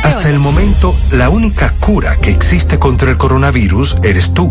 Hasta el momento, la única cura que existe contra el coronavirus eres tú.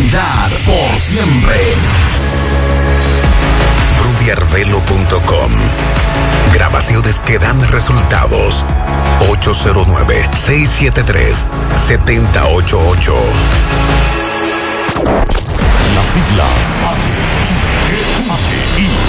Calidad por siempre. rudiarvelo.com Grabaciones que dan resultados. 809-673-7088. Las siglas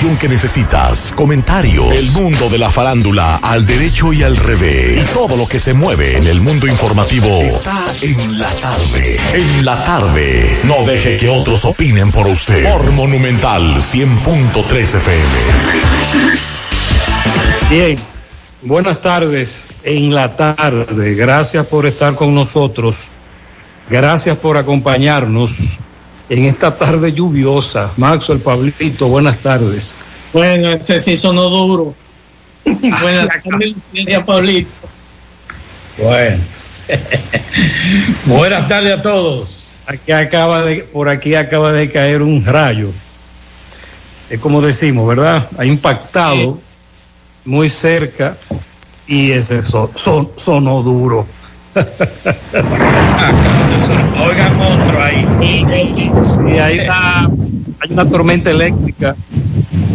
Que necesitas, comentarios, el mundo de la farándula al derecho y al revés. Y todo lo que se mueve en el mundo informativo está en la tarde. En la tarde. No deje que otros opinen por usted. Por Monumental 100.3 FM. Bien, buenas tardes en la tarde. Gracias por estar con nosotros. Gracias por acompañarnos en esta tarde lluviosa. Maxo, el Pablito, buenas tardes. Bueno, ese sí sonó duro. Buenas tardes, Pablito. Bueno. buenas tardes a todos. Aquí acaba de, por aquí acaba de caer un rayo. Es como decimos, ¿verdad? Ha impactado muy cerca y ese so- son- sonó duro. Oigan otro ahí. Sí, hay una, hay una tormenta eléctrica,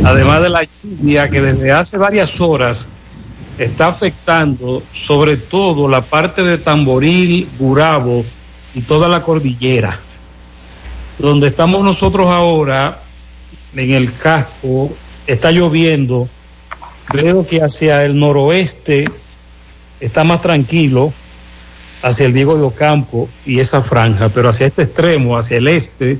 además de la lluvia que desde hace varias horas está afectando sobre todo la parte de Tamboril, Gurabo y toda la cordillera. Donde estamos nosotros ahora, en el casco, está lloviendo. Veo que hacia el noroeste está más tranquilo, hacia el Diego de Ocampo y esa franja, pero hacia este extremo, hacia el este,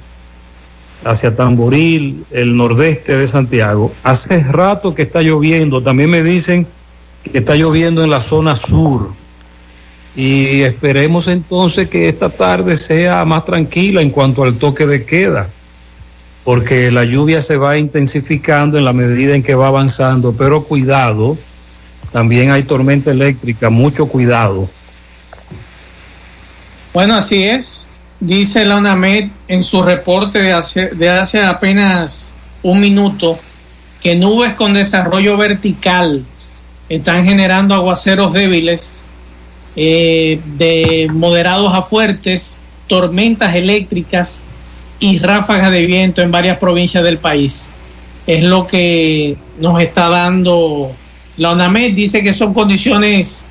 hacia Tamboril, el nordeste de Santiago, hace rato que está lloviendo. También me dicen que está lloviendo en la zona sur. Y esperemos entonces que esta tarde sea más tranquila en cuanto al toque de queda, porque la lluvia se va intensificando en la medida en que va avanzando, pero cuidado, también hay tormenta eléctrica, mucho cuidado. Bueno, así es. Dice la UNAMED en su reporte de hace, de hace apenas un minuto que nubes con desarrollo vertical están generando aguaceros débiles eh, de moderados a fuertes, tormentas eléctricas y ráfagas de viento en varias provincias del país. Es lo que nos está dando La ONAMED dice que son condiciones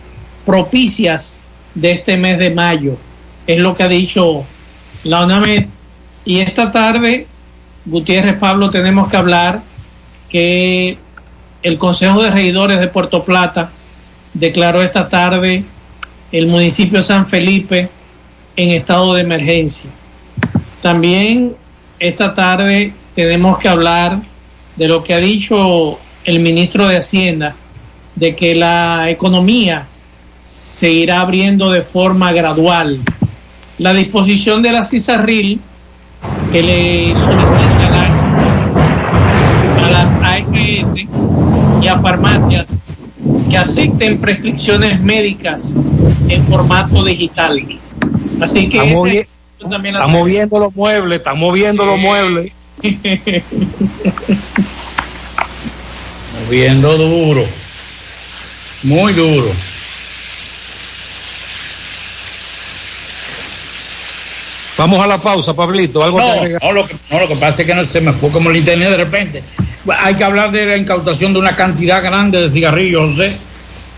propicias de este mes de mayo. Es lo que ha dicho la ONAMED. Y esta tarde, Gutiérrez Pablo, tenemos que hablar que el Consejo de Regidores de Puerto Plata declaró esta tarde el municipio de San Felipe en estado de emergencia. También esta tarde tenemos que hablar de lo que ha dicho el ministro de Hacienda, de que la economía se irá abriendo de forma gradual. La disposición de la CISARRIL que le solicita a las AFS y a farmacias que acepten prescripciones médicas en formato digital. Así que estamos, ese, también estamos viendo los muebles, estamos viendo los muebles. moviendo duro, muy duro. Vamos a la pausa, Pablito. ¿Algo no, no, lo que, no, lo que pasa es que no, se me fue como el internet de repente. Hay que hablar de la incautación de una cantidad grande de cigarrillos, José.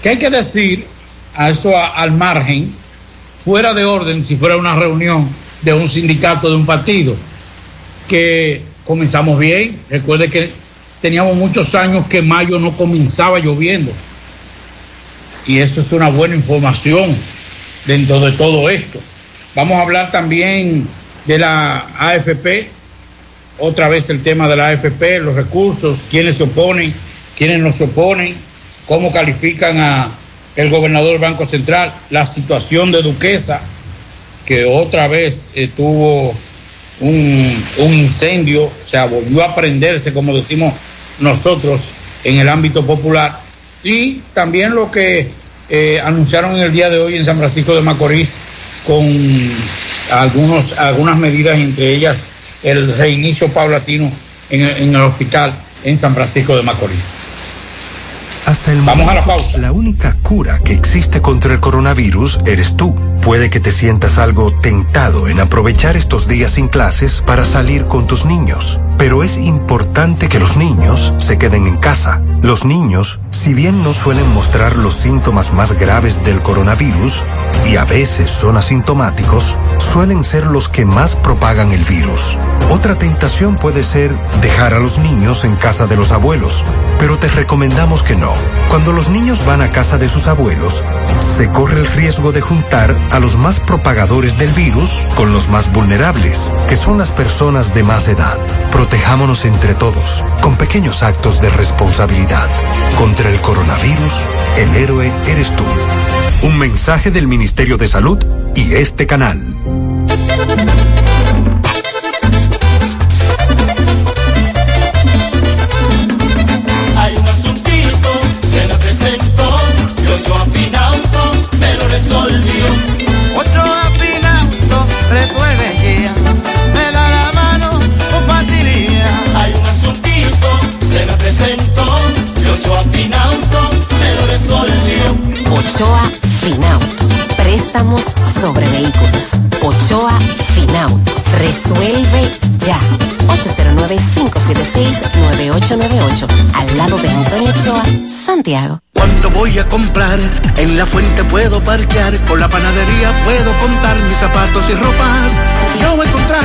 ¿Qué hay que decir a eso al margen, fuera de orden, si fuera una reunión de un sindicato, de un partido? Que comenzamos bien. Recuerde que teníamos muchos años que mayo no comenzaba lloviendo. Y eso es una buena información dentro de todo esto. Vamos a hablar también de la AFP, otra vez el tema de la AFP, los recursos, quiénes se oponen, quiénes no se oponen, cómo califican a el gobernador del Banco Central, la situación de Duquesa, que otra vez eh, tuvo un, un, incendio, o sea, volvió a prenderse, como decimos nosotros, en el ámbito popular, y también lo que eh, anunciaron en el día de hoy en San Francisco de Macorís, con algunos, algunas medidas, entre ellas el reinicio paulatino en el, en el hospital en San Francisco de Macorís. Hasta el Vamos momento, a la pausa. La única cura que existe contra el coronavirus eres tú. Puede que te sientas algo tentado en aprovechar estos días sin clases para salir con tus niños. Pero es importante que los niños se queden en casa. Los niños, si bien no suelen mostrar los síntomas más graves del coronavirus, y a veces son asintomáticos, suelen ser los que más propagan el virus. Otra tentación puede ser dejar a los niños en casa de los abuelos, pero te recomendamos que no. Cuando los niños van a casa de sus abuelos, se corre el riesgo de juntar a los más propagadores del virus con los más vulnerables, que son las personas de más edad. Protejámonos entre todos, con pequeños actos de responsabilidad. Contra el coronavirus, el héroe eres tú. Un mensaje del Ministerio de Salud y este canal. Ochoa Finauto. Préstamos sobre vehículos. Ochoa Finauto. Resuelve ya. 809-576-9898. Al lado de Antonio Ochoa, Santiago. Cuando voy a comprar, en la fuente puedo parquear, con la panadería puedo contar mis zapatos y ropas. Yo voy a encontrar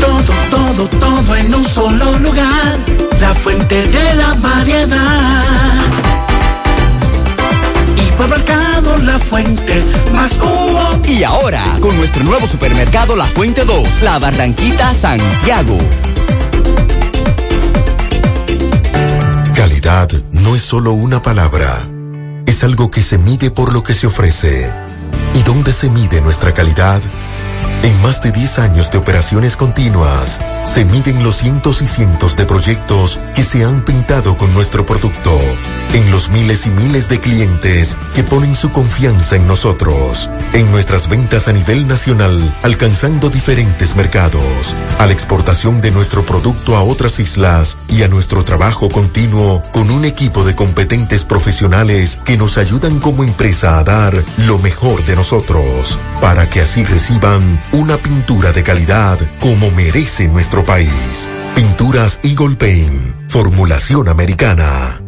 todo, todo, todo en un solo lugar. La fuente de la variedad. Hipermercado La Fuente, más cubo. Y ahora, con nuestro nuevo supermercado La Fuente 2, La Barranquita, Santiago. Calidad no es solo una palabra, es algo que se mide por lo que se ofrece. ¿Y dónde se mide nuestra calidad? En más de 10 años de operaciones continuas, se miden los cientos y cientos de proyectos que se han pintado con nuestro producto, en los miles y miles de clientes que ponen su confianza en nosotros, en nuestras ventas a nivel nacional, alcanzando diferentes mercados, a la exportación de nuestro producto a otras islas y a nuestro trabajo continuo con un equipo de competentes profesionales que nos ayudan como empresa a dar lo mejor de nosotros, para que así reciban una pintura de calidad como merece nuestro país. Pinturas Eagle Paint, formulación americana.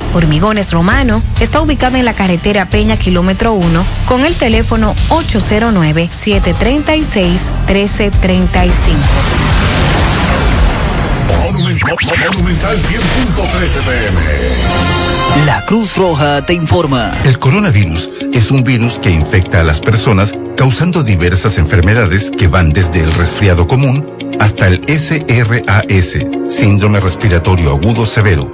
Hormigones Romano está ubicado en la carretera Peña Kilómetro 1 con el teléfono 809-736-1335. Monumental 100.13 pm. La Cruz Roja te informa. El coronavirus es un virus que infecta a las personas causando diversas enfermedades que van desde el resfriado común hasta el SRAS, síndrome respiratorio agudo severo.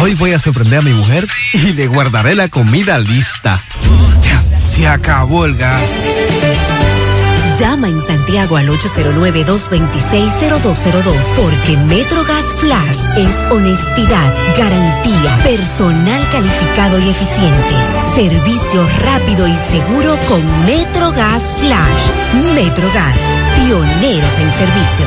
Hoy voy a sorprender a mi mujer y le guardaré la comida lista. Se acabó el gas. Llama en Santiago al 809-226-0202 porque MetroGas Flash es honestidad, garantía, personal calificado y eficiente, servicio rápido y seguro con MetroGas Flash. MetroGas, pioneros en servicio.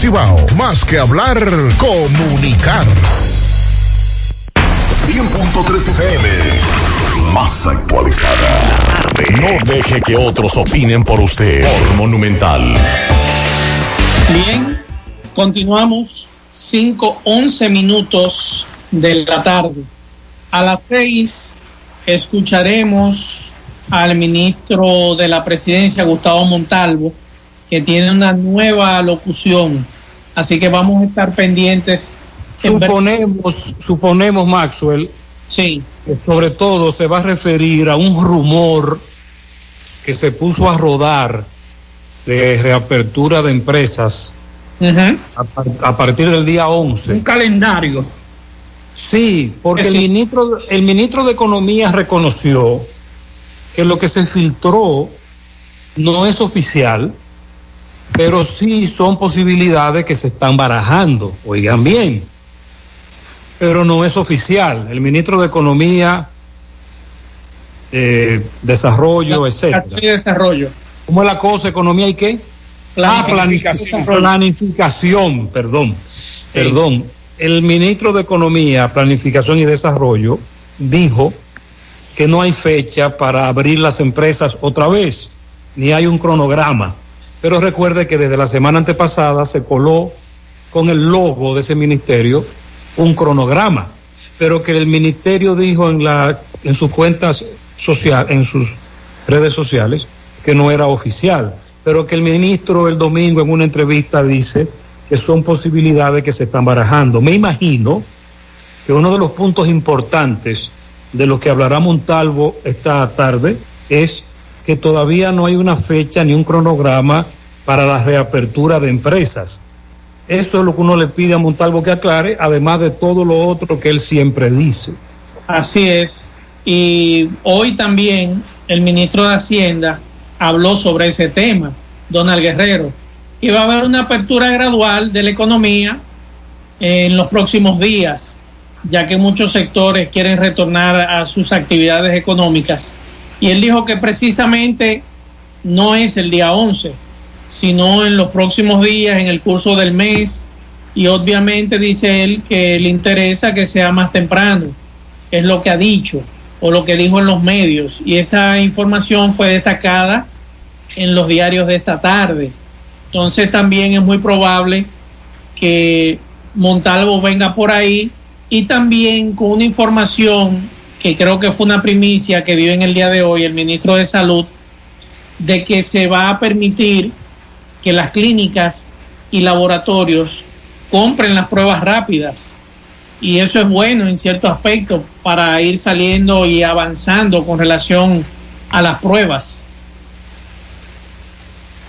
Cibao. Más que hablar, comunicar. 100.3 FM. Más actualizada. No deje que otros opinen por usted. Por Monumental. Bien, continuamos. 5, 11 minutos de la tarde. A las 6 escucharemos al ministro de la presidencia, Gustavo Montalvo, que tiene una nueva locución. Así que vamos a estar pendientes. Suponemos, suponemos, Maxwell, sí. que sobre todo se va a referir a un rumor que se puso a rodar de reapertura de empresas a, a, partir del día 11. Un calendario. Sí, porque el ministro, el ministro de Economía reconoció que lo que se filtró no es oficial, pero sí son posibilidades que se están barajando. Oigan bien, pero no es oficial. El ministro de Economía, eh, Desarrollo, etcétera. Y desarrollo. ¿Cómo es la cosa? ¿Economía y qué? Ah, planificación. Planificación, perdón. Perdón. El ministro de Economía, Planificación y Desarrollo dijo que no hay fecha para abrir las empresas otra vez, ni hay un cronograma. Pero recuerde que desde la semana antepasada se coló con el logo de ese ministerio un cronograma, pero que el ministerio dijo en la en sus cuentas social, en sus redes sociales que no era oficial, pero que el ministro el domingo en una entrevista dice que son posibilidades que se están barajando. Me imagino que uno de los puntos importantes de lo que hablará Montalvo esta tarde es que todavía no hay una fecha ni un cronograma para la reapertura de empresas. Eso es lo que uno le pide a Montalvo que aclare, además de todo lo otro que él siempre dice. Así es. Y hoy también el ministro de Hacienda habló sobre ese tema, Donald Guerrero. Y va a haber una apertura gradual de la economía en los próximos días, ya que muchos sectores quieren retornar a sus actividades económicas. Y él dijo que precisamente no es el día 11, sino en los próximos días, en el curso del mes. Y obviamente dice él que le interesa que sea más temprano. Es lo que ha dicho o lo que dijo en los medios. Y esa información fue destacada en los diarios de esta tarde. Entonces también es muy probable que Montalvo venga por ahí y también con una información que creo que fue una primicia que dio en el día de hoy el ministro de Salud, de que se va a permitir que las clínicas y laboratorios compren las pruebas rápidas. Y eso es bueno en cierto aspecto para ir saliendo y avanzando con relación a las pruebas.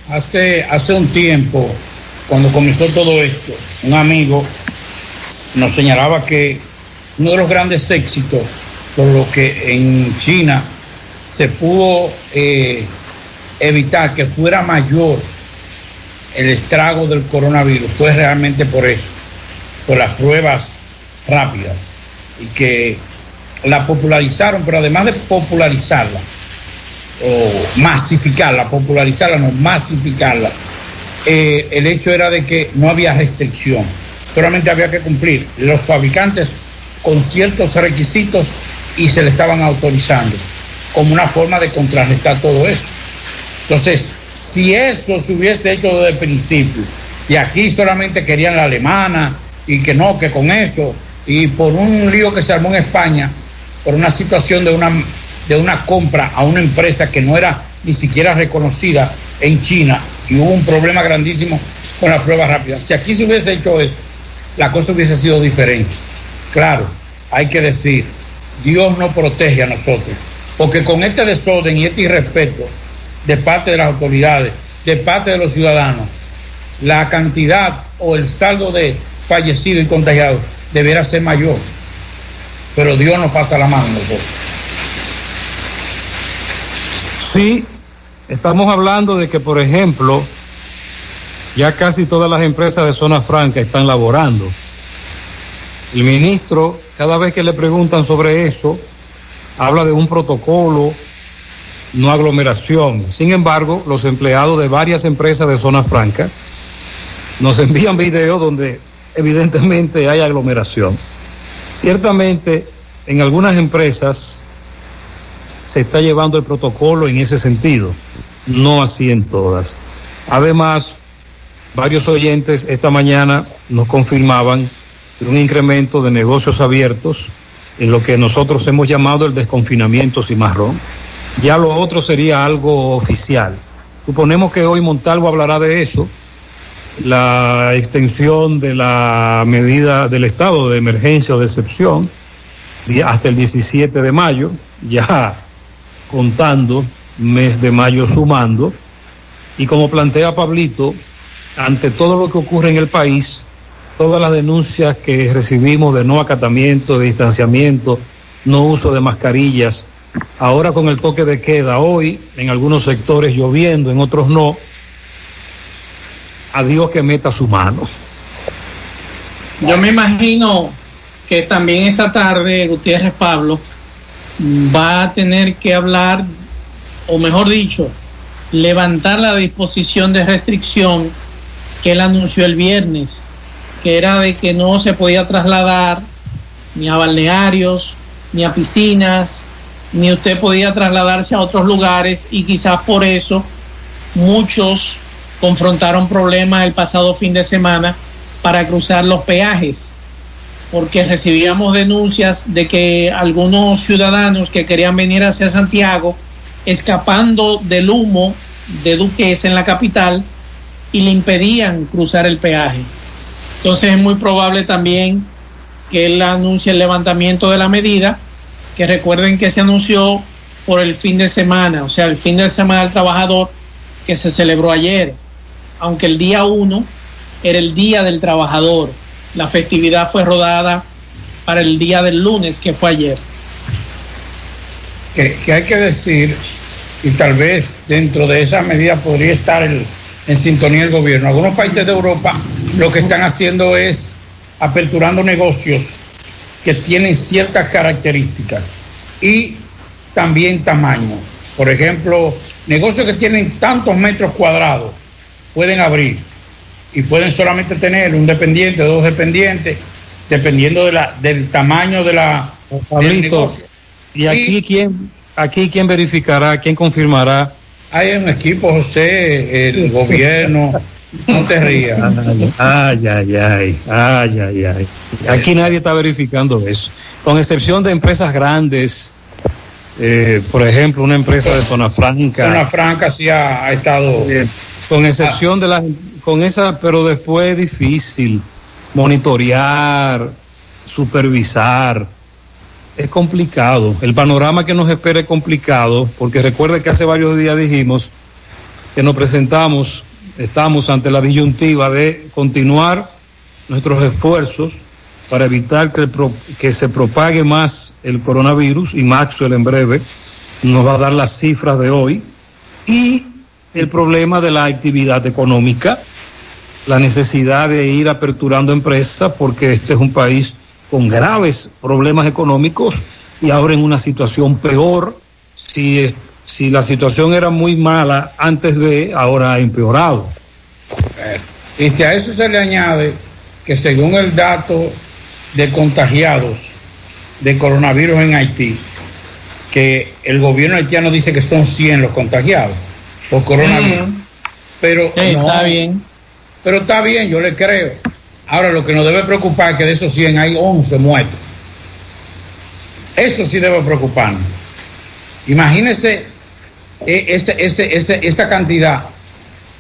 Hace, hace un tiempo, cuando comenzó todo esto, un amigo nos señalaba que uno de los grandes éxitos por lo que en China se pudo eh, evitar que fuera mayor el estrago del coronavirus fue realmente por eso, por las pruebas rápidas y que la popularizaron, pero además de popularizarla, o masificarla, popularizarla, no, masificarla, eh, el hecho era de que no había restricción, solamente había que cumplir los fabricantes con ciertos requisitos y se le estaban autorizando como una forma de contrarrestar todo eso. Entonces, si eso se hubiese hecho desde el principio, y aquí solamente querían la alemana, y que no, que con eso, y por un lío que se armó en España, por una situación de una, de una compra a una empresa que no era ni siquiera reconocida en China, y hubo un problema grandísimo con las pruebas rápidas. Si aquí se hubiese hecho eso, la cosa hubiese sido diferente. Claro, hay que decir, Dios no protege a nosotros, porque con este desorden y este irrespeto de parte de las autoridades, de parte de los ciudadanos, la cantidad o el saldo de fallecidos y contagiados debiera ser mayor. Pero Dios nos pasa la mano a nosotros. Sí, estamos hablando de que, por ejemplo, ya casi todas las empresas de zona franca están laborando. El ministro, cada vez que le preguntan sobre eso, habla de un protocolo, no aglomeración. Sin embargo, los empleados de varias empresas de zona franca nos envían videos donde evidentemente hay aglomeración. Ciertamente, en algunas empresas se está llevando el protocolo en ese sentido, no así en todas. Además, varios oyentes esta mañana nos confirmaban un incremento de negocios abiertos en lo que nosotros hemos llamado el desconfinamiento cimarrón. Ya lo otro sería algo oficial. Suponemos que hoy Montalvo hablará de eso, la extensión de la medida del estado de emergencia o de excepción hasta el 17 de mayo, ya contando mes de mayo sumando, y como plantea Pablito, ante todo lo que ocurre en el país, todas las denuncias que recibimos de no acatamiento, de distanciamiento, no uso de mascarillas, ahora con el toque de queda, hoy en algunos sectores lloviendo, en otros no, a Dios que meta su mano. Yo me imagino que también esta tarde Gutiérrez Pablo va a tener que hablar, o mejor dicho, levantar la disposición de restricción que él anunció el viernes, que era de que no se podía trasladar ni a balnearios, ni a piscinas, ni usted podía trasladarse a otros lugares y quizás por eso muchos confrontaron problemas el pasado fin de semana para cruzar los peajes, porque recibíamos denuncias de que algunos ciudadanos que querían venir hacia Santiago, escapando del humo de Duques en la capital, y le impedían cruzar el peaje. Entonces es muy probable también que él anuncie el levantamiento de la medida, que recuerden que se anunció por el fin de semana, o sea, el fin de semana del trabajador que se celebró ayer, aunque el día 1 era el día del trabajador, la festividad fue rodada para el día del lunes, que fue ayer. Que, que hay que decir, y tal vez dentro de esa medida podría estar el, en sintonía el gobierno. Algunos países de Europa lo que están haciendo es aperturando negocios que tienen ciertas características y también tamaño. Por ejemplo, negocios que tienen tantos metros cuadrados pueden abrir y pueden solamente tener un dependiente, dos dependientes, dependiendo de la, del tamaño de la del Pablito, negocio. ¿y aquí quién, aquí quién verificará, quién confirmará? Hay un equipo, José, el gobierno, no te rías. Ay, ay, ay, ay, ay, ay. Aquí nadie está verificando eso. Con excepción de empresas grandes, eh, por ejemplo, una empresa de zona franca. Zona Franca sí ha, ha estado. Eh, con excepción de las, con esa, pero después es difícil monitorear, supervisar. Es complicado. El panorama que nos espera es complicado, porque recuerde que hace varios días dijimos que nos presentamos, estamos ante la disyuntiva de continuar nuestros esfuerzos para evitar que, que se propague más el coronavirus y Maxwell en breve nos va a dar las cifras de hoy y el problema de la actividad económica, la necesidad de ir aperturando empresas porque este es un país con graves problemas económicos y ahora en una situación peor. Si, es- si la situación era muy mala antes de, ahora ha empeorado. Y si a eso se le añade que según el dato de contagiados de coronavirus en Haití, que el gobierno haitiano dice que son 100 los contagiados por coronavirus. Mm. Pero Sí, no, está bien. Pero está bien, yo le creo. Ahora lo que nos debe preocupar es que de esos 100 hay 11 muertos. Eso sí debe preocuparnos. Imagínese eh, ese, ese, ese, esa cantidad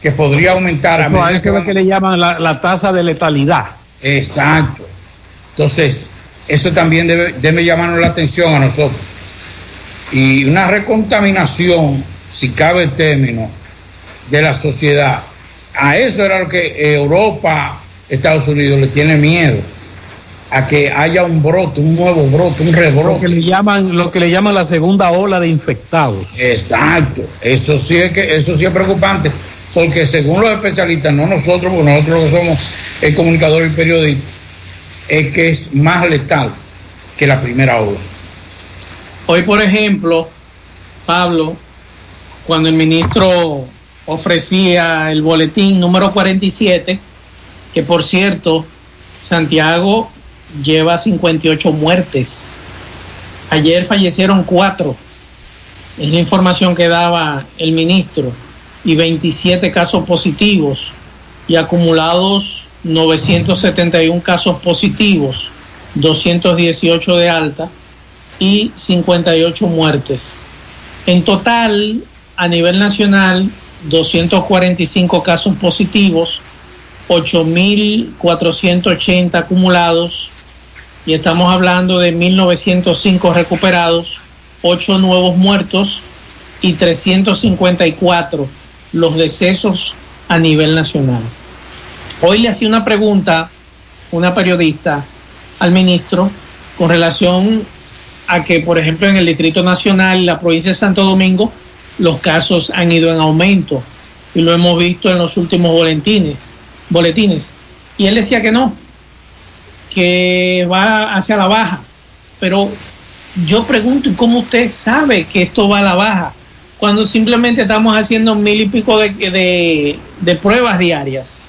que podría aumentar a No, a eso que es que le llaman la, la tasa de letalidad. Exacto. Entonces, eso también debe, debe llamarnos la atención a nosotros. Y una recontaminación, si cabe el término, de la sociedad. A eso era lo que Europa, Estados Unidos le tiene miedo. A que haya un brote, un nuevo brote, un Lo que rebrote. le llaman, lo que le llaman la segunda ola de infectados. Exacto. Eso sí es que, eso sí es preocupante. Porque según los especialistas, no nosotros, porque nosotros que somos el comunicador y periodista, es que es más letal que la primera ola. Hoy, por ejemplo, Pablo, cuando el ministro ofrecía el boletín número 47, que por cierto, Santiago lleva 58 muertes. Ayer fallecieron cuatro. Es la información que daba el ministro. Y 27 casos positivos. Y acumulados 971 casos positivos. 218 de alta y 58 muertes. En total, a nivel nacional, 245 casos positivos, 8.480 acumulados y estamos hablando de 1.905 recuperados, 8 nuevos muertos y 354 los decesos a nivel nacional. Hoy le hacía una pregunta una periodista al ministro con relación a que, por ejemplo, en el Distrito Nacional la provincia de Santo Domingo, los casos han ido en aumento y lo hemos visto en los últimos boletines, boletines. Y él decía que no, que va hacia la baja. Pero yo pregunto, ¿y cómo usted sabe que esto va a la baja? Cuando simplemente estamos haciendo mil y pico de, de, de pruebas diarias.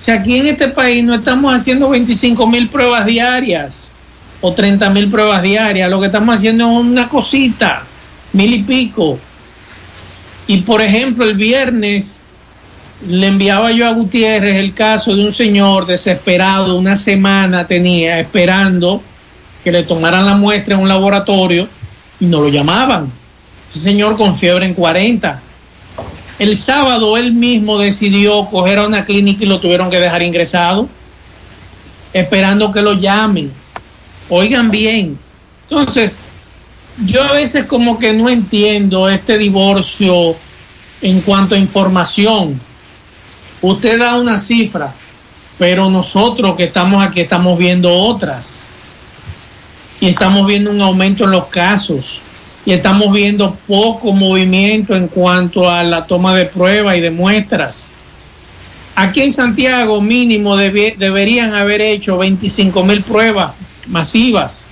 O sea, aquí en este país no estamos haciendo 25 mil pruebas diarias o 30 mil pruebas diarias. Lo que estamos haciendo es una cosita, mil y pico. Y por ejemplo, el viernes le enviaba yo a Gutiérrez el caso de un señor desesperado, una semana tenía esperando que le tomaran la muestra en un laboratorio y no lo llamaban. Ese señor con fiebre en 40. El sábado él mismo decidió coger a una clínica y lo tuvieron que dejar ingresado, esperando que lo llamen. Oigan bien. Entonces, yo a veces como que no entiendo este divorcio en cuanto a información. Usted da una cifra, pero nosotros que estamos aquí estamos viendo otras. Y estamos viendo un aumento en los casos. Y estamos viendo poco movimiento en cuanto a la toma de pruebas y de muestras. Aquí en Santiago mínimo debe- deberían haber hecho 25 mil pruebas masivas.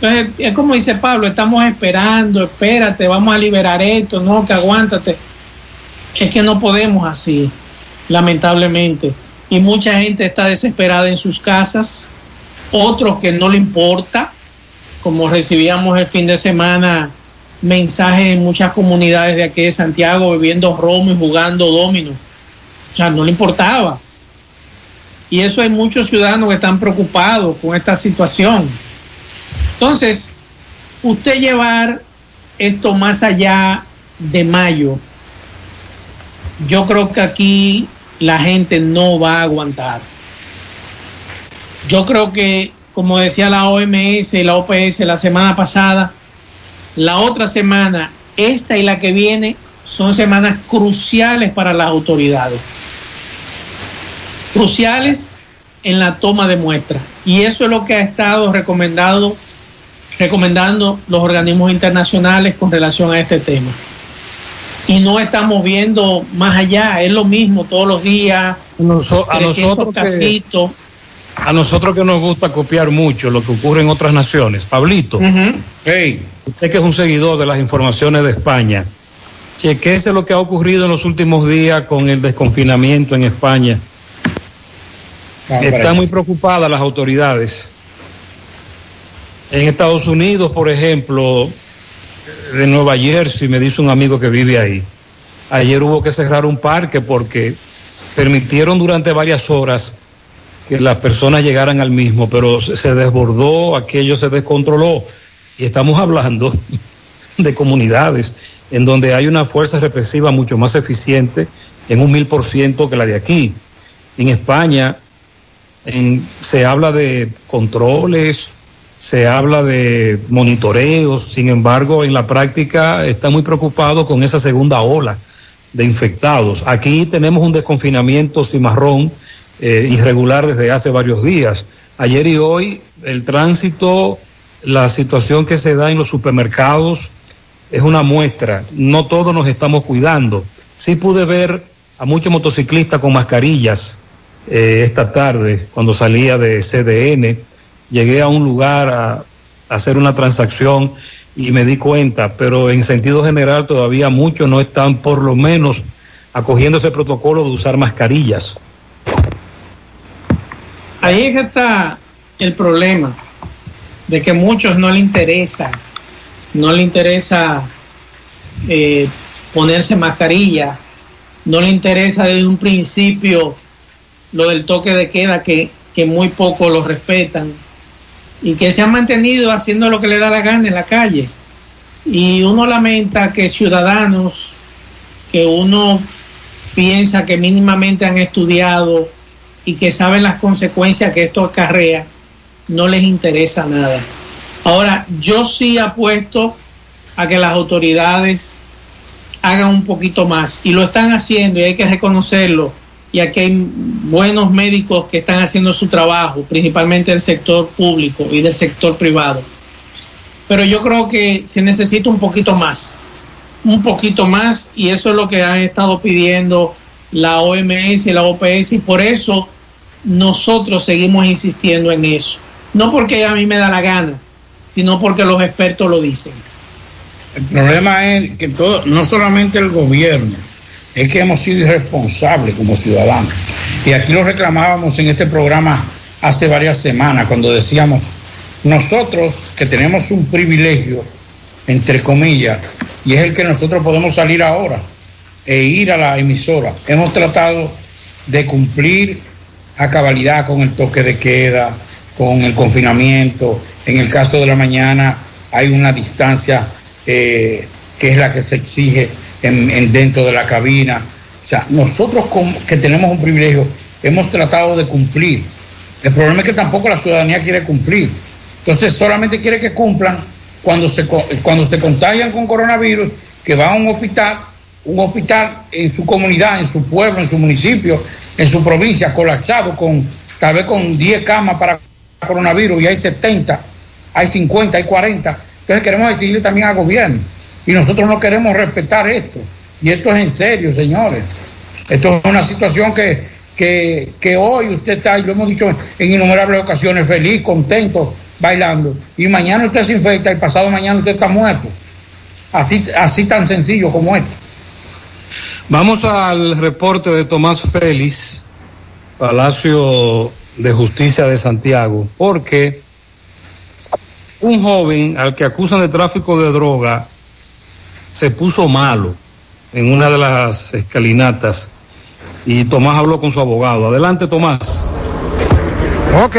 Entonces, es como dice Pablo, estamos esperando, espérate, vamos a liberar esto, no, que aguántate. Es que no podemos así, lamentablemente. Y mucha gente está desesperada en sus casas, otros que no le importa, como recibíamos el fin de semana mensajes en muchas comunidades de aquí de Santiago bebiendo romo y jugando domino. O sea, no le importaba. Y eso hay muchos ciudadanos que están preocupados con esta situación. Entonces, usted llevar esto más allá de mayo, yo creo que aquí la gente no va a aguantar. Yo creo que, como decía la OMS y la OPS la semana pasada, la otra semana, esta y la que viene, son semanas cruciales para las autoridades. Cruciales en la toma de muestras. Y eso es lo que ha estado recomendado, recomendando los organismos internacionales con relación a este tema. Y no estamos viendo más allá, es lo mismo todos los días, a 300 nosotros que-. A nosotros que nos gusta copiar mucho lo que ocurre en otras naciones. Pablito, usted que es un seguidor de las informaciones de España, chequese lo que ha ocurrido en los últimos días con el desconfinamiento en España. Están muy preocupadas las autoridades. En Estados Unidos, por ejemplo, de Nueva Jersey, me dice un amigo que vive ahí. Ayer hubo que cerrar un parque porque permitieron durante varias horas que las personas llegaran al mismo, pero se, desbordó, aquello se descontroló. Y estamos hablando de comunidades en donde hay una fuerza represiva mucho más eficiente en un mil por ciento que la de aquí. En España en- se habla de controles, se habla de monitoreos, sin embargo, en la práctica está muy preocupado con esa segunda ola de infectados. Aquí tenemos un desconfinamiento cimarrón eh, irregular desde hace varios días. Ayer y hoy el tránsito, la situación que se da en los supermercados es una muestra. No todos nos estamos cuidando. Sí pude ver a muchos motociclistas con mascarillas eh, esta tarde cuando salía de CDN. Llegué a un lugar a, hacer una transacción y me di cuenta, pero en sentido general todavía muchos no están por lo menos acogiendo ese protocolo de usar mascarillas. Ahí es que está el problema de que muchos no le interesa, no le interesa eh, ponerse mascarilla, no le interesa desde un principio lo del toque de queda que, que muy pocos lo respetan y que se han mantenido haciendo lo que le da la gana en la calle. Y uno lamenta que ciudadanos que uno piensa que mínimamente han estudiado y que saben las consecuencias que esto acarrea, no les interesa nada. Ahora, yo sí apuesto a que las autoridades hagan un poquito más y lo están haciendo y hay que reconocerlo. Y aquí hay buenos médicos que están haciendo su trabajo, principalmente del sector público y del sector privado. Pero yo creo que se necesita un poquito más, un poquito más y eso es lo que han estado pidiendo la OMS y la OPS y por eso nosotros seguimos insistiendo en eso. No porque a mí me da la gana, sino porque los expertos lo dicen. El problema es que todo, no solamente el gobierno, es que hemos sido irresponsables como ciudadanos. Y aquí lo reclamábamos en este programa hace varias semanas, cuando decíamos, nosotros que tenemos un privilegio, entre comillas, y es el que nosotros podemos salir ahora e ir a la emisora, hemos tratado de cumplir a cabalidad con el toque de queda, con el confinamiento. En el caso de la mañana hay una distancia eh, que es la que se exige en, en dentro de la cabina. O sea, nosotros con- que tenemos un privilegio hemos tratado de cumplir. El problema es que tampoco la ciudadanía quiere cumplir. Entonces solamente quiere que cumplan cuando se, cuando se contagian con coronavirus, que va a un hospital, un hospital en su comunidad, en su pueblo, en su municipio, en su provincia, colapsado con tal vez con 10 camas para coronavirus y hay 70, hay 50, hay 40. Entonces queremos exigirle también al gobierno. Y nosotros no queremos respetar esto. Y esto es en serio, señores. Esto es una situación que, que, que hoy usted está, y lo hemos dicho en innumerables ocasiones, feliz, contento, bailando. Y mañana usted se infecta y pasado mañana usted está muerto. Así, así tan sencillo como esto. Vamos al reporte de Tomás Félix, Palacio de Justicia de Santiago, porque un joven al que acusan de tráfico de droga se puso malo en una de las escalinatas y Tomás habló con su abogado. Adelante, Tomás. Ok,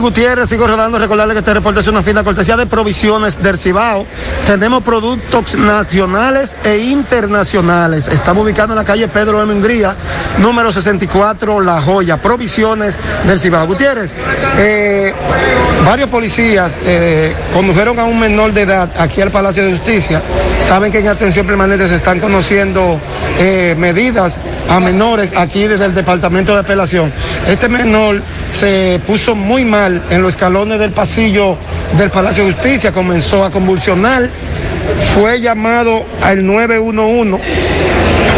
Gutiérrez, sigo rodando. Recordarle que este reporte es una fina cortesía de provisiones del Cibao. Tenemos productos nacionales e internacionales. Estamos ubicados en la calle Pedro M. Hungría, número 64, La Joya. Provisiones del Cibao. Gutiérrez, eh, varios policías eh, condujeron a un menor de edad aquí al Palacio de Justicia. Saben que en atención permanente se están conociendo eh, medidas a menores aquí desde el Departamento de Apelación. Este menor se puso muy mal en los escalones del pasillo del Palacio de Justicia, comenzó a convulsionar, fue llamado al 911.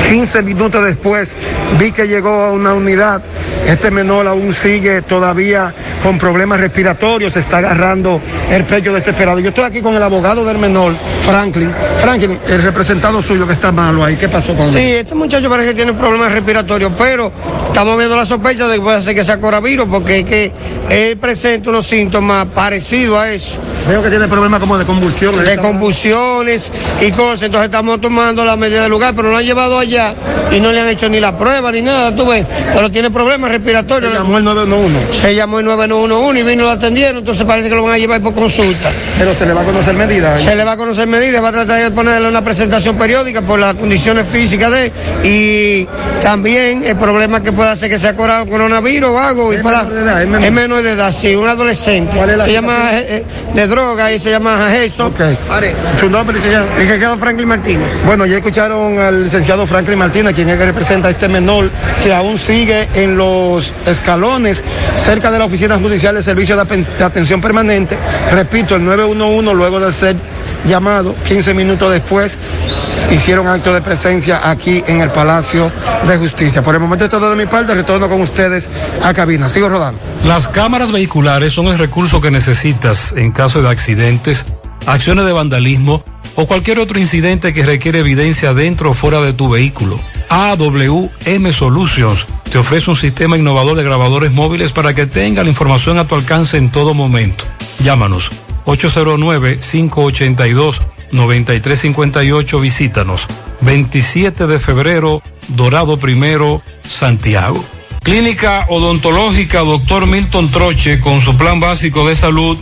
15 minutos después vi que llegó a una unidad. Este menor aún sigue todavía con problemas respiratorios, se está agarrando el pecho desesperado. Yo estoy aquí con el abogado del menor, Franklin. Franklin, el representado suyo que está malo ahí, ¿qué pasó con Sí, él? este muchacho parece que tiene problemas respiratorios, pero estamos viendo la sospecha de que puede ser que sea coronavirus, porque es que él presenta unos síntomas parecidos a eso. Veo que tiene problemas como de convulsiones. De convulsiones y cosas, entonces estamos tomando la medida del lugar, pero lo han llevado allá y no le han hecho ni la prueba ni nada, tú ves, pero tiene problemas respiratorios. Se llamó el 911. Se llamó el 911 y vino y lo atendieron, entonces parece que lo van a llevar por consulta. Pero se le va a conocer medidas. Se le va a conocer medidas, va a tratar de ponerle una presentación periódica por las condiciones físicas de él y también el problema que pueda ser que sea cora- coronavirus o algo. Y para, es, menor. de edad, sí, un adolescente. ¿Cuál es se llama eh, eh, de droga y se llama Jason. ¿Su nombre, licenciado? Licenciado Franklin Martínez. Bueno, ya escucharon al licenciado Franklin Martínez, quien es que representa a este menor que aún sigue en los escalones cerca de la Oficina Judicial de Servicio de, de Atención Permanente. Repito, el 911, luego de ser llamado 15 minutos después, hicieron acto de presencia aquí en el Palacio de Justicia. Por el momento es todo de mi parte, retorno con ustedes a cabina. Sigo rodando. Las cámaras vehiculares son el recurso que necesitas en caso de accidentes, acciones de vandalismo o cualquier otro incidente que requiere evidencia dentro o fuera de tu vehículo. AWM Solutions te ofrece un sistema innovador de grabadores móviles para que tenga la información a tu alcance en todo momento. Llámanos 809-582-9358. Visítanos 27 de febrero, Dorado Primero, Santiago. Clínica Odontológica Doctor Milton Troche con su plan básico de salud.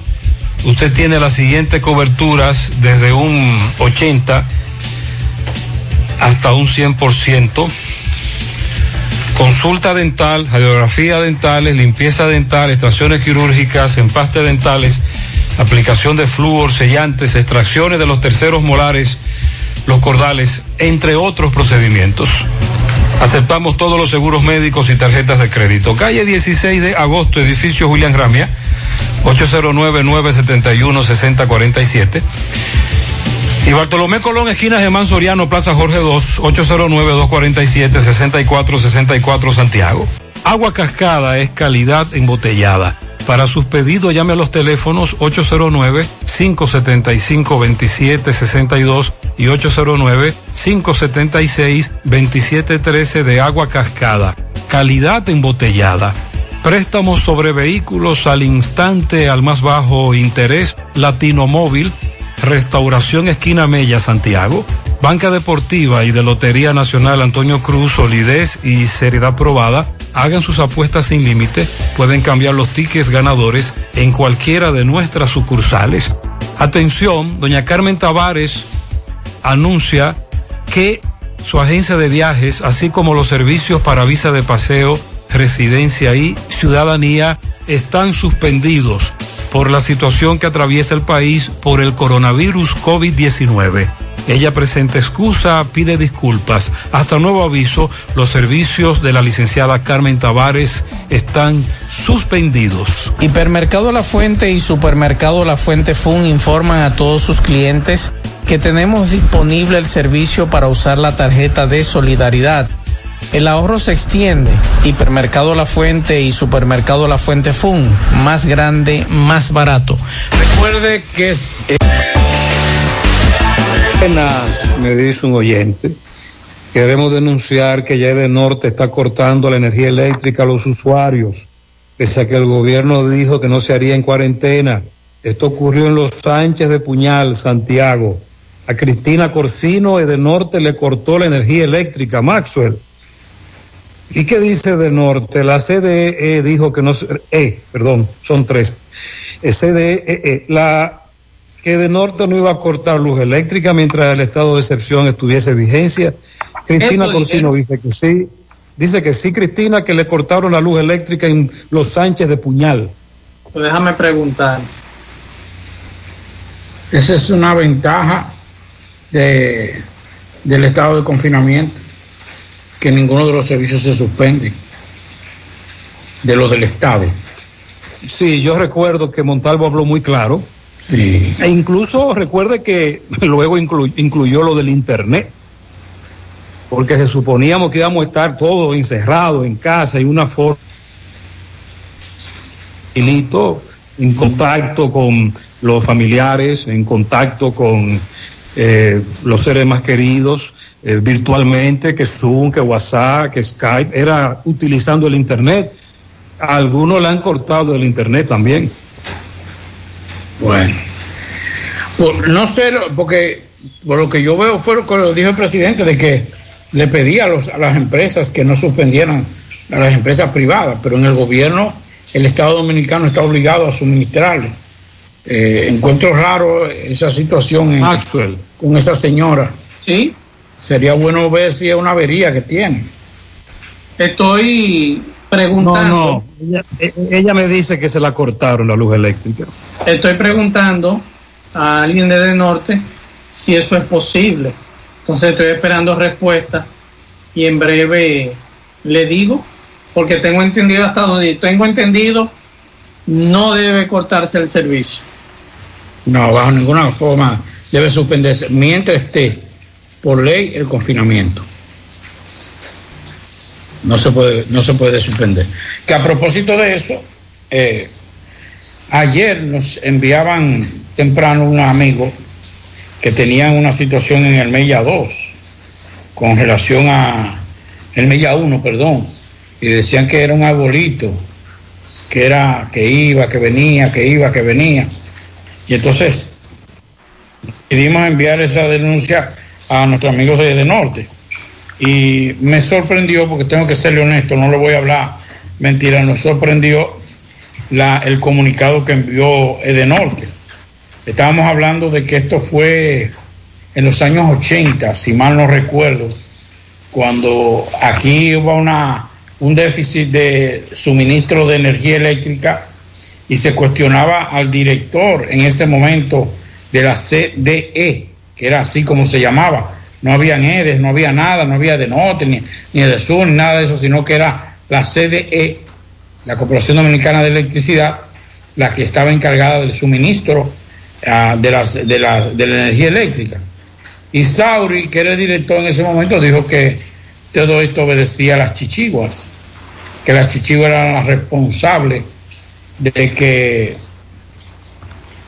Usted tiene las siguientes coberturas desde un 80 hasta un 100%. Consulta dental, radiografía dentales, limpieza dental, extracciones quirúrgicas, empastes dentales, aplicación de flúor, sellantes, extracciones de los terceros molares, los cordales, entre otros procedimientos. Aceptamos todos los seguros médicos y tarjetas de crédito. Calle 16 de agosto, edificio Julián Ramia, 809-971-6047. Y Bartolomé Colón, esquina Germán Soriano, Plaza Jorge 2, 809-247-6464 Santiago. Agua Cascada es calidad embotellada. Para sus pedidos llame a los teléfonos 809-575-2762 y 809-576-2713 de agua cascada. Calidad embotellada. Préstamos sobre vehículos al instante al más bajo interés. Latino Móvil. Restauración Esquina Mella, Santiago. Banca Deportiva y de Lotería Nacional Antonio Cruz, solidez y seriedad probada. Hagan sus apuestas sin límite. Pueden cambiar los tickets ganadores en cualquiera de nuestras sucursales. Atención, doña Carmen Tavares anuncia que su agencia de viajes, así como los servicios para visa de paseo, residencia y ciudadanía, están suspendidos por la situación que atraviesa el país por el coronavirus COVID-19. Ella presenta excusa, pide disculpas. Hasta nuevo aviso, los servicios de la licenciada Carmen Tavares están suspendidos. Hipermercado La Fuente y Supermercado La Fuente Fun informan a todos sus clientes que tenemos disponible el servicio para usar la tarjeta de solidaridad. El ahorro se extiende. Hipermercado La Fuente y Supermercado La Fuente Fun. Más grande, más barato. Recuerde que es... Buenas, me dice un oyente. Queremos denunciar que ya de Norte está cortando la energía eléctrica a los usuarios, pese a que el gobierno dijo que no se haría en cuarentena. Esto ocurrió en Los Sánchez de Puñal, Santiago. A Cristina Corsino de Norte le cortó la energía eléctrica, Maxwell. ¿Y qué dice de Norte? La CDE dijo que no, eh, perdón, son tres. Eh, CDE, eh, la que de Norte no iba a cortar luz eléctrica mientras el estado de excepción estuviese vigencia. Cristina Corsino dice que sí. Dice que sí, Cristina, que le cortaron la luz eléctrica en Los Sánchez de Puñal. Pues déjame preguntar. Esa es una ventaja de, del estado de confinamiento, que ninguno de los servicios se suspende, de los del Estado. Sí, yo recuerdo que Montalvo habló muy claro. Sí. E incluso recuerde que luego inclu- incluyó lo del Internet. Porque se suponíamos que íbamos a estar todos encerrados en casa y una forma en contacto con los familiares, en contacto con eh, los seres más queridos, eh, virtualmente, que Zoom, que WhatsApp, que Skype, era utilizando el Internet. Algunos le han cortado el Internet también. Bueno, Por- no sé, lo- porque por lo que yo veo fue lo que lo dijo el presidente, de que le pedía a, los, a las empresas que no suspendieran a las empresas privadas, pero en el gobierno el Estado Dominicano está obligado a suministrarle. Eh, encuentro raro esa situación en- Maxwell. con esa señora. Sí. Sería bueno ver si es una avería que tiene. Estoy No, preguntando. no. Ella, e- ella me dice que se la cortaron la luz eléctrica. Estoy preguntando a alguien de De Norte si eso es posible. Entonces estoy esperando respuesta y en breve le digo, porque tengo entendido hasta donde tengo entendido, no debe cortarse el servicio. No, bajo ninguna forma debe suspenderse mientras esté por ley el confinamiento. No se puede, no se puede suspender. Que a propósito de eso, eh, ayer nos enviaban temprano un amigo que tenían una situación en el Mella 2 con relación a el Mella 1, perdón, y decían que era un arbolito, que era que iba, que venía, que iba, que venía. Y entonces decidimos enviar esa denuncia a nuestros amigos de, de Norte. Y me sorprendió, porque tengo que serle honesto, no le voy a hablar mentira, nos sorprendió la, el comunicado que envió Edenorte. Estábamos hablando de que esto fue en los años 80, si mal no recuerdo, cuando aquí hubo una, un déficit de suministro de energía eléctrica y se cuestionaba al director en ese momento de la CDE, que era así como se llamaba. No había EDES, no había nada, no había de norte, ni, ni de sur, ni nada de eso, sino que era la CDE, la Corporación Dominicana de Electricidad, la que estaba encargada del suministro ah, de, las- de, la, de la energía eléctrica. Y Sauri, que era el director en ese momento, dijo que todo esto obedecía a las chichiguas. que las chichiguas eran las responsables de que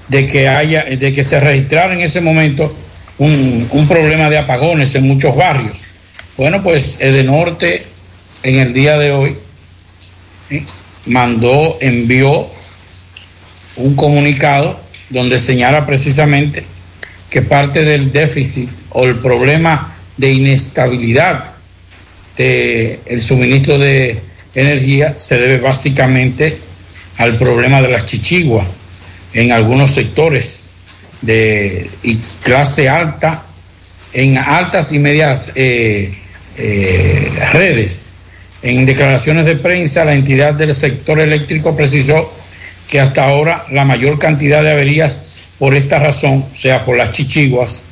de que haya de que se registrara en ese momento un, un problema de apagones en muchos barrios. Bueno, pues Edenorte en el día de hoy ¿eh? Mandó, envió un comunicado donde señala precisamente que parte del déficit o el problema de inestabilidad del el suministro de energía se debe básicamente al problema de las chichiguas en algunos sectores de clase alta, en altas y medias eh, eh, redes. En declaraciones de prensa, la entidad del sector eléctrico precisó que hasta ahora la mayor cantidad de averías por esta razón, o sea, por las chichiguas,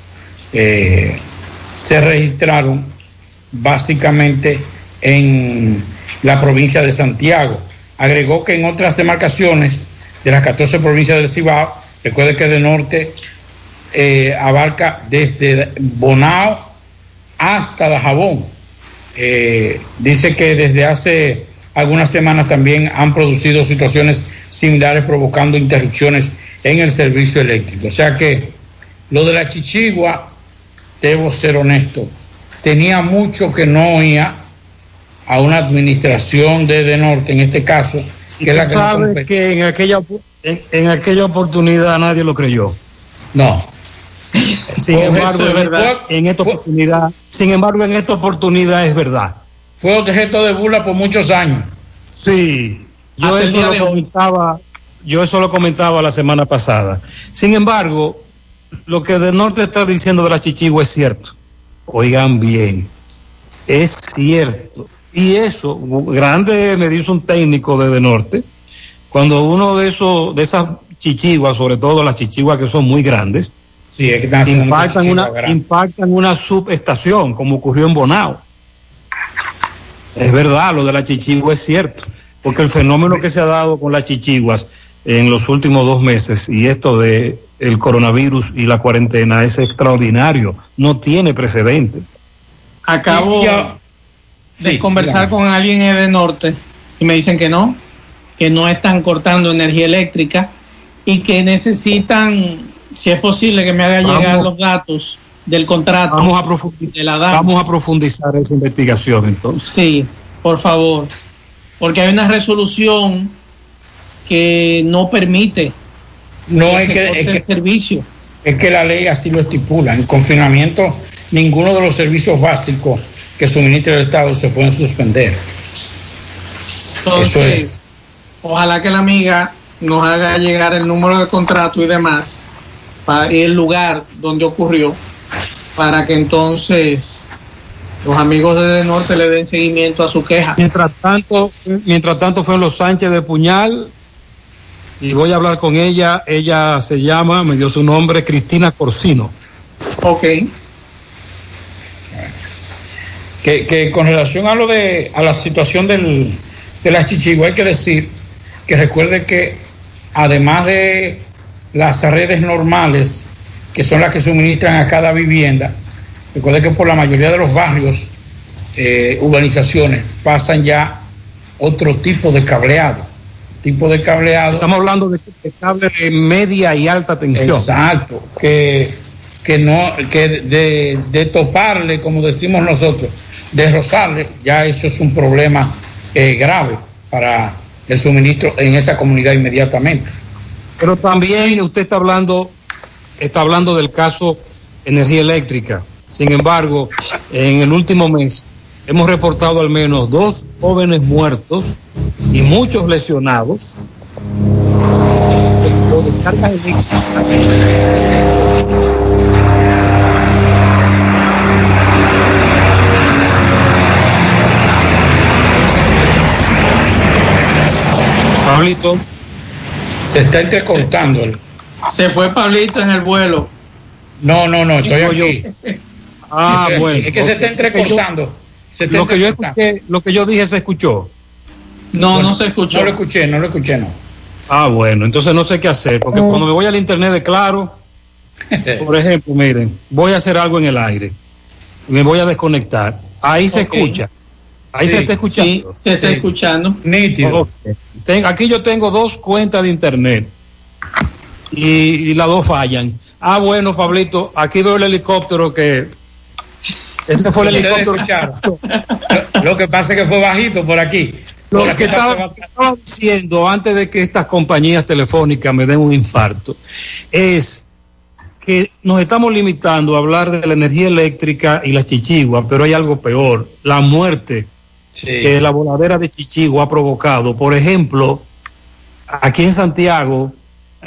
eh, se registraron básicamente en la provincia de Santiago. Agregó que en otras demarcaciones de las 14 provincias del Cibao, recuerde que de norte eh, abarca desde Bonao hasta Dajabón. Eh, dice que desde hace algunas semanas también han producido situaciones similares provocando interrupciones en el servicio eléctrico. O sea que lo de la chichigua, debo ser honesto, tenía mucho que no oía a una administración de, de norte, en este caso, que es la que, sabe que en aquella en, en, aquella oportunidad nadie lo creyó. No. Sin embargo, en esta, en esta oportunidad, sin embargo, en esta oportunidad es verdad. Fue objeto de burla por muchos años. Sí, yo Hasta eso lo comentaba, yo eso lo comentaba la semana pasada. Sin embargo, lo que de norte está diciendo de la chichigua es cierto. Oigan bien, es cierto. Y eso, grande me dice un técnico de, de norte, cuando uno de esos, de esas chichiguas, sobre todo las chichiguas que son muy grandes, sí, es que impactan, una, impactan una subestación, como ocurrió en Bonao. Es verdad, lo de la chichigua es cierto, porque el fenómeno que se ha dado con las chichiguas en los últimos dos meses y esto de el coronavirus y la cuarentena es extraordinario, no tiene precedente. Acabo de sí, conversar con alguien en el norte y me dicen que no, que no están cortando energía eléctrica y que necesitan, si es posible, que me haga vamos, llegar los datos del contrato. Vamos a, profundizar, vamos a profundizar esa investigación entonces. Sí, por favor, porque hay una resolución que no permite no que es que, es que, el servicio. Es que la ley así lo estipula. En confinamiento, ninguno de los servicios básicos que suministra el Estado se pueden suspender. Entonces, es. ojalá que la amiga nos haga llegar el número de contrato y demás para, y el lugar donde ocurrió para que entonces los amigos de Norte le den seguimiento a su queja. Mientras tanto, mientras tanto fue en los Sánchez de Puñal y voy a hablar con ella. Ella se llama, me dio su nombre, Cristina Corsino. Ok. Que, que con relación a lo de a la situación del, de la chichigua hay que decir que recuerde que además de las redes normales que son las que suministran a cada vivienda. Recuerde que por la mayoría de los barrios eh, urbanizaciones pasan ya otro tipo de cableado tipo de cableado. Estamos hablando de, cable de media y alta tensión. Exacto que que no que de, de toparle como decimos nosotros de rozarle, ya eso es un problema eh, grave para el suministro en esa comunidad inmediatamente. Pero también usted está hablando, está hablando del caso energía eléctrica. Sin embargo, en el último mes hemos reportado al menos dos jóvenes muertos y muchos lesionados. Pablito. Se está intercortando. Se fue Pablito en el vuelo. No, no, no, estoy aquí. Yo. Ah, es, bueno. Es que se está entrecortando. Se está lo, que yo escuché, lo que yo dije se escuchó. No, bueno, no se escuchó. No lo escuché, no lo escuché, no. Ah, bueno, entonces no sé qué hacer, porque oh. cuando me voy al internet de claro, por ejemplo, miren, voy a hacer algo en el aire, me voy a desconectar, ahí se okay. escucha. Ahí Sí, se está escuchando. sí, se está escuchando. Nítido. Aquí yo tengo dos cuentas de internet y, y las dos fallan. Ah, bueno, Pablito, aquí veo el helicóptero que... Ese fue el helicóptero. Lo que pasa es que fue bajito por aquí. Lo que estaba, que estaba diciendo antes de que estas compañías telefónicas me den un infarto es que nos estamos limitando a hablar de la energía eléctrica y la chichigua, pero hay algo peor, la muerte que la voladera de chichigua ha provocado. Por ejemplo, aquí en Santiago,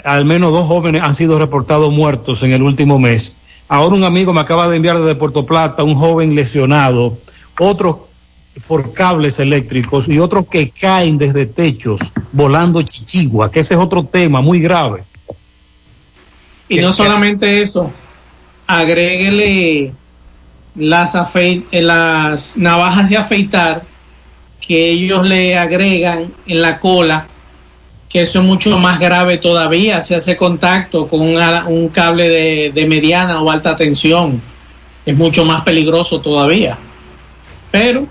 al menos dos jóvenes han sido reportados muertos en el último mes. Ahora un amigo me acaba de enviar desde Puerto Plata un joven lesionado, otros por cables eléctricos y otros que caen desde techos volando chichigua, que ese es otro tema muy grave. Y no solamente eso, agréguele las, eh, las navajas de afeitar que ellos le agregan en la cola, que eso es mucho más grave todavía, se hace contacto con un, cable de, de mediana o alta tensión, es mucho más peligroso todavía. Pero,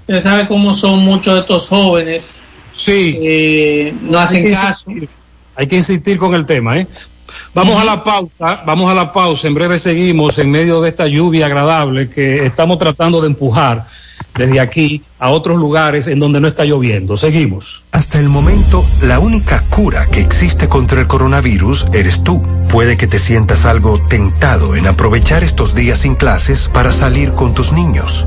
usted sabe cómo son muchos de estos jóvenes, Sí. eh, no Hay hacen que caso. insistir, Hay que insistir con el tema, ¿eh? Vamos a la pausa, vamos a la pausa. En breve seguimos en medio de esta lluvia agradable que estamos tratando de empujar desde aquí a otros lugares en donde no está lloviendo. Seguimos. Hasta el momento, la única cura que existe contra el coronavirus eres tú. Puede que te sientas algo tentado en aprovechar estos días sin clases para salir con tus niños.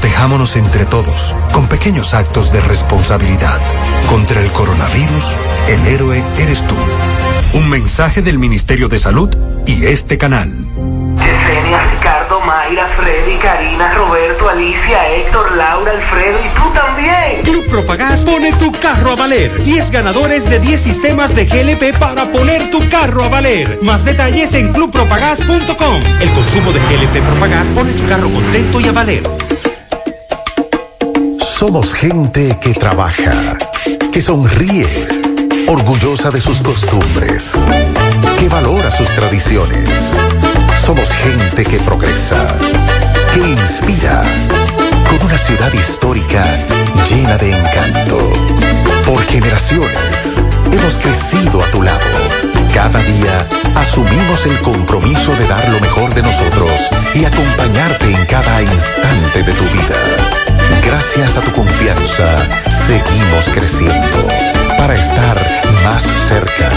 Protejámonos entre todos, con pequeños actos de responsabilidad. Contra el coronavirus, el héroe eres tú. Un mensaje del Ministerio de Salud y este canal. Yesenia, Ricardo, Mayra, Freddy, Karina, Roberto, Alicia, Héctor, Laura, Alfredo y tú también. Club Propagás pone tu carro a valer. 10 ganadores de 10 sistemas de GLP para poner tu carro a valer. Más detalles en clubpropagás.com. El consumo de GLP Propagás pone tu carro contento y a valer. Somos gente que trabaja, que sonríe, orgullosa de sus costumbres, que valora sus tradiciones. Somos gente que progresa, que inspira, con una ciudad histórica llena de encanto. Por generaciones hemos crecido a tu lado. Cada día asumimos el compromiso de dar lo mejor de nosotros y acompañarte en cada instante de tu vida. Gracias a tu confianza, seguimos creciendo para estar más cerca,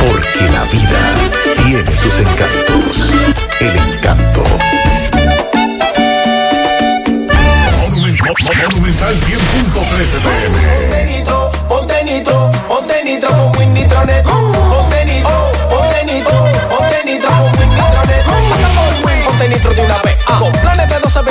porque la vida tiene sus encantos. El encanto.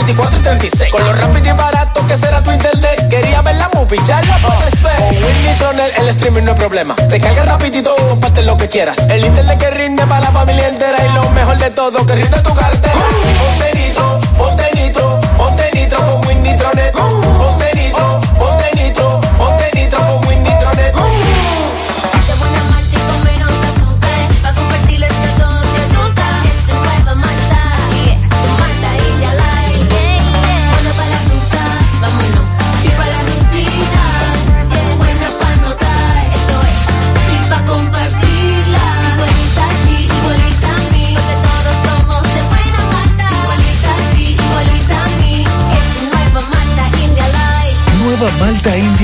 24 y 36. Con lo rápido y barato que será tu internet. Quería ver la movie, ya la puedes ver. Con Win Nitronet el streaming no es problema. Te carga rapidito y comparte lo que quieras. El internet que rinde para la familia entera. Y lo mejor de todo, que rinde tu cartera. Ponte nitro, ponte nitro, ponte nitro con Win Nitronet.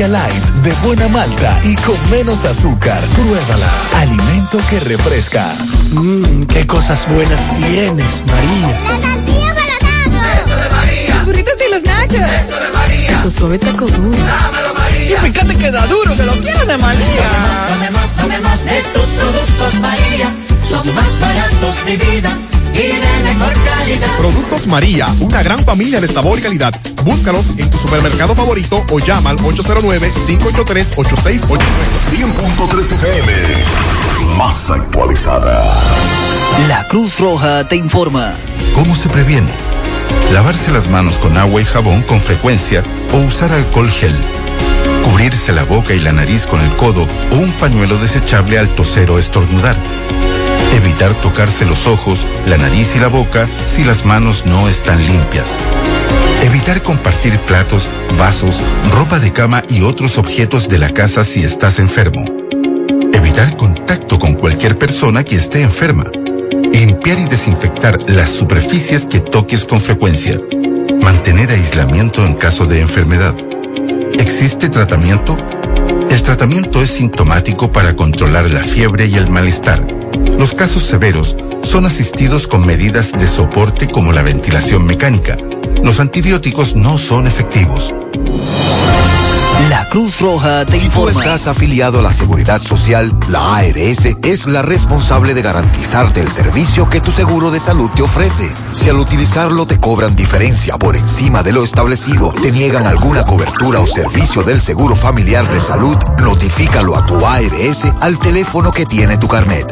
India Light de buena malta y con menos azúcar. Pruébala. Alimento que refresca. Mmm, qué cosas buenas tienes, María. Eso de María. Los burritos y los nachos. Eso de María. Tu suave taco duro. Dámelo, María. Y fíjate que da duro, que lo quiero de María. Tomemos, tomemos de tus productos María. Son más baratos de vida. Y de mejor calidad. Productos María, una gran familia de sabor y calidad. Búscalos en tu supermercado favorito o llama al 809-583-8689. 100.3 FM, más actualizada. La Cruz Roja te informa. ¿Cómo se previene? Lavarse las manos con agua y jabón con frecuencia o usar alcohol gel. Cubrirse la boca y la nariz con el codo o un pañuelo desechable al toser o estornudar. Evitar tocarse los ojos, la nariz y la boca si las manos no están limpias. Evitar compartir platos, vasos, ropa de cama y otros objetos de la casa si estás enfermo. Evitar contacto con cualquier persona que esté enferma. Limpiar y desinfectar las superficies que toques con frecuencia. Mantener aislamiento en caso de enfermedad. ¿Existe tratamiento? El tratamiento es sintomático para controlar la fiebre y el malestar. Los casos severos son asistidos con medidas de soporte como la ventilación mecánica. Los antibióticos no son efectivos. La Cruz Roja te Si tú informa. estás afiliado a la Seguridad Social, la ARS es la responsable de garantizarte el servicio que tu seguro de salud te ofrece. Si al utilizarlo te cobran diferencia por encima de lo establecido, te niegan alguna cobertura o servicio del Seguro Familiar de Salud, notifícalo a tu ARS al teléfono que tiene tu carnet.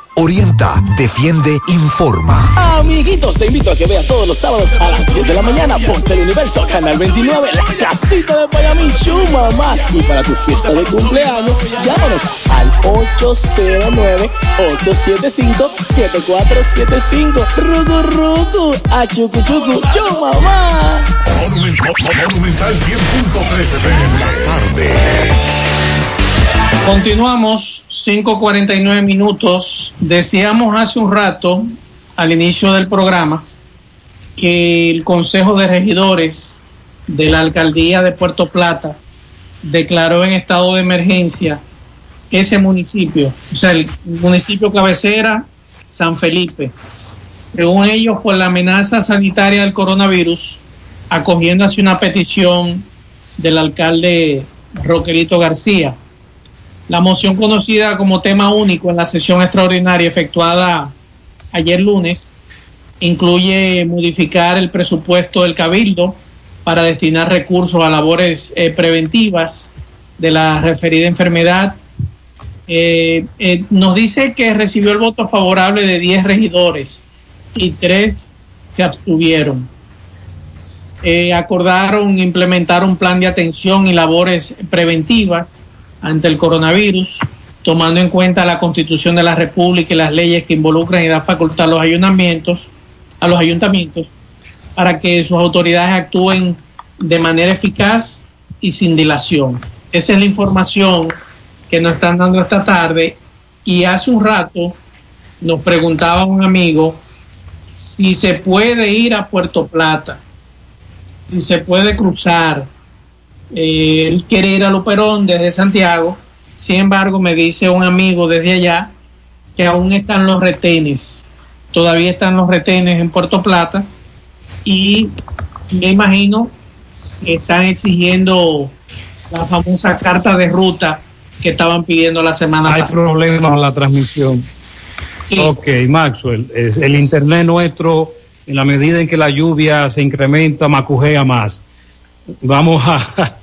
Orienta, defiende, informa. Amiguitos, te invito a que veas todos los sábados a las 10 de la mañana por Teleuniverso, Canal 29, La Casita de Payamichu, mamá. Y para tu fiesta de cumpleaños, llámanos al 809-875-7475. Rugu, rugu, a chucu, chucu, chu, mamá. Monumental 100.3 FM. La tarde. Continuamos, 5.49 minutos. Decíamos hace un rato, al inicio del programa, que el Consejo de Regidores de la Alcaldía de Puerto Plata declaró en estado de emergencia ese municipio, o sea, el municipio cabecera, San Felipe. Según ellos, por la amenaza sanitaria del coronavirus, acogiendo así una petición del alcalde Roquelito García. La moción conocida como tema único en la sesión extraordinaria efectuada ayer lunes incluye modificar el presupuesto del cabildo para destinar recursos a labores eh, preventivas de la referida enfermedad. Eh, eh, nos dice que recibió el voto favorable de 10 regidores y 3 se abstuvieron. Acordaron implementar un plan de atención y labores preventivas ante el coronavirus, tomando en cuenta la Constitución de la República y las leyes que involucran y dan facultad a los ayuntamientos, a los ayuntamientos, para que sus autoridades actúen de manera eficaz y sin dilación. Esa es la información que nos están dando esta tarde y hace un rato nos preguntaba un amigo si se puede ir a Puerto Plata, si se puede cruzar. Eh, él quiere ir a Luperón desde Santiago, sin embargo me dice un amigo desde allá que aún están los retenes, todavía están los retenes en Puerto Plata y me imagino que están exigiendo la famosa carta de ruta que estaban pidiendo la semana Hay pasada. problemas con la transmisión. Ok, Maxwell, es el internet nuestro, en la medida en que la lluvia se incrementa, macujea más. Vamos a,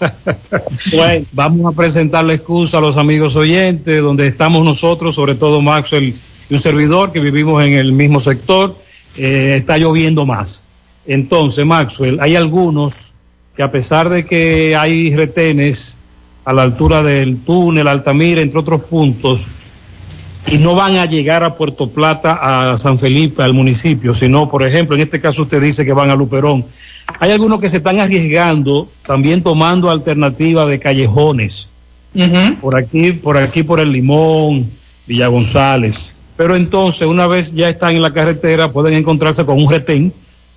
vamos a presentar la excusa a los amigos oyentes, donde estamos nosotros, sobre todo Maxwell y un servidor que vivimos en el mismo sector, eh, está lloviendo más. Entonces, Maxwell, hay algunos que a pesar de que hay retenes a la altura del túnel, Altamira, entre otros puntos, y no van a llegar a Puerto Plata, a San Felipe, al municipio, sino, por ejemplo, en este caso usted dice que van a Luperón. Hay algunos que se están arriesgando, también tomando alternativa de callejones, por aquí, por aquí, por el Limón, Villa González. Pero entonces, una vez ya están en la carretera, pueden encontrarse con un retén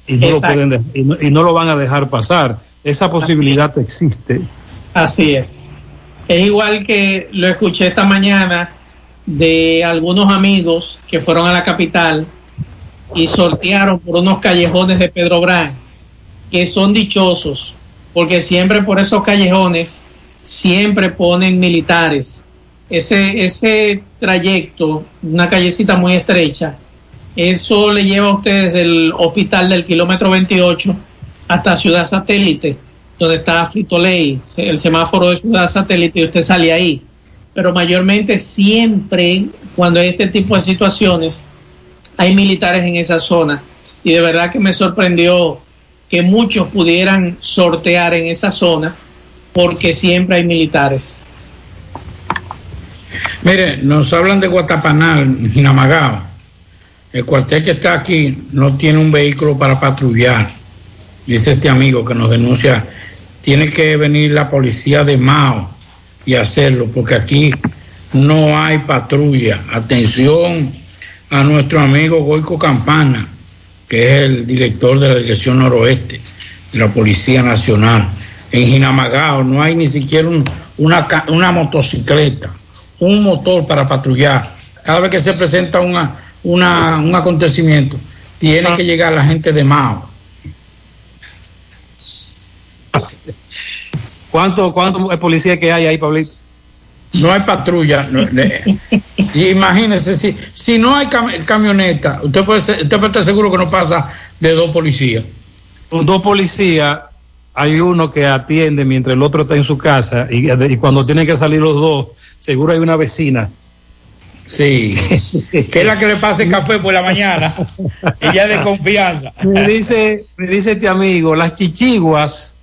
y no, lo, pueden de- y no, y no lo van a dejar pasar. Esa posibilidad existe. Así es. Es igual que lo escuché esta mañana de algunos amigos que fueron a la capital y sortearon por unos callejones de Pedro Brán, que son dichosos, porque siempre por esos callejones, siempre ponen militares. Ese, ese trayecto, una callecita muy estrecha, eso le lleva a ustedes del hospital del kilómetro 28 hasta Ciudad Satélite, donde está Frito Ley, el semáforo de Ciudad Satélite, y usted sale ahí. Pero mayormente siempre, cuando hay este tipo de situaciones, hay militares en esa zona. Y de verdad que me sorprendió que muchos pudieran sortear en esa zona, porque siempre hay militares. Mire, nos hablan de Guatapanal, Jinamagao. El cuartel que está aquí no tiene un vehículo para patrullar. Dice este amigo que nos denuncia, tiene que venir la policía de Mao y hacerlo, porque aquí no hay patrulla. Atención a nuestro amigo Goico Campana, que es el director de la Dirección Noroeste de la Policía Nacional. En Jinamagao no hay ni siquiera un- una, una motocicleta, un motor para patrullar. Cada vez que se presenta una, una- un acontecimiento, tiene que llegar la gente de Mao. ¿Cuánto, cuánto policía que hay ahí, Pablito? No hay patrulla. no, imagínese, si, si no hay cam- camioneta, usted puede, ser- usted puede estar seguro que no pasa de dos policías. Dos policías, hay uno que atiende mientras el otro está en su casa y, y cuando tienen que salir los dos, seguro hay una vecina. Sí, que es la que le pase café por la mañana. Ella de confianza. Me dice, me dice este amigo, las chichiguas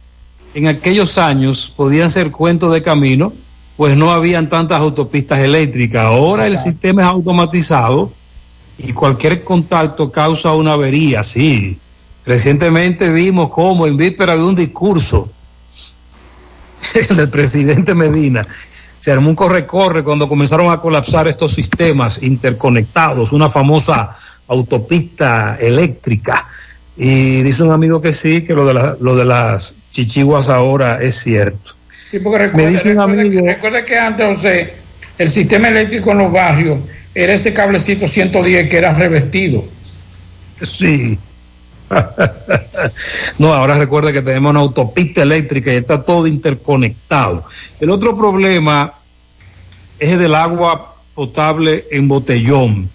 en aquellos años podían ser cuentos de camino, pues no habían tantas autopistas eléctricas. Ahora el sistema es automatizado y cualquier contacto causa una avería, sí. Recientemente vimos cómo en víspera de un discurso del presidente Medina se armó un corre-corre cuando comenzaron a colapsar estos sistemas interconectados, una famosa autopista eléctrica. Y dice un amigo que sí, que lo de, la- lo de las chichiguas ahora es cierto. Sí, porque Me recuerde, dice un amigo- que, recuerde que antes, José, el sistema eléctrico en los barrios era ese cablecito 110 que era revestido. Sí. no, ahora recuerde que tenemos una autopista eléctrica y está todo interconectado. El otro problema es el del agua potable en botellón,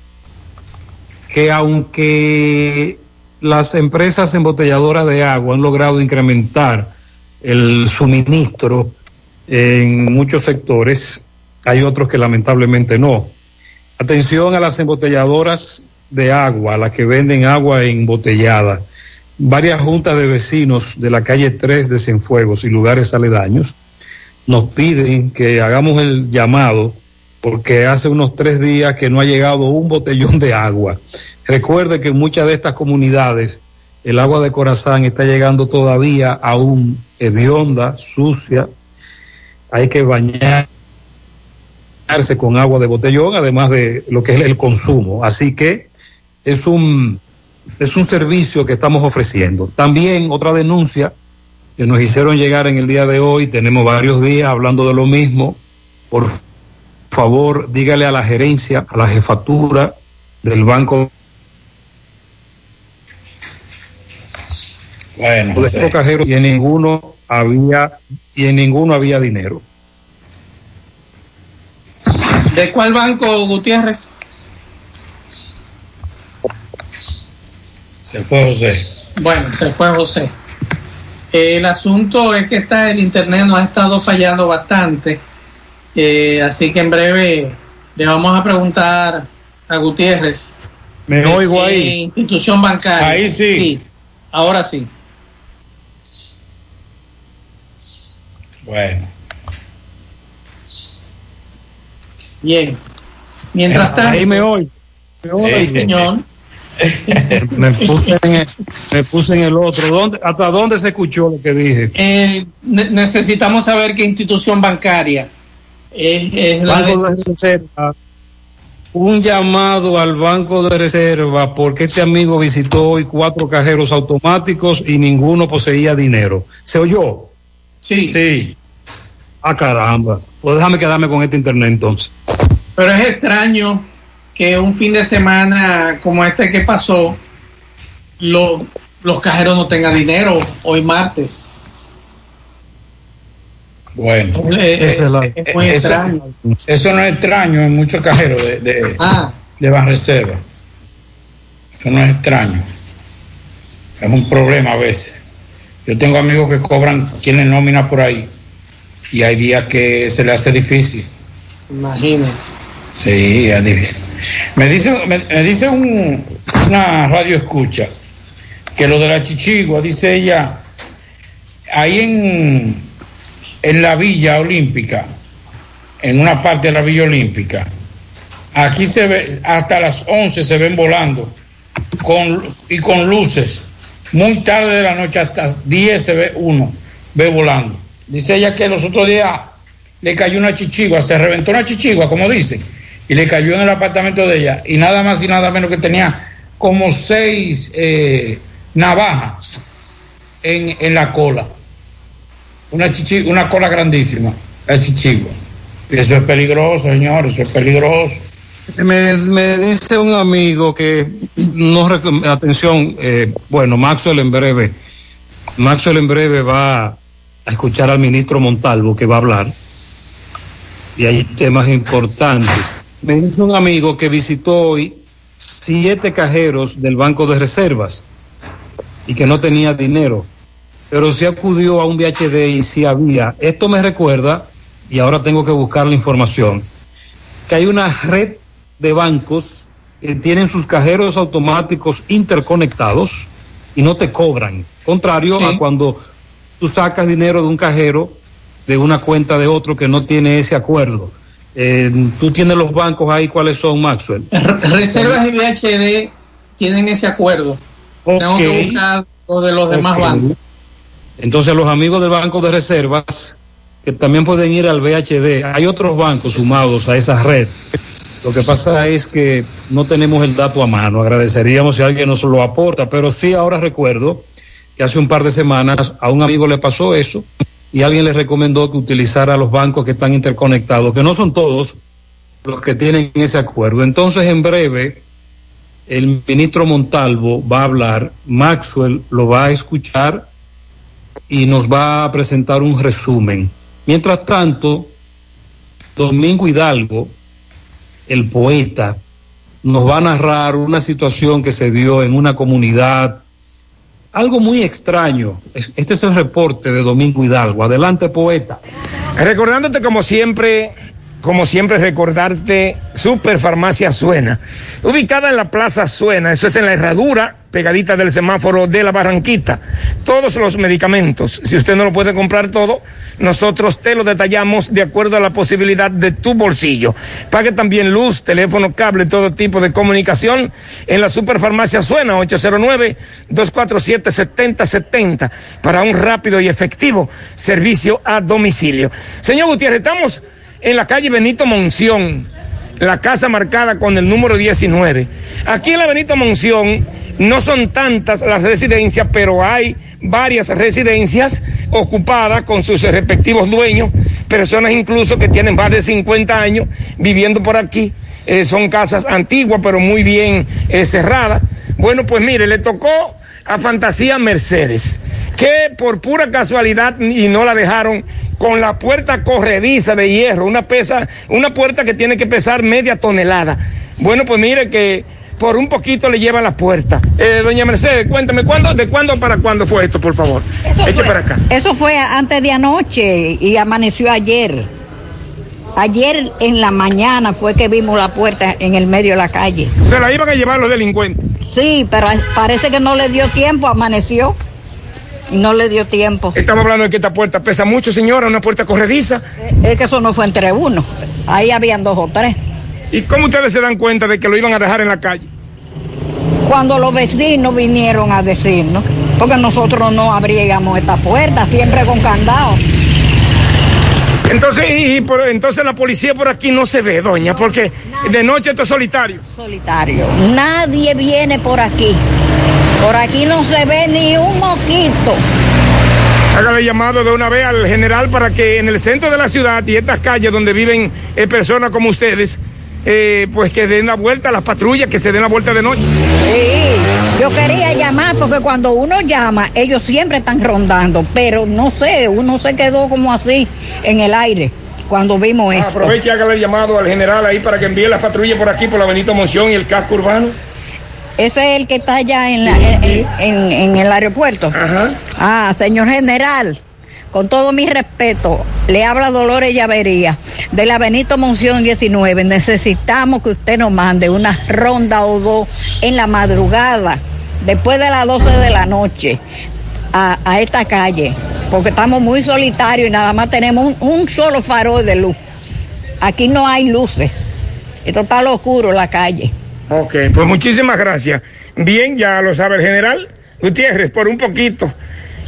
que aunque las empresas embotelladoras de agua han logrado incrementar el suministro en muchos sectores, hay otros que lamentablemente no. Atención a las embotelladoras de agua, las que venden agua embotellada. Varias juntas de vecinos de la calle 3 de Cienfuegos y lugares aledaños nos piden que hagamos el llamado porque hace unos tres días que no ha llegado un botellón de agua. Recuerde que en muchas de estas comunidades el agua de Corazán está llegando todavía aún hedionda, sucia. Hay que bañar bañarse con agua de botellón, además de lo que es el consumo. Así que es un, es un servicio que estamos ofreciendo. También otra denuncia que nos hicieron llegar en el día de hoy, tenemos varios días hablando de lo mismo. Por favor, dígale a la gerencia, a la jefatura del Banco Bueno, de estos cajeros y en ninguno había y en ninguno había dinero. ¿De cuál banco, Gutiérrez? Se fue José. Bueno, se fue José. El asunto es que está, el internet nos ha estado fallando bastante, eh, así que en breve le vamos a preguntar a Gutiérrez. Me oigo ahí. Institución bancaria. Ahí sí. Ahora sí. Bueno. Bien. Mientras tanto. Ahí me oigo. Sí, señor. Me puse, en el, me puse en el otro. ¿Dónde, ¿Hasta dónde se escuchó lo que dije? Eh, ne- necesitamos saber qué institución bancaria es, es la Banco de- de Reserva. Un llamado al Banco de Reserva porque este amigo visitó hoy cuatro cajeros automáticos y ninguno poseía dinero. ¿Se oyó? Sí. Sí. Ah, caramba. Pues déjame quedarme con este internet entonces. Pero es extraño que un fin de semana como este que pasó, lo- los cajeros no tengan dinero hoy martes. Bueno, Eh, eh, es muy eso, extraño. eso no es extraño en muchos cajeros de, de, Ah. de Banreserva. Eso no es extraño. Es un problema a veces. Yo tengo amigos que cobran, tienen nómina por ahí, y hay días que se le hace difícil. Imagínense. Sí, es difícil. Me dice, me, me dice un- una radio escucha que lo de la chichigua, dice ella, ahí en, en la Villa Olímpica, en una parte de la Villa Olímpica, aquí se ve, hasta las 11 se ven volando con, y con luces. Muy tarde de la noche, hasta 10 se ve uno, ve volando. Dice ella que los otros días le cayó una chichigua, se reventó una chichigua, como dicen, y le cayó en el apartamento de ella, y nada más y nada menos que tenía como seis eh, navajas en, en la cola. Una, chichi- una cola grandísima, la chichigua. Eso es peligroso, señor, eso es peligroso. Me, dice un amigo que no atención, eh, bueno, Maxwell en breve, Maxwell en breve va a escuchar al ministro Montalvo que va a hablar y hay temas importantes. Me dice un amigo que visitó hoy siete cajeros del Banco de Reservas y que no tenía dinero, pero sí acudió a un VHD y sí había. Esto me recuerda, y ahora tengo que buscar la información, que hay una red de bancos que tienen sus cajeros automáticos interconectados y no te cobran. Contrario Sí. a cuando tú sacas dinero de un cajero de una cuenta de otro que no tiene ese acuerdo. Eh, tú tienes los bancos ahí, ¿cuáles son, Maxwell? Reservas y VHD tienen ese acuerdo. Tengo que buscar lo de los demás bancos. Entonces los amigos del Banco de Reservas, que también pueden ir al VHD, hay otros bancos sumados a esa red. Lo que pasa es que no tenemos el dato a mano. Agradeceríamos si alguien nos lo aporta, pero sí ahora recuerdo que hace un par de semanas a un amigo le pasó eso y alguien le recomendó que utilizara los bancos que están interconectados, que no son todos los que tienen ese acuerdo. Entonces, en breve, el ministro Montalvo va a hablar, Maxwell lo va a escuchar y nos va a presentar un resumen. Mientras tanto, Domingo Hidalgo, el poeta, nos va a narrar una situación que se dio en una comunidad, algo muy extraño. Es- Este es el reporte de Domingo Hidalgo. Adelante, poeta. Recordándote como siempre, como siempre recordarte, Super Farmacia Suena, ubicada en la Plaza Suena, eso es en la herradura, pegadita del semáforo de la Barranquita. Todos los medicamentos, si usted no lo puede comprar todo, nosotros te lo detallamos de acuerdo a la posibilidad de tu bolsillo. Pague también luz, teléfono, cable, todo tipo de comunicación en la Superfarmacia Suena 809-247-7070 para un rápido y efectivo servicio a domicilio. Señor Gutiérrez, estamos en la calle Benito Monción, la casa marcada con el número 19. Aquí en la Benito Monción no son tantas las residencias, pero hay varias residencias ocupadas con sus respectivos dueños, personas incluso que tienen más de 50 años viviendo por aquí. Eh, son casas antiguas, pero muy bien eh, cerradas. Bueno, pues mire, le tocó a Fantasía Mercedes, que por pura casualidad y no la dejaron con la puerta corrediza de hierro, una pesa, una puerta que tiene que pesar media tonelada. Bueno, pues mire que por un poquito le lleva la puerta. Eh, doña Mercedes, cuéntame, ¿cuándo, ¿de cuándo para cuándo fue esto, por favor? Eche fue- para acá. Eso fue antes de anoche y amaneció ayer. Ayer en la mañana fue que vimos la puerta en el medio de la calle. Se la iban a llevar los delincuentes. Sí, pero parece que no le dio tiempo, amaneció. No le dio tiempo. Estamos hablando de que esta puerta pesa mucho, señora, una puerta corrediza. Es que eso no fue entre uno. Ahí habían dos o tres. ¿Y cómo ustedes se dan cuenta de que lo iban a dejar en la calle? Cuando los vecinos vinieron a decirnos, porque nosotros no abríamos esta puerta, siempre con candado. Entonces, y, y por- entonces la policía por aquí no se ve, doña, porque de noche esto es solitario. Solitario. Nadie viene por aquí. Por aquí no se ve ni un moquito. Hágale llamado de una vez al general para que en el centro de la ciudad y estas calles donde viven eh, personas como ustedes eh, pues que den la vuelta, las patrullas que se den la vuelta de noche. Sí, yo quería llamar porque cuando uno llama, ellos siempre están rondando, pero no sé, uno se quedó como así en el aire cuando vimos eso. Aproveche y hágale el llamado al general ahí para que envíe las patrullas por aquí, por la Benito Monción y el casco urbano. Ese es el que está allá en, la- en, en- en el aeropuerto. Ah, señor general, con todo mi respeto, le habla Dolores Llavería de la Benito Monción 19. Necesitamos que usted nos mande una ronda o dos en la madrugada, después de las 12 de la noche, a, esta calle, porque estamos muy solitarios y nada más tenemos un, solo farol de luz. Aquí no hay luces. Esto está oscuro la calle. Ok, pues muchísimas gracias. Bien, ya lo sabe el general Gutiérrez, por un poquito.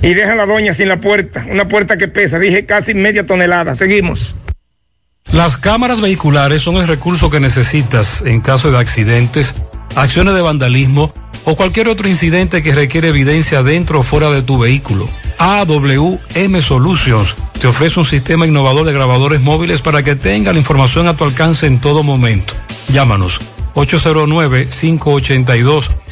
Y deja a la doña sin la puerta, una puerta que pesa, dije casi media tonelada. Seguimos. Las cámaras vehiculares son el recurso que necesitas en caso de accidentes, acciones de vandalismo o cualquier otro incidente que requiere evidencia dentro o fuera de tu vehículo. AWM Solutions te ofrece un sistema innovador de grabadores móviles para que tenga la información a tu alcance en todo momento. Llámanos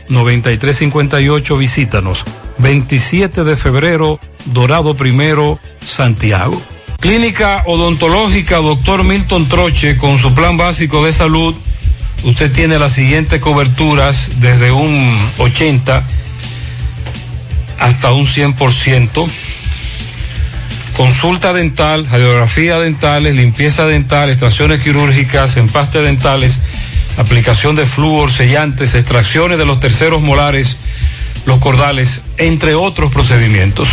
809-582-9358. Visítanos 27 de febrero, Dorado Primero, Santiago. Clínica Odontológica Doctor Milton Troche con su plan básico de salud. Usted tiene las siguientes coberturas desde un 80 hasta un 100%. Consulta dental, radiografía dentales, limpieza dental, extracciones quirúrgicas, empastes dentales, aplicación de flúor, sellantes, extracciones de los terceros molares, los cordales, entre otros procedimientos.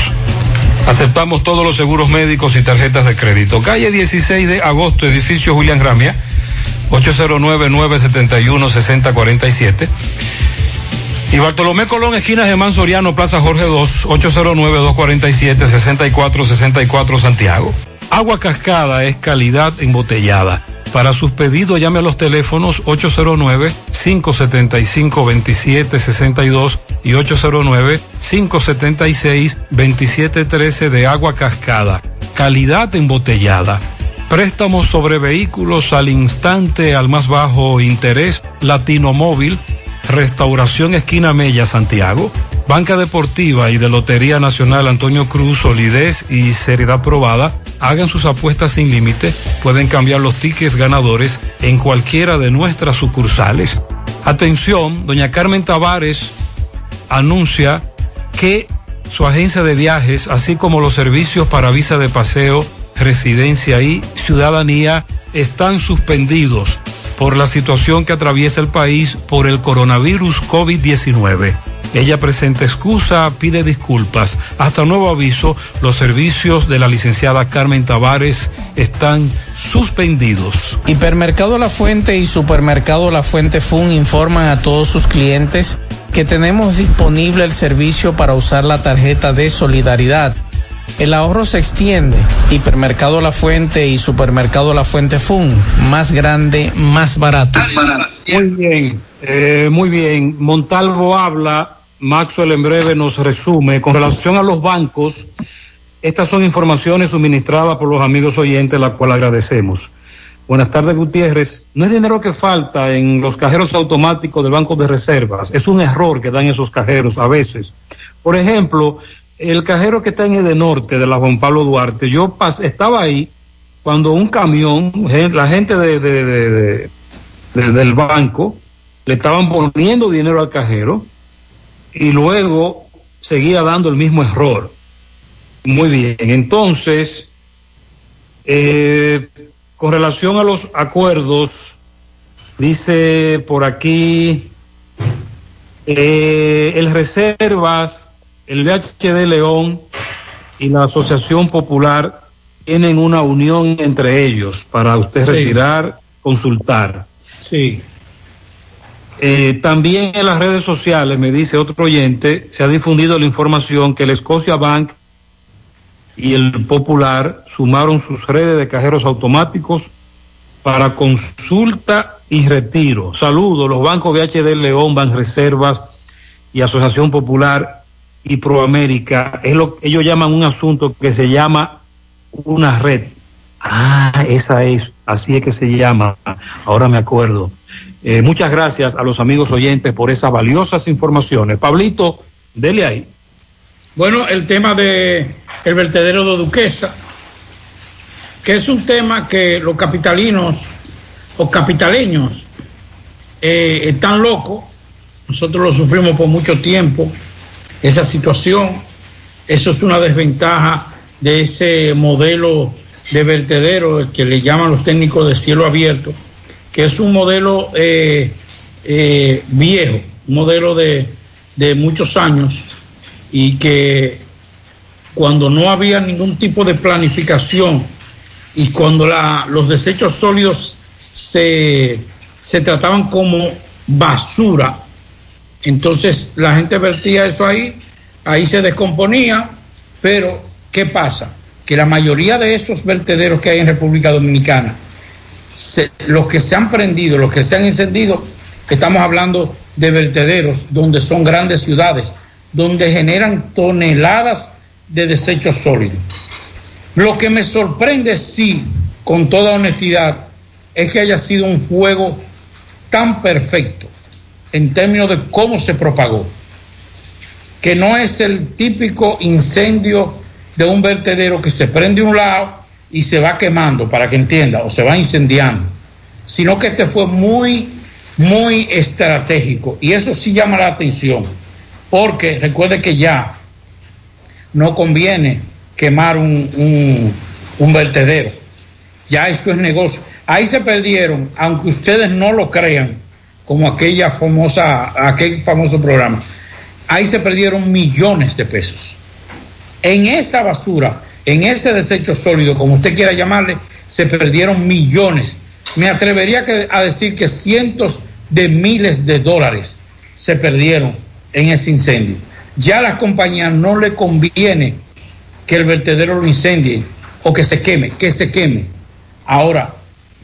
Aceptamos todos los seguros médicos y tarjetas de crédito. Calle 16 de agosto, edificio Julián Ramia, 809-971-6047. Y Bartolomé Colón, esquina Germán Soriano, Plaza Jorge 2, 809-247-6464 Santiago. Agua cascada es calidad embotellada. Para sus pedidos llame a los teléfonos 809-575-2762 y 809-576-2713 de agua cascada. Calidad embotellada. Préstamos sobre vehículos al instante al más bajo interés. Latino Móvil. Restauración Esquina Mella, Santiago. Banca Deportiva y de Lotería Nacional Antonio Cruz, solidez y seriedad probada. Hagan sus apuestas sin límite. Pueden cambiar los tickets ganadores en cualquiera de nuestras sucursales. Atención, doña Carmen Tavares anuncia que su agencia de viajes, así como los servicios para visa de paseo, residencia y ciudadanía, están suspendidos por la situación que atraviesa el país por el coronavirus COVID-19. Ella presenta excusa, pide disculpas. Hasta nuevo aviso, los servicios de la licenciada Carmen Tavares están suspendidos. Hipermercado La Fuente y Supermercado La Fuente Fun informan a todos sus clientes que tenemos disponible el servicio para usar la tarjeta de solidaridad. El ahorro se extiende. Hipermercado La Fuente y Supermercado La Fuente Fun. Más grande, más barato. Muy bien, eh, muy bien. Montalvo habla, Maxwell en breve nos resume. Con relación a los bancos, estas son informaciones suministradas por los amigos oyentes, la cual agradecemos. Buenas tardes, Gutiérrez. No es dinero que falta en los cajeros automáticos del Banco de Reservas. Es un error que dan esos cajeros a veces. Por ejemplo, el cajero que está en Edenorte de la Juan Pablo Duarte, yo estaba ahí cuando un camión, la gente de- de- del banco, le estaban poniendo dinero al cajero y luego seguía dando el mismo error. Muy bien, entonces, eh, con relación a los acuerdos, dice por aquí, eh, el Reservas, el VHD León y la Asociación Popular tienen una unión entre ellos para usted Sí. retirar, consultar. Sí. Eh, también en las redes sociales, me dice otro oyente, se ha difundido la información que el Scotia Bank y el Popular sumaron sus redes de cajeros automáticos para consulta y retiro. Saludos, los bancos VHD León, Banreservas y Asociación Popular y Proamérica. Es lo ellos llaman un asunto que se llama una red. Ah, esa es, así es que se llama, ahora me acuerdo. Eh, muchas gracias a los amigos oyentes por esas valiosas informaciones. Pablito, dele ahí. Bueno, el tema de el vertedero de Duquesa, que es un tema que los capitalinos o capitaleños eh, están locos. Nosotros lo sufrimos por mucho tiempo, esa situación. Eso es una desventaja de ese modelo de vertedero que le llaman los técnicos de cielo abierto, que es un modelo eh, eh, viejo, un modelo de, de muchos años y que cuando no había ningún tipo de planificación y cuando la, los desechos sólidos se, se trataban como basura, entonces la gente vertía eso ahí, ahí se descomponía, pero ¿qué pasa? Que la mayoría de esos vertederos que hay en República Dominicana, los que se han prendido, los que se han encendido, estamos hablando de vertederos donde son grandes ciudades, donde generan toneladas de desechos sólidos. Lo que me sorprende, sí, con toda honestidad, es que haya sido un fuego tan perfecto en términos de cómo se propagó, que no es el típico incendio de un vertedero que se prende un lado y se va quemando, para que entienda, o se va incendiando, sino que este fue muy, muy estratégico y eso sí llama la atención, porque recuerde que ya no conviene quemar un, un, un vertedero, ya eso es negocio. Ahí se perdieron, aunque ustedes no lo crean, como aquella famosa, aquel famoso programa, ahí se perdieron millones de pesos. En esa basura, en ese desecho sólido, como usted quiera llamarle, se perdieron millones. Me atrevería a decir que cientos de miles de dólares se perdieron en ese incendio. Ya a las compañías no le conviene que el vertedero lo incendie o que se queme, que se queme. Ahora,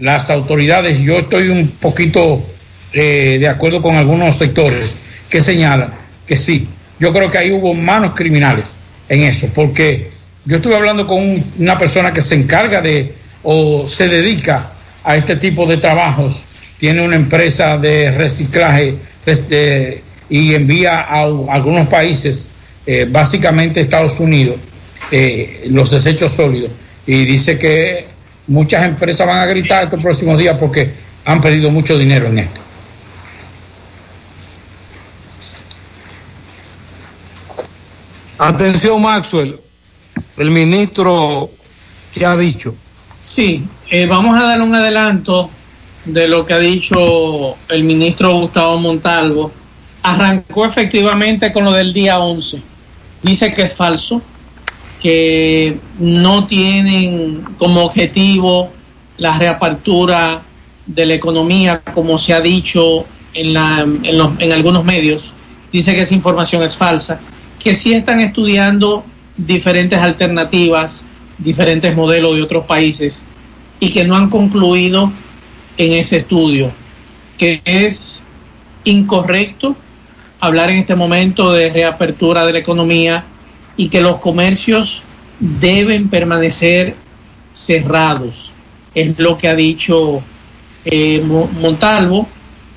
las autoridades, yo estoy un poquito eh, de acuerdo con algunos sectores que señalan que sí, yo creo que ahí hubo manos criminales en eso, porque yo estuve hablando con un- una persona que se encarga de o se dedica a este tipo de trabajos, tiene una empresa de reciclaje de- y envía a, a algunos países, eh, básicamente Estados Unidos, eh, los desechos sólidos y dice que muchas empresas van a gritar estos próximos días porque han perdido mucho dinero en esto. Atención, Maxwell. El ministro, ¿qué ha dicho? Sí, eh, vamos a dar un adelanto de lo que ha dicho el ministro Gustavo Montalvo. Arrancó efectivamente con lo del día 11. Dice que es falso, que no tienen como objetivo la reapertura de la economía, como se ha dicho en, la, en, los- en algunos medios. Dice que esa información es falsa, que sí están estudiando diferentes alternativas, diferentes modelos de otros países y que no han concluido en ese estudio, que es incorrecto hablar en este momento de reapertura de la economía y que los comercios deben permanecer cerrados. Es lo que ha dicho eh, Mo- Montalvo,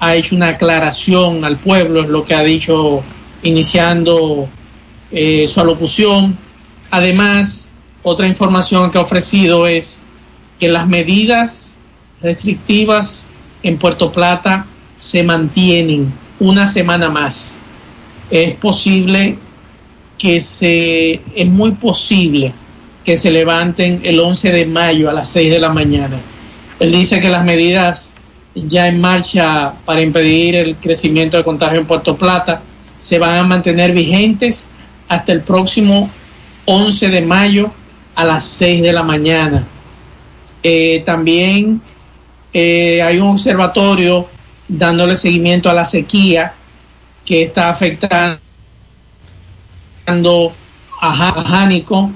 ha hecho una aclaración al pueblo, es lo que ha dicho iniciando eh, su alocución. Además, otra información que ha ofrecido es que las medidas restrictivas en Puerto Plata se mantienen una semana más. Es posible que se, es muy posible que se levanten el 11 de mayo a las 6 de la mañana. Él dice que las medidas ya en marcha para impedir el crecimiento del contagio en Puerto Plata se van a mantener vigentes hasta el próximo 11 de mayo a las 6 de la mañana. Eh, también eh, hay un observatorio dándole seguimiento a la sequía que está afectando a Jánico,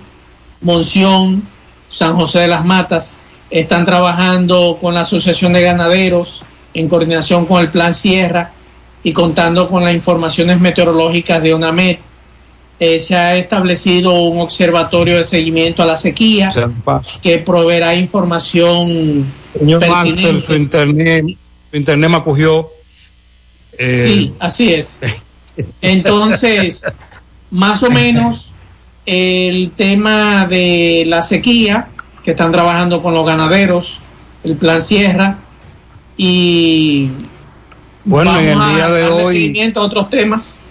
Monción, San José de las Matas. Están trabajando con la Asociación de Ganaderos en coordinación con el Plan Sierra y contando con las informaciones meteorológicas de ONAMED. Eh, se ha establecido un observatorio de seguimiento a la sequía que proveerá información Señor. Marcel, su internet, su internet me acogió. Eh, Sí, así es. Entonces, más o menos el tema de la sequía, que están trabajando con los ganaderos, el plan Sierra, y Bueno, en el a día de hoy- seguimiento a otros temas.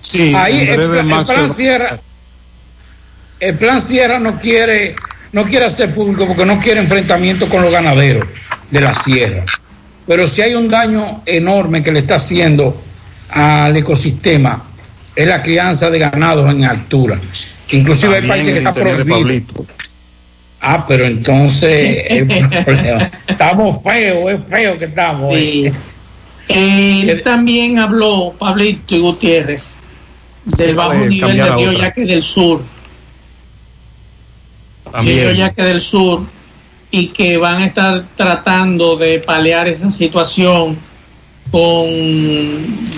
Sí, Ahí en el, breve el Max plan Sierra, el plan Sierra no quiere, no quiere hacer público porque no quiere enfrentamiento con los ganaderos de la sierra. Pero si hay un daño enorme que le está haciendo al ecosistema, es la crianza de ganados en altura. Que inclusive hay También países que está prohibido. Ah, pero entonces estamos feos, es feo que estamos. Sí. eh. Él también habló, Pablito y Gutiérrez, del bajo nivel del río. Yaque del Sur. También. Río Yaque del Sur y que van a estar tratando de paliar esa situación con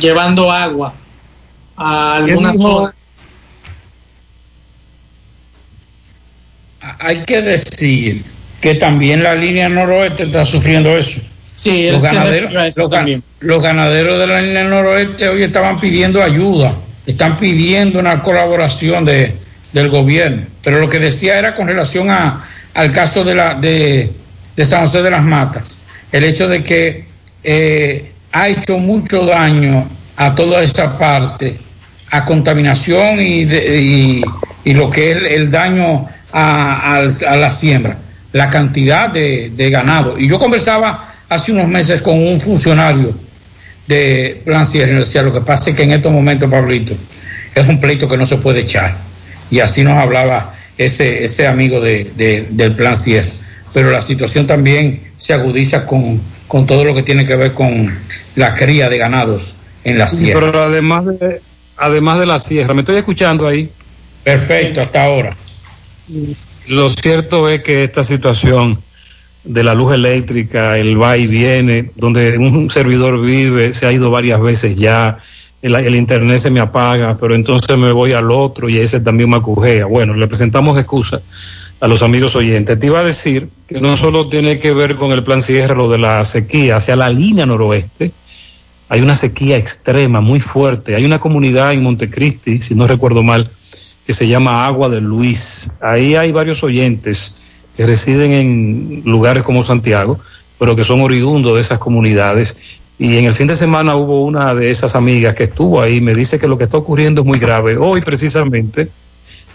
llevando agua a ¿Qué algunas zonas. Hay que decir que también la línea noroeste está sufriendo eso. Sí, los ganaderos, los, los ganaderos de la línea noroeste hoy estaban pidiendo ayuda, están pidiendo una colaboración de, del gobierno. Pero lo que decía era con relación a, al caso de, la, de, de San José de las Matas, el hecho de que eh, ha hecho mucho daño a toda esa parte, a contaminación y, de- y, lo que es el, el daño a, a la siembra, la cantidad de, de ganado. Y yo conversaba hace unos meses con un funcionario de Plan Sierra me decía, lo que pasa es que en estos momentos, Pablito, es un pleito que no se puede echar. Y así nos hablaba ese, ese amigo de, de- del Plan Sierra. Pero la situación también se agudiza con, con todo lo que tiene que ver con la cría de ganados en la sierra. Pero además de, además de la sierra, me estoy escuchando ahí. Perfecto, hasta ahora. Lo cierto es que esta situación de la luz eléctrica, el va y viene, donde un servidor vive, se ha ido varias veces ya, el, internet se me apaga, pero entonces me voy al otro y ese también me acujea. Bueno, le presentamos excusa a los amigos oyentes. Te iba a decir que no solo tiene que ver con el plan cierre lo de la sequía hacia la línea noroeste, hay una sequía extrema, muy fuerte. Hay una comunidad en Montecristi, si no recuerdo mal, que se llama Agua de Luis. Ahí hay varios oyentes que residen en lugares como Santiago, pero que son oriundos de esas comunidades. Y en el fin de semana hubo una de esas amigas que estuvo ahí, me dice que lo que está ocurriendo es muy grave. Hoy precisamente,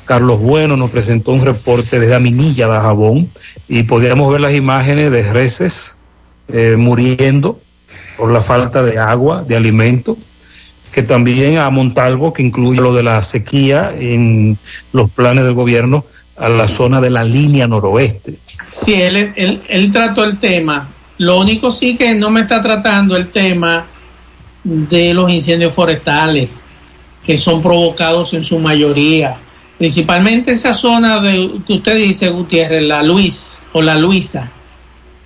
Carlos Bueno nos presentó un reporte desde Aminilla de Jabón y podíamos ver las imágenes de reses eh, muriendo por la falta de agua, de alimento, que también a Montalvo, que incluye lo de la sequía en los planes del gobierno, a la zona de la línea noroeste. Sí, él, él, él trató el tema. Lo único sí que no me está tratando el tema de los incendios forestales, que son provocados en su mayoría. Principalmente esa zona de, que usted dice, Gutiérrez, la Luis o la Luisa,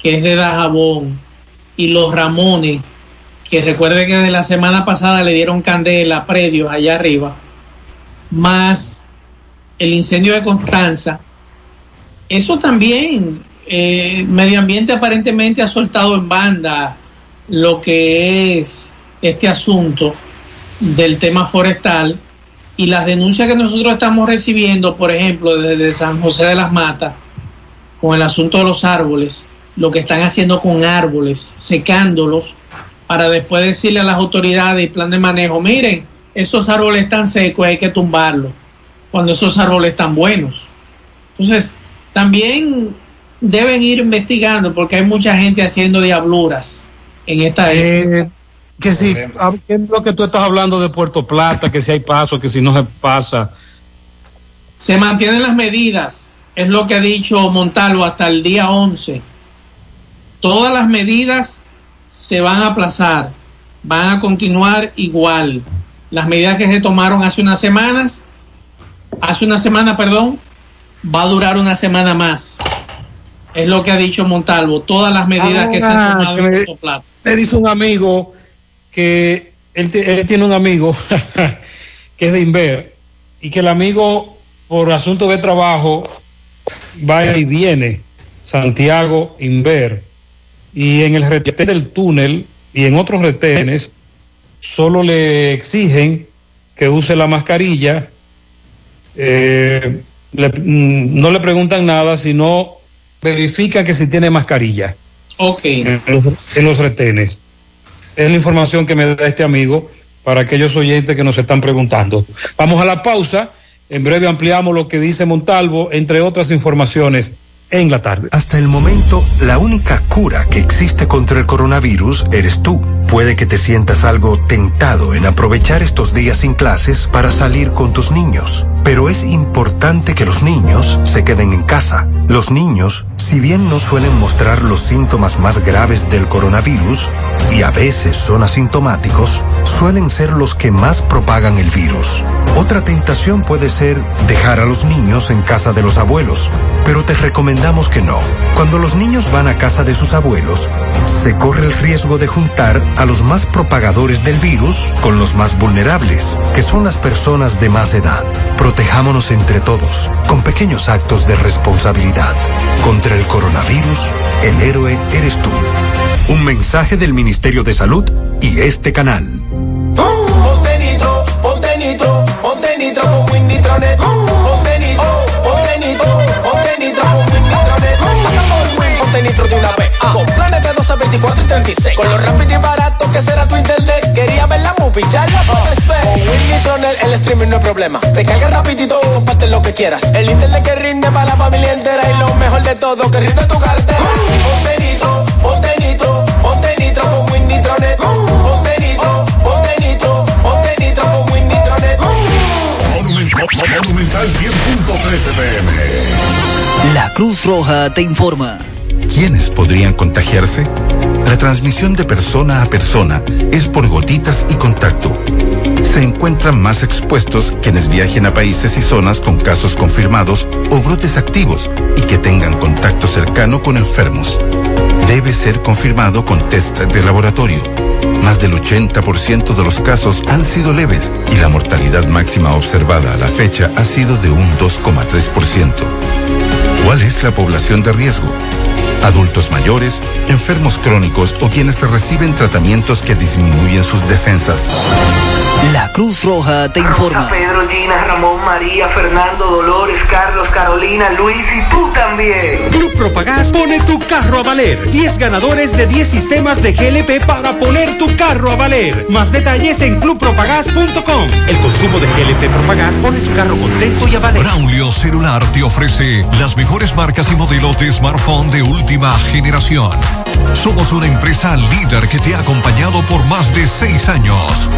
que es de Dajabón, y los Ramones, que recuerde que de la semana pasada le dieron candela a predios allá arriba, más el incendio de Constanza, eso también, eh, medio ambiente aparentemente ha soltado en banda lo que es este asunto del tema forestal y las denuncias que nosotros estamos recibiendo, por ejemplo, desde San José de las Matas, con el asunto de los árboles, lo que están haciendo con árboles, secándolos, para después decirle a las autoridades y plan de manejo, miren, esos árboles están secos, hay que tumbarlos, cuando esos árboles están buenos. Entonces, también deben ir investigando porque hay mucha gente haciendo diabluras en esta Eh, que si, ¿qué es lo que tú estás hablando de Puerto Plata? Que si hay paso, que si no se pasa. Se mantienen las medidas, es lo que ha dicho Montalvo hasta el día 11. Todas las medidas se van a aplazar, van a continuar igual. Las medidas que se tomaron hace unas semanas, hace una semana, perdón, va a durar una semana más. Es lo que ha dicho Montalvo. Todas las medidas que se han Ah, tomado en me- Plata. Me dice un amigo que él, él tiene un amigo que es de Inver y que el amigo, por asunto de trabajo, va y viene, Santiago Inver, y en el retén del túnel y en otros retenes, solo le exigen que use la mascarilla, eh, le- mm, no le preguntan nada, sino verifican que si tiene mascarilla Ok. en los, en los retenes. Es la información que me da este amigo para aquellos oyentes que nos están preguntando. Vamos a la pausa. En breve ampliamos lo que dice Montalvo, entre otras informaciones, en la tarde. Hasta el momento, la única cura que existe contra el coronavirus eres tú. Puede que te sientas algo tentado en aprovechar estos días sin clases para salir con tus niños. Pero es importante que los niños se queden en casa. Los niños, si bien no suelen mostrar los síntomas más graves del coronavirus, y a veces son asintomáticos, suelen ser los que más propagan el virus. Otra tentación puede ser dejar a los niños en casa de los abuelos, pero te recomendamos que no. Cuando los niños van a casa de sus abuelos, se corre el riesgo de juntar a los más propagadores del virus con los más vulnerables, que son las personas de más edad. Protejámonos entre todos, con pequeños actos de responsabilidad. Contra el coronavirus, el héroe eres tú. Un mensaje del Ministerio de Salud y este canal. Nitro con Win Nitronet. Ponte nitro, ponte nitro, ponte nitro con Win Nitronet. Pasa por Win, ponte nitro de una vez. Con planes de 12, 24 y 36. Con lo rápido y barato que será tu internet. Quería ver la movie, ya la puedes ver. Con Win Nitronet el streaming no es problema. Te carga rapidito y comparte lo que quieras. El internet que rinde para la familia entera. Y lo mejor de todo, que rinde tu cartera. Ponte nitro, ponte nitro, ponte nitro con Win Nitronet. Monumental 100.13 pm. La Cruz Roja te informa. ¿Quiénes podrían contagiarse? La transmisión de persona a persona es por gotitas y contacto. Se encuentran más expuestos quienes viajen a países y zonas con casos confirmados o brotes activos y que tengan contacto cercano con enfermos. Debe ser confirmado con test de laboratorio. Más del 80% de los casos han sido leves y la mortalidad máxima observada a la fecha ha sido de un 2,3%. ¿Cuál es la población de riesgo? Adultos mayores, enfermos crónicos o quienes reciben tratamientos que disminuyen sus defensas. La Cruz Roja te Rosa, informa. Pedro, Gina, Ramón, María, Fernando, Dolores, Carlos, Carolina, Luis y tú también. Club Propagás pone tu carro a valer. 10 ganadores de 10 sistemas de GLP para poner tu carro a valer. Más detalles en clubpropagás.com. El consumo de GLP Propagás pone tu carro contento y a valer. Braulio Celular te ofrece las mejores marcas y modelos de smartphone de última generación. Somos una empresa líder que te ha acompañado por más de seis años.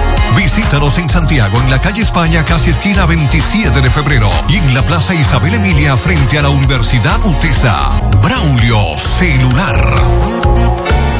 En Santiago, en la calle España, casi esquina 27 de febrero, y en la Plaza Isabel Emilia, frente a la Universidad UTESA. Braulio Celular.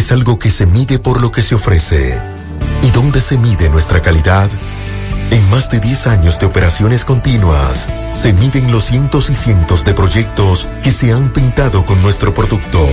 es algo que se mide por lo que se ofrece. ¿Y dónde se mide nuestra calidad? En más de 10 años de operaciones continuas, se miden los cientos y cientos de proyectos que se han pintado con nuestro producto,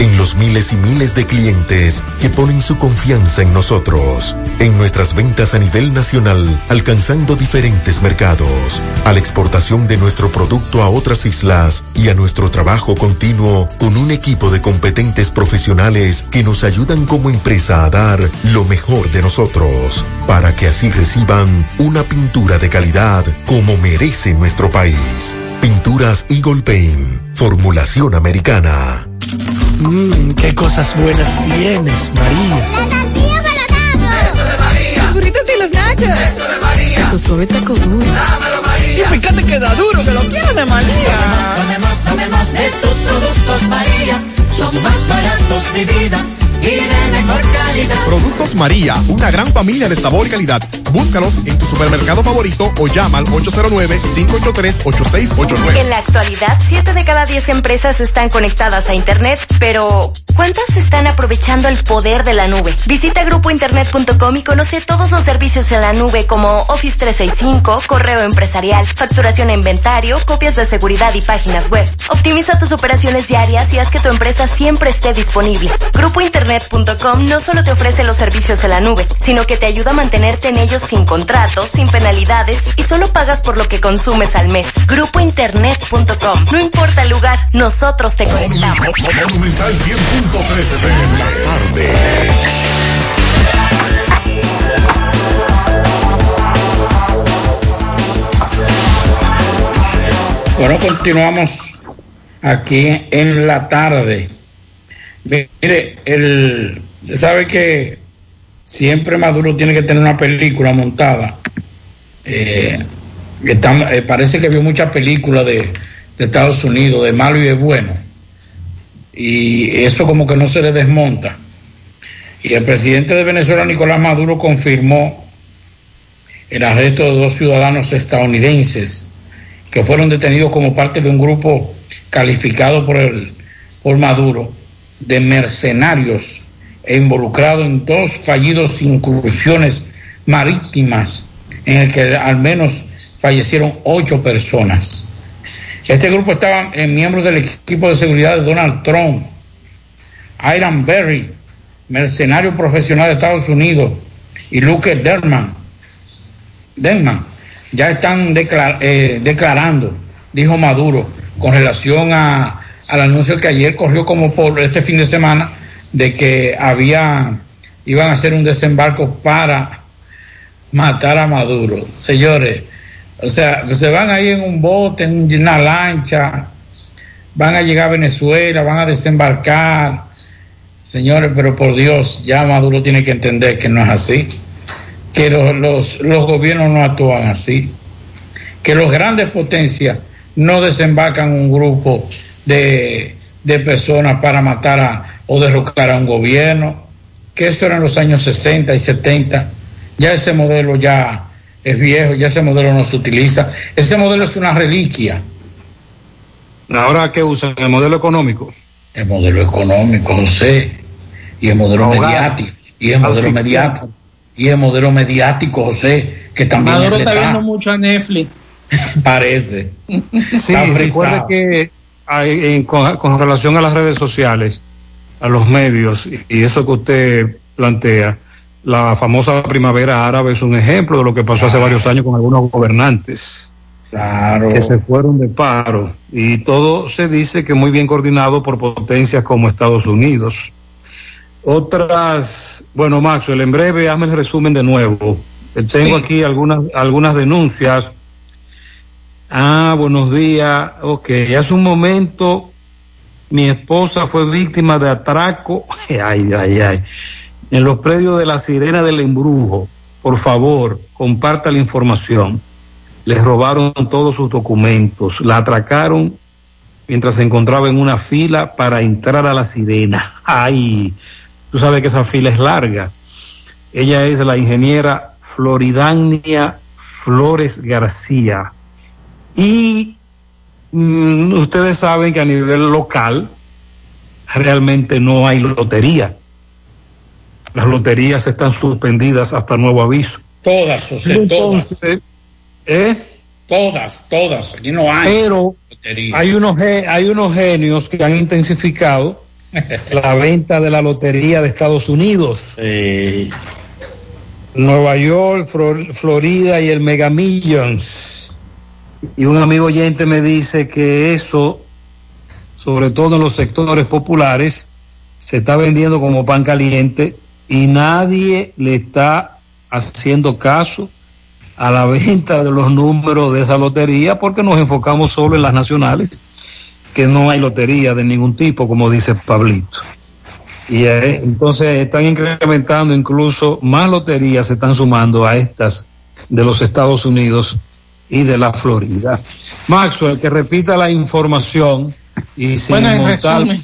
en los miles y miles de clientes que ponen su confianza en nosotros, en nuestras ventas a nivel nacional, alcanzando diferentes mercados, a la exportación de nuestro producto a otras islas y a nuestro trabajo continuo con un equipo de competentes profesionales que nos ayudan como empresa a dar lo mejor de nosotros, para que así reciban una pintura de calidad como merece nuestro país. Pinturas Eagle Paint. Formulación americana. Mmm, qué cosas buenas tienes, María. La tortilla para Eso de María. Los burritos y los nachos. Eso de María. Tu suave taco duro. Dámelo, María. Y fíjate que da duro, que lo quiero de María. Tomemos, tomemos de tus productos, María. Son más baratos de vida y de mejor calidad. Productos María, una gran familia de sabor y calidad. Búscalos en tu supermercado favorito o llama al 809-583-8689. En la actualidad, 7 de cada 10 empresas están conectadas a Internet, pero ¿cuántas están aprovechando el poder de la nube? Visita grupointernet.com y conoce todos los servicios en la nube como Office 365, correo empresarial, facturación e inventario, copias de seguridad y páginas web. Optimiza tus operaciones diarias y haz que tu empresa siempre esté disponible. Grupo Internet.com no solo te ofrece los servicios en la nube, sino que te ayuda a mantenerte en ellos sin contratos, sin penalidades y solo pagas por lo que consumes al mes. Grupointernet.com. No importa el lugar, nosotros te conectamos. Monumental 100.13 pm. Tarde. Bueno, continuamos aquí en la tarde. Mire, el, sabe que siempre Maduro tiene que tener una película montada. Eh, eh, parece que vio muchas películas de, de Estados Unidos, de malo y de bueno. Y eso como que no se le desmonta. Y el presidente de Venezuela, Nicolás Maduro, confirmó el arresto de dos ciudadanos estadounidenses que fueron detenidos como parte de un grupo calificado por el por Maduro de mercenarios involucrado en dos fallidos incursiones marítimas en el que al menos fallecieron ocho personas. Este grupo estaba en miembros del equipo de seguridad de Donald Trump, Iron Berry, mercenario profesional de Estados Unidos, y Luke Derman, Denman, ya están declar- eh, declarando, dijo Maduro, con relación a, al anuncio que ayer corrió como por este fin de semana de que había iban a hacer un desembarco para matar a Maduro. Señores, o sea, se van ahí en un bote, en una lancha, van a llegar a Venezuela, van a desembarcar. Señores, pero por Dios, ya Maduro tiene que entender que no es así, que los, los, los gobiernos no actúan así, que los grandes potencias no desembarcan un grupo de, de personas para matar a, o derrocar a un gobierno, que eso era en los años 60 y 70, ya ese modelo ya es viejo, ya ese modelo no se utiliza, ese modelo es una reliquia. Ahora, ¿qué usan? ¿El modelo económico? El modelo económico, José, y el modelo mediático, y el modelo mediático, y el modelo mediático, José, que también Maduro es está viendo mucho a Netflix. parece. Sí, frisado. que hay- en- con, con relación a las redes sociales, a los medios, y, y eso que usted plantea, la famosa primavera árabe es un ejemplo de lo que pasó hace varios años con algunos gobernantes Claro. que se fueron de paro. Y todo se dice que muy bien coordinado por potencias como Estados Unidos. Otras, bueno, Maxwell, en breve hazme el resumen de nuevo. Eh, Tengo Sí. aquí algunas, algunas denuncias. Ah, buenos días. Ok, hace un momento mi esposa fue víctima de atraco. Ay, ay, ay. En los predios de la Sirena del Embrujo. Por favor, comparta la información. Les robaron todos sus documentos. La atracaron mientras se encontraba en una fila para entrar a la Sirena. Ay, tú sabes que esa fila es larga. Ella es la ingeniera Floridania Flores García. Y mm, ustedes saben que a nivel local realmente no hay lotería. Las loterías están suspendidas hasta nuevo aviso. Todas, todas. Entonces, ¿eh? Todas, todas. Aquí no hay. Pero lotería. hay unos, hay unos genios que han intensificado la venta de la lotería de Estados Unidos. Nueva York, Flor- Florida y el Mega Millions. Y un amigo oyente me dice que eso, sobre todo en los sectores populares, se está vendiendo como pan caliente y nadie le está haciendo caso a la venta de los números de esa lotería porque nos enfocamos solo en las nacionales, que no hay lotería de ningún tipo, como dice Pablito. Y eh, entonces están incrementando incluso más loterías, se están sumando a estas de los Estados Unidos y de la Florida. Maxwell, que repita la información y si Bueno, resumen.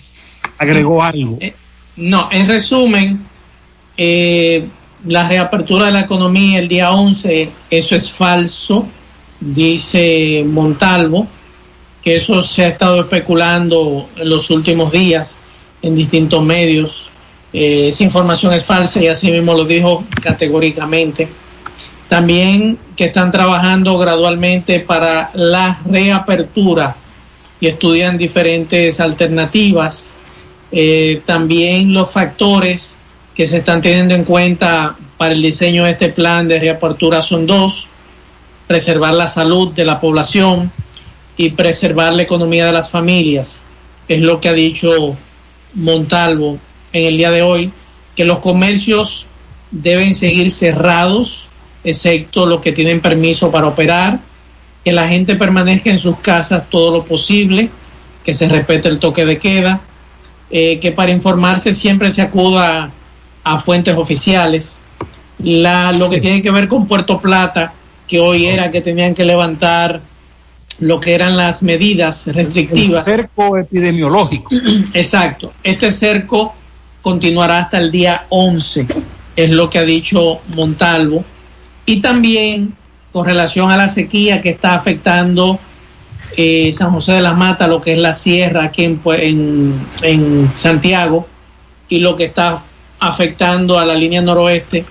agregó algo. Eh, No, en resumen, eh, la reapertura de la economía el día 11, eso es falso, dice Montalvo, que eso se ha estado especulando en los últimos días en distintos medios. Eh, esa información es falsa y así mismo lo dijo categóricamente. También que están trabajando gradualmente para la reapertura y estudian diferentes alternativas. Eh, también los factores que se están teniendo en cuenta para el diseño de este plan de reapertura son dos, preservar la salud de la población y preservar la economía de las familias. Es lo que ha dicho Montalvo en el día de hoy, que los comercios deben seguir cerrados, excepto los que tienen permiso para operar, que la gente permanezca en sus casas todo lo posible, que se respete el toque de queda, eh, que para informarse siempre se acuda a fuentes oficiales. La, lo que tiene que ver con Puerto Plata, que hoy era que tenían que levantar lo que eran las medidas El restrictivas. cerco epidemiológico. Exacto. Este cerco continuará hasta el día 11, es lo que ha dicho Montalvo. Y también con relación a la sequía que está afectando eh, San José de las Matas, lo que es la sierra aquí en, en, en Santiago, y lo que está afectando a la línea noroeste,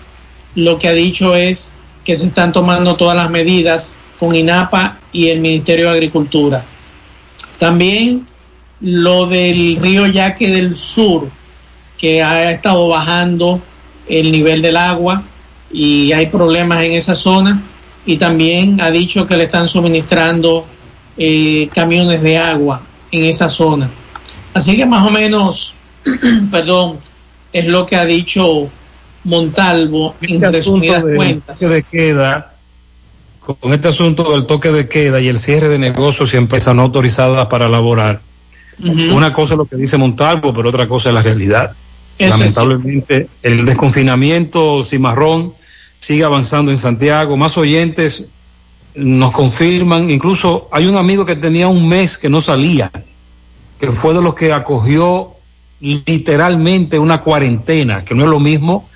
lo que ha dicho es que se están tomando todas las medidas con INAPA y el Ministerio de Agricultura. También lo del río Yaque del Sur, que ha estado bajando el nivel del agua y hay problemas en esa zona. Y también ha dicho que le están suministrando eh, camiones de agua en esa zona. Así que más o menos, perdón, es lo que ha dicho Montalvo en Este asunto resumidas cuentas. de queda, con este asunto del toque de queda y el cierre de negocios y empresas no autorizadas para laborar, una cosa es lo que dice Montalvo, pero otra cosa es la realidad. Eso Lamentablemente, el desconfinamiento cimarrón sigue avanzando en Santiago. Más oyentes nos confirman, incluso hay un amigo que tenía un mes que no salía, que fue de los que acogió literalmente una cuarentena, que no es lo mismo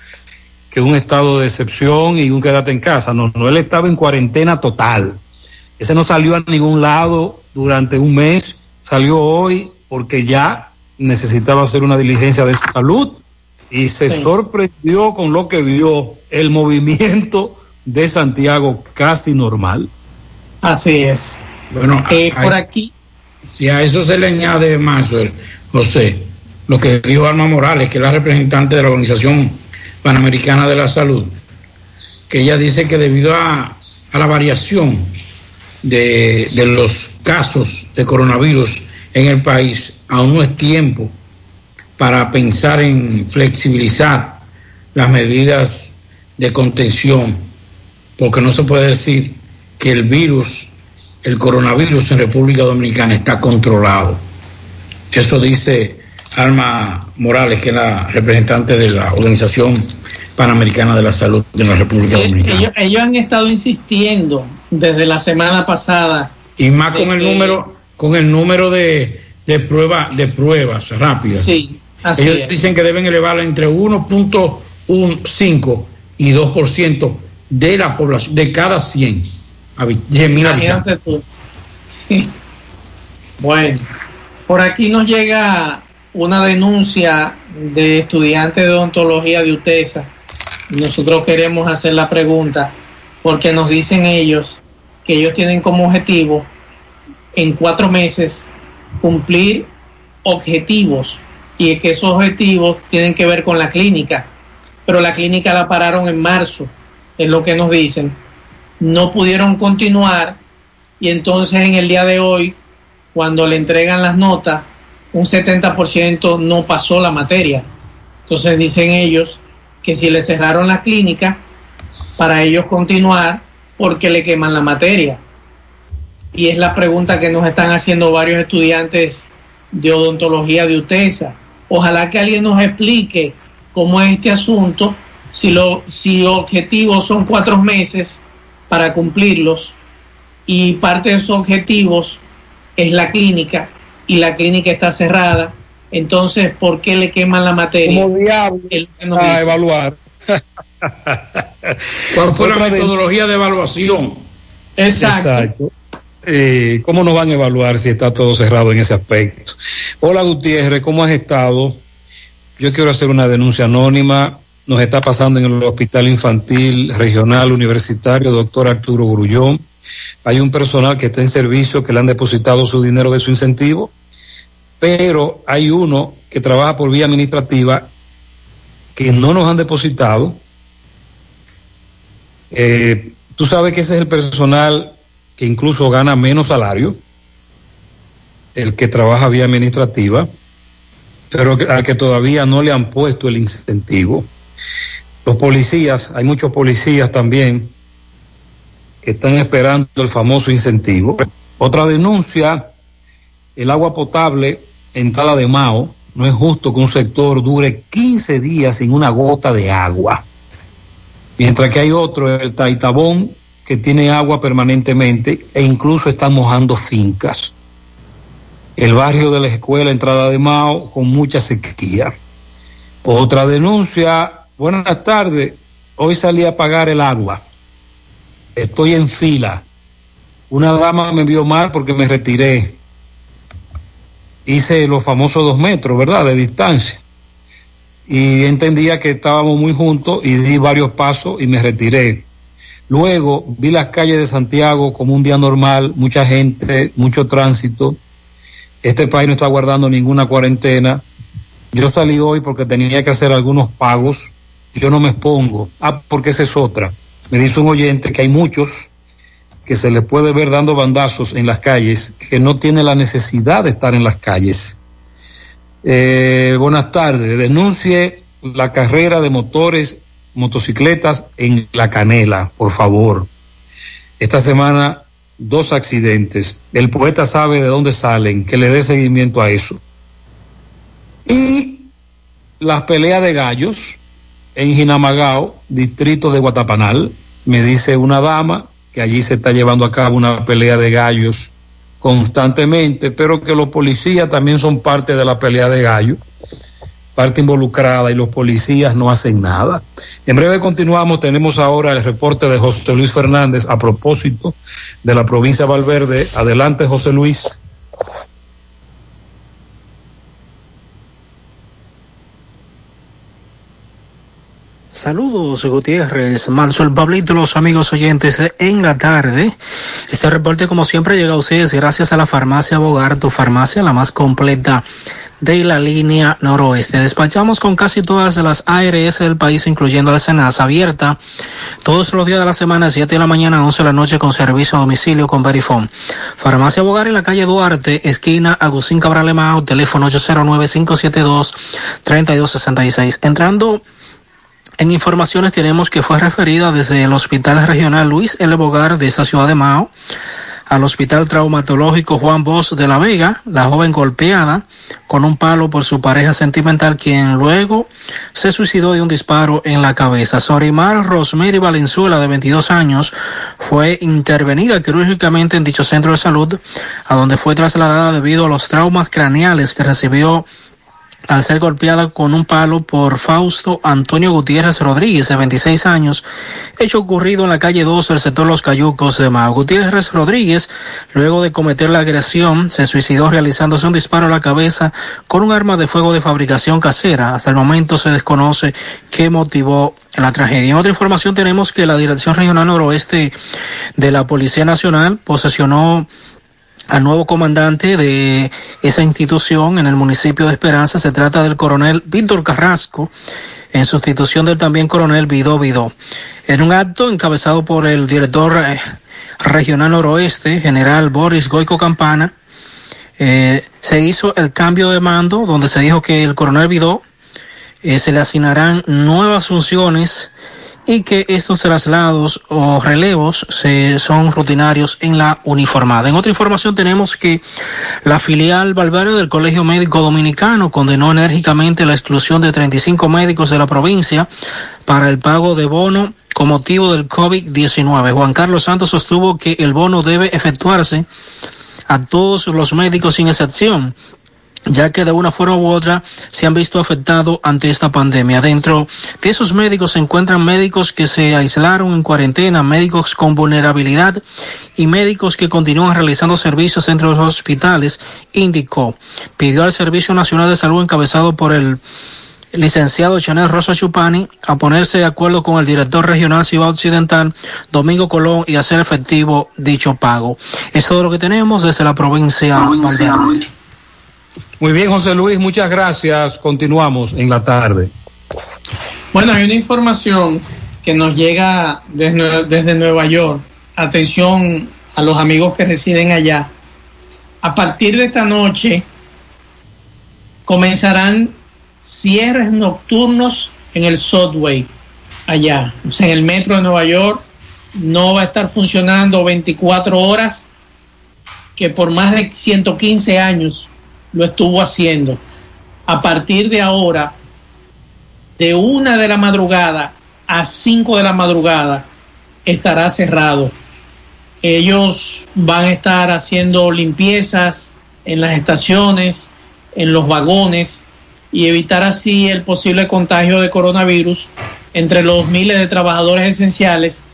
que un estado de excepción y un quédate en casa. No, no, él estaba en cuarentena total. Ese no salió a ningún lado durante un mes, salió hoy porque ya necesitaba hacer una diligencia de salud y se sorprendió con lo que vio el movimiento de Santiago casi normal. Así es. Bueno, Eh, a- por aquí, si a eso se le añade Maxwell, José, lo que dijo Alma Morales, que es la representante de la Organización Panamericana de la Salud, que ella dice que debido a, a la variación de, de los casos de coronavirus en el país, aún no es tiempo para pensar en flexibilizar las medidas de contención, porque no se puede decir que el virus, el coronavirus en República Dominicana está controlado. Eso dice Alma Morales, que es la representante de la Organización Panamericana de la Salud de la República sí, Dominicana. ellos, ellos han estado insistiendo desde la semana pasada. Y más con el que- número, con el número de, de pruebas, de pruebas rápidas. Sí, así Ellos es. dicen que deben elevarla entre 1.15 y 2% de la población, de cada 100, habi- 100 mil habitantes. Bueno, por aquí nos llega una denuncia de estudiantes de odontología de UTESA. Nosotros queremos hacer la pregunta porque nos dicen ellos que ellos tienen como objetivo en cuatro meses cumplir objetivos y que esos objetivos tienen que ver con la clínica, pero la clínica la pararon en marzo, es lo que nos dicen. No pudieron continuar y entonces en el día de hoy, cuando le entregan las notas, un 70% no pasó la materia. Entonces dicen ellos que si le cerraron la clínica, para ellos continuar, ¿por qué le queman la materia? Y es la pregunta que nos están haciendo varios estudiantes de odontología de UTESA. Ojalá que alguien nos explique cómo es este asunto, si, lo, si objetivos son cuatro meses para cumplirlos y parte de esos objetivos es la clínica y la clínica está cerrada, entonces, ¿por qué le queman la materia? Como a evaluar. ¿Cuál fue la metodología de evaluación? Exacto. Exacto. Eh, ¿Cómo nos van a evaluar si está todo cerrado en ese aspecto? Hola Gutiérrez, ¿cómo has estado? Yo quiero hacer una denuncia anónima. Nos está pasando en el Hospital Infantil Regional Universitario, doctor Arturo Grullón. Hay un personal que está en servicio que le han depositado su dinero de su incentivo, pero hay uno que trabaja por vía administrativa que no nos han depositado. Eh, tú sabes que ese es el personal que incluso gana menos salario, el que trabaja vía administrativa, pero al que todavía no le han puesto el incentivo. Los policías, hay muchos policías también que están esperando el famoso incentivo. Otra denuncia, el agua potable entrada de Mao, no es justo que un sector dure 15 días sin una gota de agua. Mientras que hay otro, el Taitabón, que tiene agua permanentemente e incluso están mojando fincas. El barrio de la escuela Entrada de Mao con mucha sequía. Otra denuncia, buenas tardes, hoy salí a pagar el agua. Estoy en fila. Una dama me vio mal porque me retiré. Hice los famosos dos metros, ¿verdad? De distancia. Y entendía que estábamos muy juntos y di varios pasos y me retiré Luego vi las calles de Santiago como un día normal, mucha gente, mucho tránsito. Este país no está guardando ninguna cuarentena. Yo salí hoy porque tenía que hacer algunos pagos. Yo no me expongo. Ah, porque esa es otra. Me dice un oyente que hay muchos que se les puede ver dando bandazos en las calles, que no tienen la necesidad de estar en las calles. Eh, buenas tardes. Denuncie la carrera de motores motocicletas en La Canela, por favor. Esta semana, dos accidentes. El poeta sabe de dónde salen, que le dé seguimiento a eso. Y las peleas de gallos en Jinamagao, distrito de Guatapanal. Me dice una dama que allí se está llevando a cabo una pelea de gallos constantemente, pero que los policías también son parte de la pelea de gallos parte involucrada y los policías no hacen nada. En breve continuamos, tenemos ahora el reporte de José Luis Fernández a propósito de la provincia de Valverde. Adelante, José Luis. Saludos Gutiérrez, Manso el Pablito, los amigos oyentes en la tarde. Este reporte como siempre llega a ustedes gracias a la farmacia Bogar, tu farmacia la más completa de la línea noroeste. Despachamos con casi todas las ARS del país, incluyendo la Senasa, abierta todos los días de la semana, 7 de la mañana a 11 de la noche, con servicio a domicilio con Verifón. Farmacia Bogar en la calle Duarte, esquina Agustín Cabral Emao, teléfono 809-572-3266. Entrando en informaciones tenemos que fue referida desde el Hospital Regional Luis L. Bogar de esta ciudad de Mao al Hospital Traumatológico Juan Bosch de La Vega, la joven golpeada con un palo por su pareja sentimental, quien luego se suicidó de un disparo en la cabeza. Sorimar Rosemary Valenzuela, de 22 años, fue intervenida quirúrgicamente en dicho centro de salud, a donde fue trasladada debido a los traumas craneales que recibió al ser golpeada con un palo por Fausto Antonio Gutiérrez Rodríguez, de 26 años, hecho ocurrido en la calle 2 del sector Los Cayucos de Mao. Gutiérrez Rodríguez, luego de cometer la agresión, se suicidó realizándose un disparo a la cabeza con un arma de fuego de fabricación casera. Hasta el momento se desconoce qué motivó la tragedia. En otra información tenemos que la Dirección Regional Noroeste de la Policía Nacional posesionó al nuevo comandante de esa institución en el municipio de Esperanza. Se trata del coronel Víctor Carrasco, en sustitución del también coronel Vidó Vidó. En un acto encabezado por el director eh, regional noroeste, general Boris Goico Campana, eh, se hizo el cambio de mando donde se dijo que el coronel Vidó eh, se le asignarán nuevas funciones y que estos traslados o relevos se, son rutinarios en la uniformada. En otra información tenemos que la filial Valverde del Colegio Médico Dominicano condenó enérgicamente la exclusión de 35 médicos de la provincia para el pago de bono con motivo del COVID-19. Juan Carlos Santos sostuvo que el bono debe efectuarse a todos los médicos sin excepción ya que de una forma u otra se han visto afectados ante esta pandemia. Dentro de esos médicos se encuentran médicos que se aislaron en cuarentena, médicos con vulnerabilidad y médicos que continúan realizando servicios entre los hospitales, indicó. Pidió al Servicio Nacional de Salud encabezado por el licenciado Chanel Rosa Chupani a ponerse de acuerdo con el director regional Ciudad Occidental, Domingo Colón, y hacer efectivo dicho pago. Es todo lo que tenemos desde la provincia, provincia. Muy bien, José Luis, muchas gracias. Continuamos en la tarde. Bueno, hay una información que nos llega desde, Nueva York. Atención a los amigos que residen allá. A partir de esta noche comenzarán cierres nocturnos en el subway allá, o sea, en el metro de Nueva York no va a estar funcionando 24 horas, que por más de 115 años lo estuvo haciendo. A partir de ahora, de una de la madrugada a cinco de la madrugada, estará cerrado. Ellos van a estar haciendo limpiezas en las estaciones, en los vagones y evitar así el posible contagio de coronavirus entre los miles de trabajadores esenciales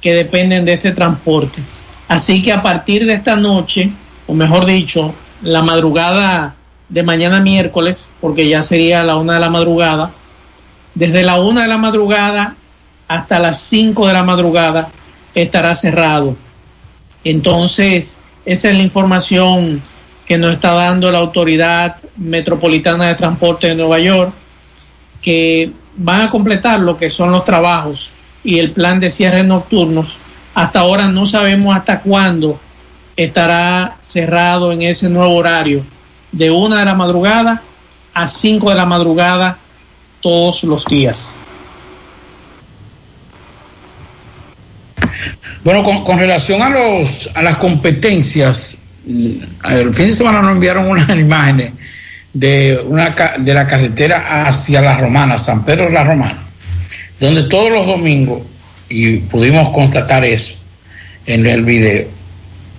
que dependen de este transporte. Así que a partir de esta noche, o mejor dicho, la madrugada de mañana miércoles, porque ya sería la una de la madrugada, desde la una de la madrugada hasta las cinco de la madrugada estará cerrado. Entonces, esa es la información que nos está dando la Autoridad Metropolitana de Transporte de Nueva York, que van a completar lo que son los trabajos y el plan de cierre nocturnos. Hasta ahora no sabemos hasta cuándo estará cerrado en ese nuevo horario, de una de la madrugada a cinco de la madrugada todos los días. Bueno, con, relación a los a las competencias, el fin de semana nos enviaron unas imágenes de una de la carretera hacia la Romana, San Pedro de la Romana, donde todos los domingos, y pudimos constatar eso en el video,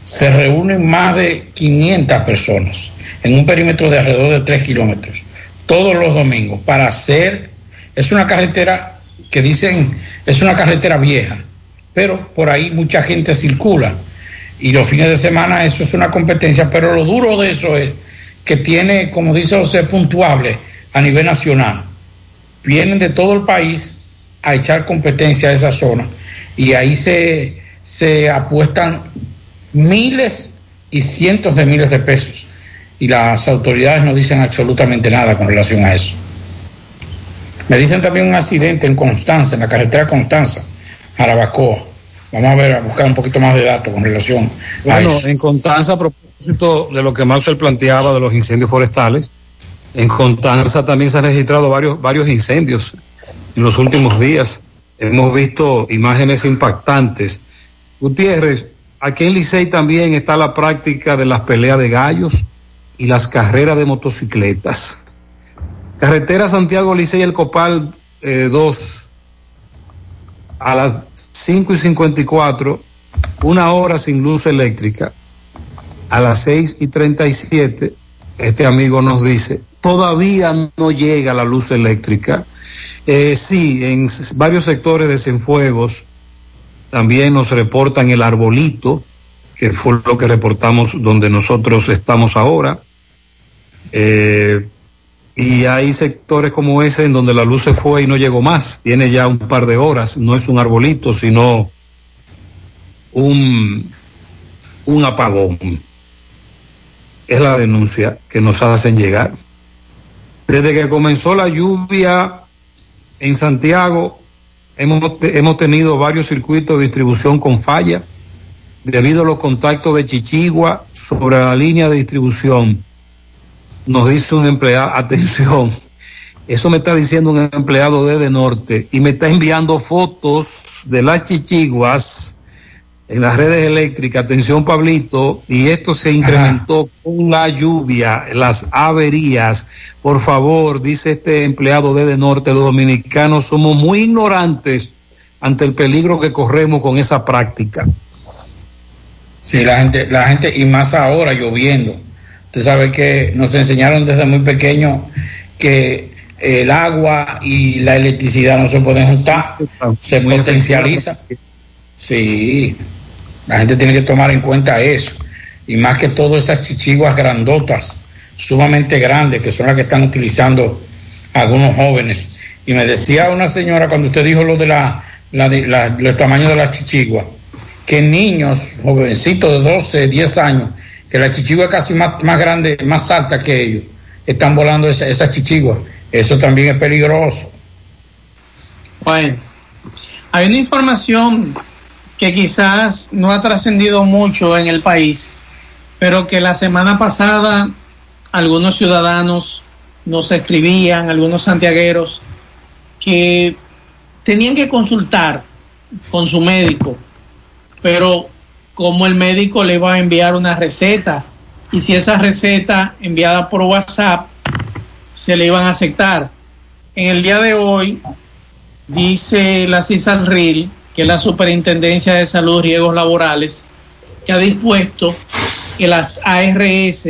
se reúnen más de 500 personas en un perímetro de alrededor de 3 kilómetros, todos los domingos, para hacer, es una carretera que dicen, es una carretera vieja, pero por ahí mucha gente circula y los fines de semana eso es una competencia, pero lo duro de eso es que tiene, como dice José, puntuable a nivel nacional. Vienen de todo el país a echar competencia a esa zona y ahí se, se apuestan miles y cientos de miles de pesos y las autoridades no dicen absolutamente nada con relación a eso. Me dicen también un accidente en Constanza, en la carretera Constanza, Arabacoa. Vamos a ver, a buscar un poquito más de datos con relación bueno, a eso. en Constanza, a propósito de lo que Marcel planteaba de los incendios forestales, en Constanza también se han registrado varios, varios incendios en los últimos días. Hemos visto imágenes impactantes. Gutiérrez, aquí en Licey también está la práctica de las peleas de gallos y las carreras de motocicletas. Carretera Santiago Licey El Copal 2 eh, a las 5 y 54, una hora sin luz eléctrica. A las 6 y 37, este amigo nos dice, todavía no llega la luz eléctrica. Eh, sí, en varios sectores de Cienfuegos también nos reportan el arbolito, que fue lo que reportamos donde nosotros estamos ahora. Eh, y hay sectores como ese en donde la luz se fue y no llegó más. Tiene ya un par de horas. No es un arbolito, sino un, un apagón. Es la denuncia que nos hacen llegar. Desde que comenzó la lluvia en Santiago, hemos, hemos tenido varios circuitos de distribución con fallas debido a los contactos de Chichigua sobre la línea de distribución. Nos dice un empleado, atención, Eso me está diciendo un empleado de De Norte y me está enviando fotos de las chichiguas en las redes eléctricas. Atención, Pablito, y esto se incrementó con la lluvia, las averías. Por favor, dice este empleado de De Norte, los dominicanos somos muy ignorantes ante el peligro que corremos con esa práctica. Sí, la gente, la gente, y más ahora lloviendo. Usted sabe que nos enseñaron desde muy pequeño que el agua y la electricidad no se pueden juntar, se potencializa. Sí, la gente tiene que tomar en cuenta eso. Y más que todo esas chichiguas grandotas, sumamente grandes, que son las que están utilizando algunos jóvenes. Y me decía una señora cuando usted dijo lo de la, los tamaños de las chichiguas, que niños, jovencitos de 12, 10 años, que la chichigua es casi más, más grande, más alta que ellos, están volando esa, esa chichigua. Eso también es peligroso. Bueno, hay una información que quizás no ha trascendido mucho en el país, pero que la semana pasada algunos ciudadanos nos escribían, algunos santiagueros, que tenían que consultar con su médico, pero como el médico le iba a enviar una receta y si esa receta enviada por WhatsApp se le iban a aceptar. En el día de hoy dice la CISALRIL, que es la Superintendencia de Salud y Riesgos Laborales, que ha dispuesto que las ARS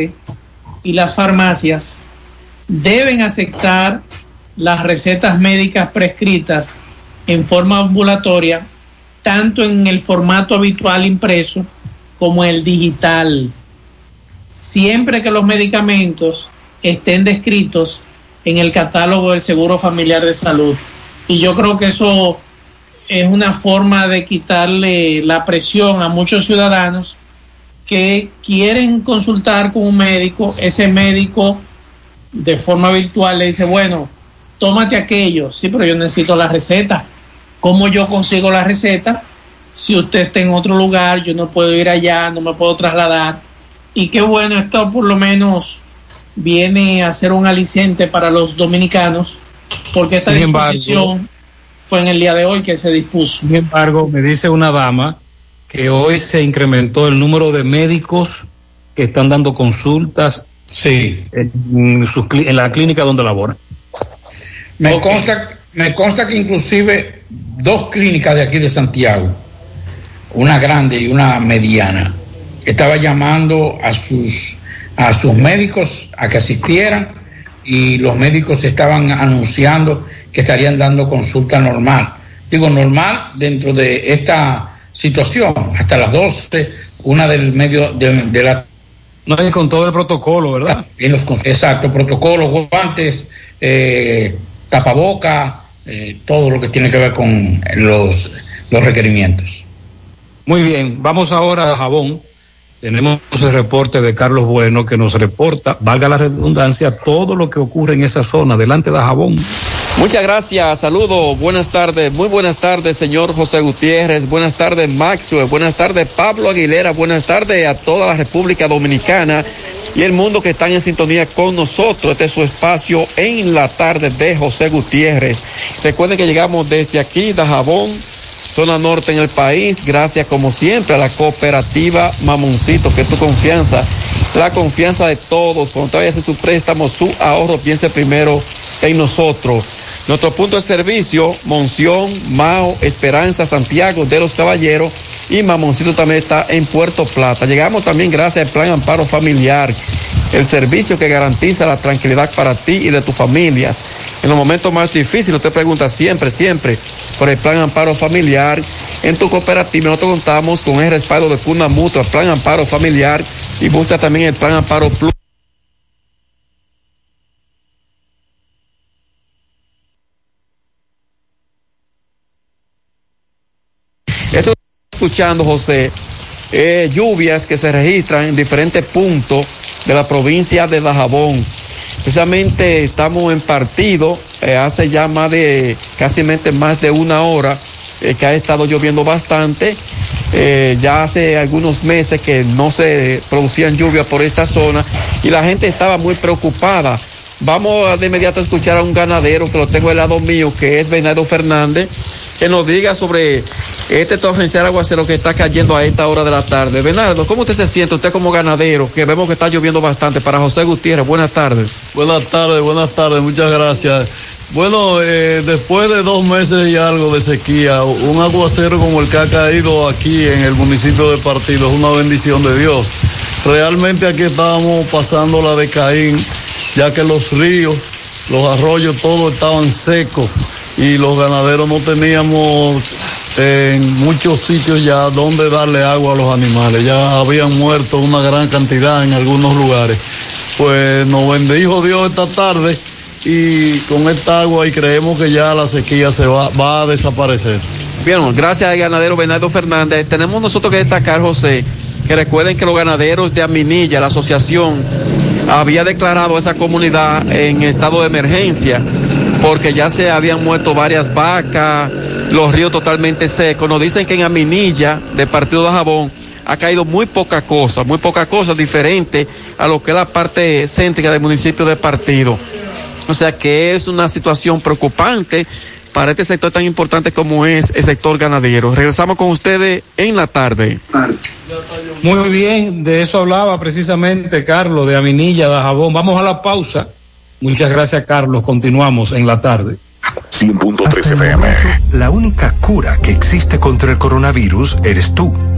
y las farmacias deben aceptar las recetas médicas prescritas en forma ambulatoria, tanto en el formato habitual impreso como el digital, siempre que los medicamentos estén descritos en el catálogo del Seguro Familiar de Salud. Y yo creo que eso es una forma de quitarle la presión a muchos ciudadanos que quieren consultar con un médico, ese médico de forma virtual le dice, bueno, tómate aquello, sí, pero yo necesito la receta. ¿Cómo yo consigo la receta? Si usted está en otro lugar, yo no puedo ir allá, no me puedo trasladar. Y qué bueno, esto por lo menos viene a ser un aliciente para los dominicanos, porque esa Sin embargo, disposición fue en el día de hoy que se dispuso. Sin embargo, me dice una dama que hoy se incrementó el número de médicos que están dando consultas sí. en, sus en la clínica donde labora. Me, consta, me consta que inclusive dos clínicas de aquí de Santiago, una grande y una mediana, estaba llamando a sus, a sus médicos a que asistieran y los médicos estaban anunciando que estarían dando consulta normal. Digo normal dentro de esta situación, hasta las 12, una del medio de, de la No hay con todo el protocolo, ¿verdad? los exacto, protocolos, guantes, eh, tapaboca, eh, todo lo que tiene que ver con los, los requerimientos. Muy bien, vamos ahora a Jabón. Tenemos el reporte de Carlos Bueno que nos reporta, valga la redundancia, todo lo que ocurre en esa zona delante de Jabón. Muchas gracias, saludos, buenas tardes, muy buenas tardes, señor José Gutiérrez, buenas tardes, Maxwell, buenas tardes, Pablo Aguilera, buenas tardes a toda la República Dominicana y el mundo que están en sintonía con nosotros. Este es su espacio en la tarde de José Gutiérrez. Recuerden que llegamos desde aquí, de Jabón, zona norte en el país, gracias como siempre a la cooperativa Mamoncito, que es tu confianza, la confianza de todos. Cuando usted vaya a su préstamo, su ahorro, piense primero en nosotros. Nuestro punto de servicio, Monción, Mao, Esperanza, Santiago de los Caballeros y Mamoncito también está en Puerto Plata. Llegamos también gracias al Plan Amparo Familiar, el servicio que garantiza la tranquilidad para ti y de tus familias. En los momentos más difíciles, usted pregunta siempre, siempre por el Plan Amparo Familiar. En tu cooperativa nosotros contamos con el respaldo de Cuna Mutua, Plan Amparo Familiar y busca también el Plan Amparo Plus. Eso escuchando, José, eh, lluvias que se registran en diferentes puntos de la provincia de Dajabón. Precisamente estamos en partido, eh, hace ya más de, casi más de una hora eh, que ha estado lloviendo bastante. Ya hace algunos meses que no se producían lluvias por esta zona y la gente estaba muy preocupada Vamos de inmediato a escuchar a un ganadero que lo tengo al lado mío, que es Bernardo Fernández, que nos diga sobre este torrencial aguacero que está cayendo a esta hora de la tarde. Bernardo, ¿cómo usted se siente usted como ganadero? Que vemos que está lloviendo bastante. Para José Gutiérrez, buenas tardes. Buenas tardes, buenas tardes, muchas gracias. Bueno, eh, después de dos meses y algo de sequía, un aguacero como el que ha caído aquí en el municipio de Partido es una bendición de Dios. Realmente aquí estábamos pasando la de Caín, ya que los ríos, los arroyos, todos estaban secos y los ganaderos no teníamos en muchos sitios ya donde darle agua a los animales. Ya habían muerto una gran cantidad en algunos lugares. Pues nos bendijo Dios esta tarde y con esta agua y creemos que ya la sequía se va, va a desaparecer. Bien, gracias al ganadero Bernardo Fernández. Tenemos nosotros que destacar, José, que recuerden que los ganaderos de Aminilla, la asociación, había declarado a esa comunidad en estado de emergencia porque ya se habían muerto varias vacas, los ríos totalmente secos. Nos dicen que en Aminilla, de Partido de Jabón, ha caído muy poca cosa, muy poca cosa diferente a lo que es la parte céntrica del municipio de Partido. O sea que es una situación preocupante para este sector tan importante como es el sector ganadero. Regresamos con ustedes en la tarde. Muy bien, de eso hablaba precisamente Carlos, de Aminilla, de Jabón. Vamos a la pausa. Muchas gracias, Carlos. Continuamos en la tarde. 100.3 FM. La única cura que existe contra el coronavirus eres tú.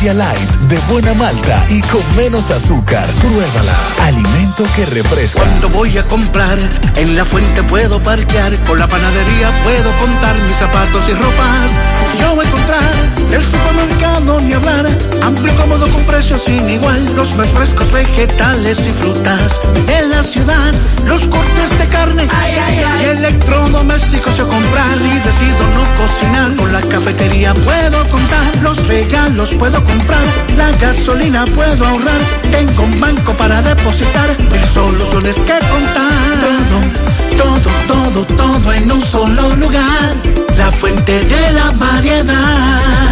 De buena malta y con menos azúcar. Pruébala. Alimento que refresca. Cuando voy a comprar, en la fuente puedo parquear, con la panadería puedo contar mis zapatos y ropas. Yo voy a encontrar el supermercado ni hablar, amplio cómodo con precios sin igual, los más frescos vegetales y frutas. En la ciudad, los cortes de carne y electrodomésticos yo comprar. Si decido no cocinar, con la cafetería puedo contar, los regalos puedo comprar, la gasolina puedo ahorrar, tengo un banco para depositar, mil soluciones que contar. Todo, todo, todo, todo en un solo lugar, la fuente de la variedad.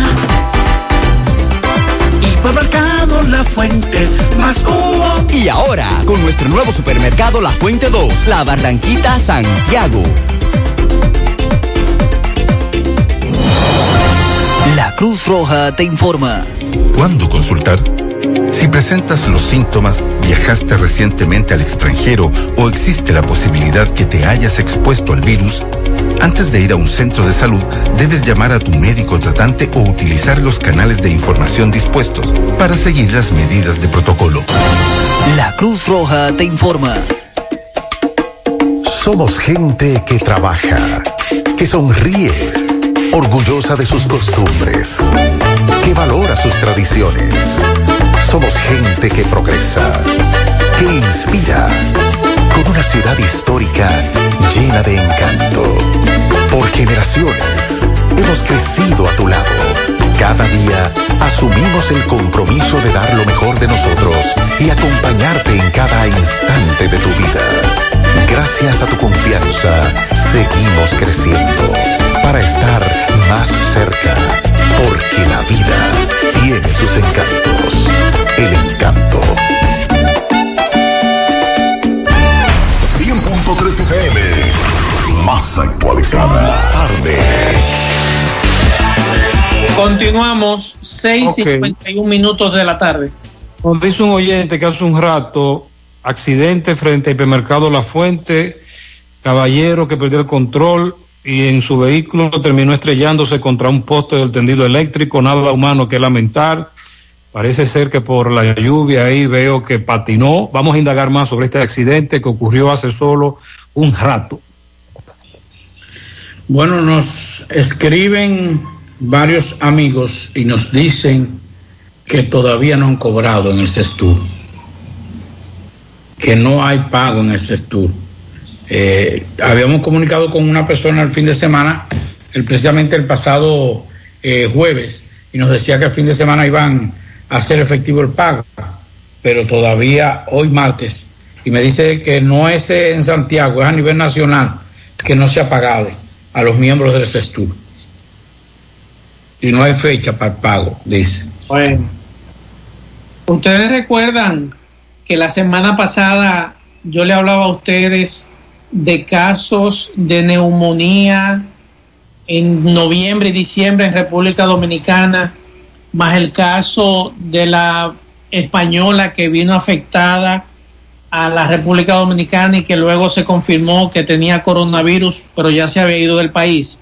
Hipermercado La Fuente, más humo. Y ahora, con nuestro nuevo supermercado La Fuente 2, La Barranquita, Santiago. La Cruz Roja te informa. ¿Cuándo consultar? Si presentas los síntomas, viajaste recientemente al extranjero o existe la posibilidad que te hayas expuesto al virus, antes de ir a un centro de salud, debes llamar a tu médico tratante o utilizar los canales de información dispuestos para seguir las medidas de protocolo. La Cruz Roja te informa. Somos gente que trabaja, que sonríe, orgullosa de sus costumbres, que valora sus tradiciones. Somos gente que progresa, que inspira, con una ciudad histórica llena de encanto. Por generaciones hemos crecido a tu lado. Cada día asumimos el compromiso de dar lo mejor de nosotros y acompañarte en cada instante de tu vida. Gracias a tu confianza, seguimos creciendo para estar más cerca, porque la vida tiene sus encantos. El encanto. 100.3 FM más actualizada. Tarde. Continuamos, 6 y Ok. 51 minutos de la tarde. Nos dice un oyente que hace un rato, accidente frente al hipermercado La Fuente, caballero que perdió el control y en su vehículo terminó estrellándose contra un poste del tendido eléctrico, nada humano que lamentar. Parece ser que por la lluvia ahí veo que patinó. Vamos a indagar más sobre este accidente que ocurrió hace solo un rato. Bueno, nos escriben varios amigos y nos dicen que todavía no han cobrado en el CESTUR, que no hay pago en el CESTUR. Eh, habíamos comunicado con una persona el fin de semana, el, precisamente el pasado eh, jueves, y nos decía que el fin de semana iban a hacer efectivo el pago, pero todavía hoy martes, y me dice que no es en Santiago, es a nivel nacional, que no se ha pagado a los miembros del CESTUR. Y no hay fecha para el pago, dice. Bueno. Ustedes recuerdan que la semana pasada yo le hablaba a ustedes de casos de neumonía en noviembre y diciembre en República Dominicana, más el caso de la española que vino afectada a la República Dominicana y que luego se confirmó que tenía coronavirus, pero ya se había ido del país.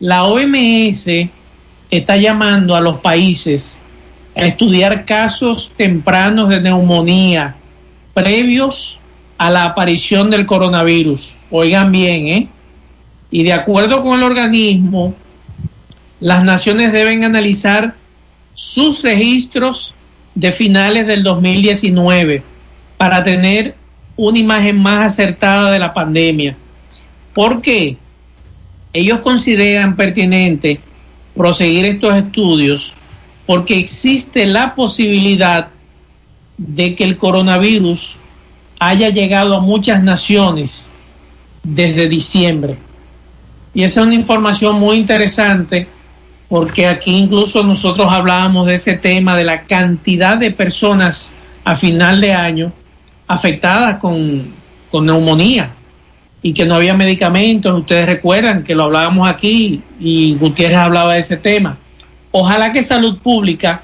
La OMS está llamando a los países a estudiar casos tempranos de neumonía previos a la aparición del coronavirus. Oigan bien, ¿eh? Y de acuerdo con el organismo, las naciones deben analizar sus registros de finales del 2019 para tener una imagen más acertada de la pandemia. ¿Por qué? Ellos consideran pertinente proseguir estos estudios porque existe la posibilidad de que el coronavirus haya llegado a muchas naciones desde diciembre. Y esa es una información muy interesante porque aquí incluso nosotros hablábamos de ese tema de la cantidad de personas a final de año afectadas con, con neumonía y que no había medicamentos. Ustedes recuerdan que lo hablábamos aquí y Gutiérrez hablaba de ese tema. Ojalá que Salud Pública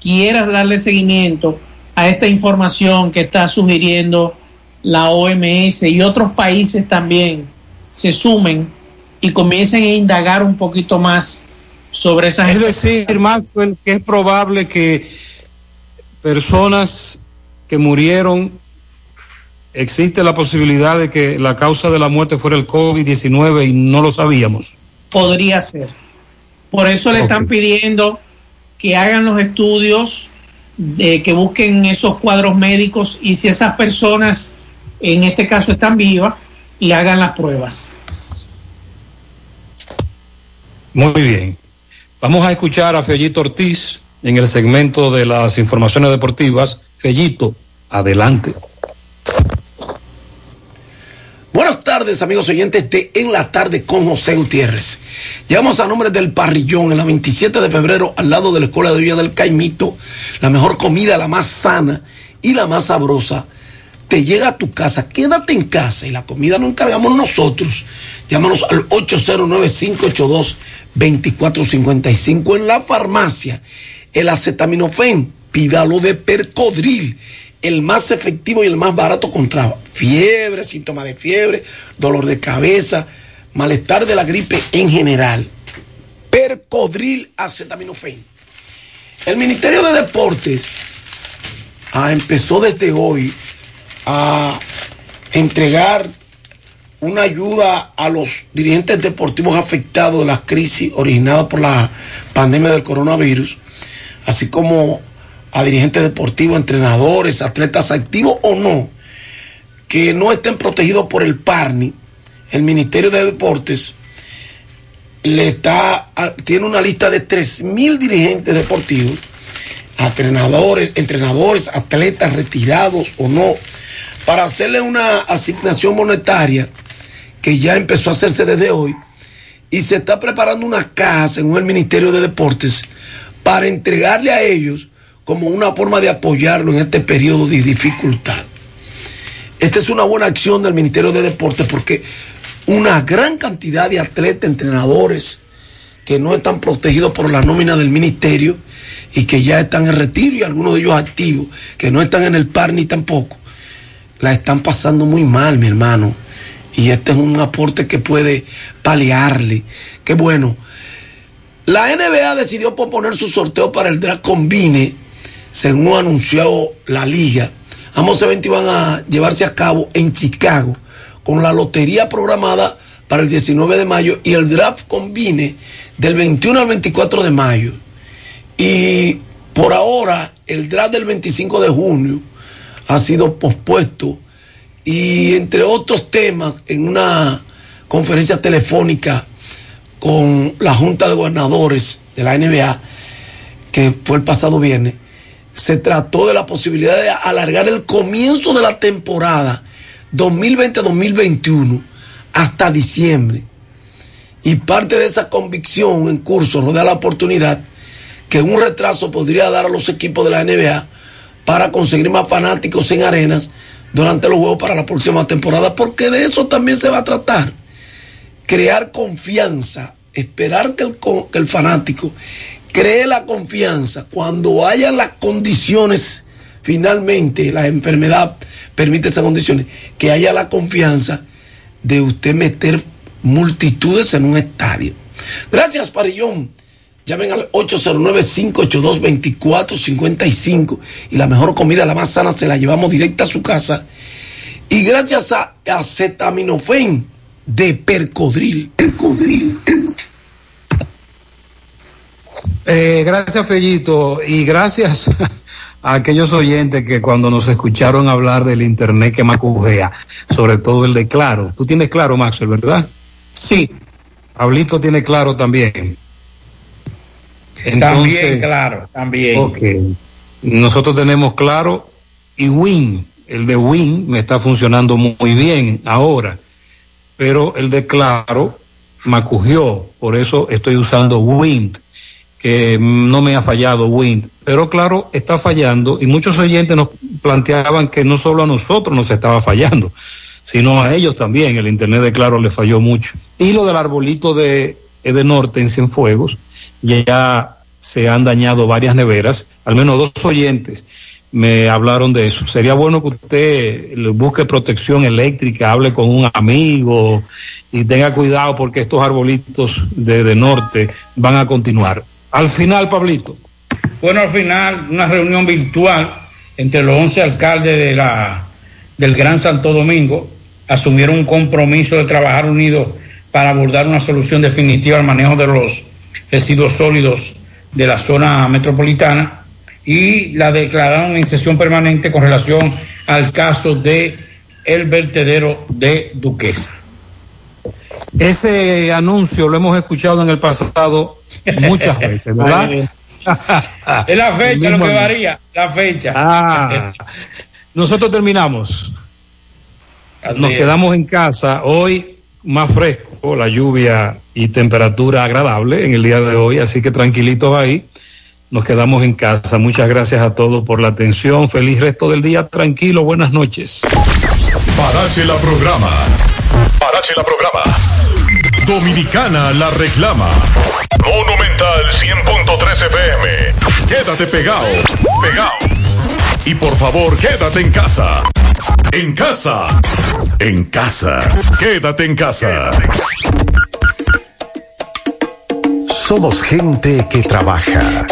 quiera darle seguimiento a esta información que está sugiriendo la OMS y otros países también se sumen y comiencen a indagar un poquito más sobre esas Es decir, Maxwell, que es probable que personas que murieron, existe la posibilidad de que la causa de la muerte fuera el COVID-19 y no lo sabíamos. podría ser. Por eso le están pidiendo que hagan los estudios, de que busquen esos cuadros médicos y si esas personas, en este caso, están vivas, y hagan las pruebas. Muy bien. Vamos a escuchar a Fellito Ortiz en el segmento de las informaciones deportivas. Fellito, adelante. Amigos oyentes de En la Tarde con José Gutiérrez. Llegamos a nombre del Parrillón en la 27 de febrero al lado de la Escuela de Villa del Caimito. La mejor comida, la más sana y la más sabrosa. Te llega a tu casa, quédate en casa y la comida nos encargamos nosotros. Llámanos al 809-582-2455 en la farmacia. El acetaminofén, pídalo de Percodril el más efectivo y el más barato contra fiebre, síntomas de fiebre, dolor de cabeza, malestar de la gripe en general. Percodril acetaminofén. El Ministerio de Deportes ah, empezó desde hoy a entregar una ayuda a los dirigentes deportivos afectados de las crisis originadas por la pandemia del coronavirus, así como a dirigentes deportivos, entrenadores, atletas activos o no, que no estén protegidos por el PARNI, el Ministerio de Deportes le está, tiene una lista de tres mil dirigentes deportivos, entrenadores, entrenadores, atletas retirados o no, para hacerle una asignación monetaria que ya empezó a hacerse desde hoy y se está preparando una casa en el Ministerio de Deportes para entregarle a ellos como una forma de apoyarlo en este periodo de dificultad. Esta es una buena acción del Ministerio de Deportes porque una gran cantidad de atletas, entrenadores que no están protegidos por la nómina del ministerio y que ya están en retiro y algunos de ellos activos, que no están en el par ni tampoco, la están pasando muy mal, mi hermano. Y este es un aporte que puede paliarle. Qué bueno. La NBA decidió posponer su sorteo para el Draft Combine, según anunció la liga. Ambos eventos iban a llevarse a cabo en Chicago, con la lotería programada para el 19 de mayo y el Draft Combine del 21 al 24 de mayo. Y por ahora, el draft del 25 de junio ha sido pospuesto y entre otros temas, en una conferencia telefónica con la Junta de Gobernadores de la NBA, que fue el pasado viernes, se trató de la posibilidad de alargar el comienzo de la temporada 2020-2021 hasta diciembre. Y parte de esa convicción en curso rodea la oportunidad que un retraso podría dar a los equipos de la NBA para conseguir más fanáticos en arenas durante los juegos para la próxima temporada, porque de eso también se va a tratar. Crear confianza, esperar que el, que el fanático cree la confianza cuando haya las condiciones, finalmente la enfermedad permite esas condiciones, que haya la confianza de usted meter multitudes en un estadio. Gracias, Parillón. Llamen al 809-582-2455 y la mejor comida, la más sana, se la llevamos directa a su casa. Y gracias a acetaminofén de Percodril. Percodril. Eh, gracias, Fellito, y gracias a aquellos oyentes que cuando nos escucharon hablar del Internet que macujea, sobre todo el de Claro. Tú tienes Claro, Maxwell, ¿verdad? Sí. Pablito tiene Claro también. también, claro, también. Ok. Nosotros tenemos Claro y Win. El de Win me está funcionando muy bien ahora, pero el de Claro macugió, por eso estoy usando Wind que no me ha fallado Wind, pero claro, está fallando y muchos oyentes nos planteaban que no solo a nosotros nos estaba fallando, sino a ellos también, el internet de Claro le falló mucho. Y lo del arbolito de, de Norte en Cienfuegos, ya se han dañado varias neveras, al menos dos oyentes me hablaron de eso. Sería bueno que usted busque protección eléctrica, hable con un amigo y tenga cuidado porque estos arbolitos de, de norte van a continuar. Al final, Pablito. Bueno, al final, una reunión virtual entre los 11 alcaldes de la, del Gran Santo Domingo asumieron un compromiso de trabajar unidos para abordar una solución definitiva al manejo de los residuos sólidos de la zona metropolitana y la declararon en sesión permanente con relación al caso de el vertedero de Duquesa. Ese anuncio lo hemos escuchado en el pasado muchas veces, ¿verdad? es la fecha lo que varía, la fecha. Ah, nosotros terminamos. Así Nos es. quedamos en casa hoy más fresco, la lluvia y temperatura agradable en el día de hoy, así que tranquilitos ahí. Nos quedamos en casa. Muchas gracias a todos por la atención. Feliz resto del día. Tranquilo. Buenas noches. Parache la programa. Parache la programa. Dominicana la reclama. Monumental 100.13 FM. Quédate pegado. Pegado. Y por favor, quédate en casa. En casa. En casa. Quédate en casa. Somos gente que trabaja,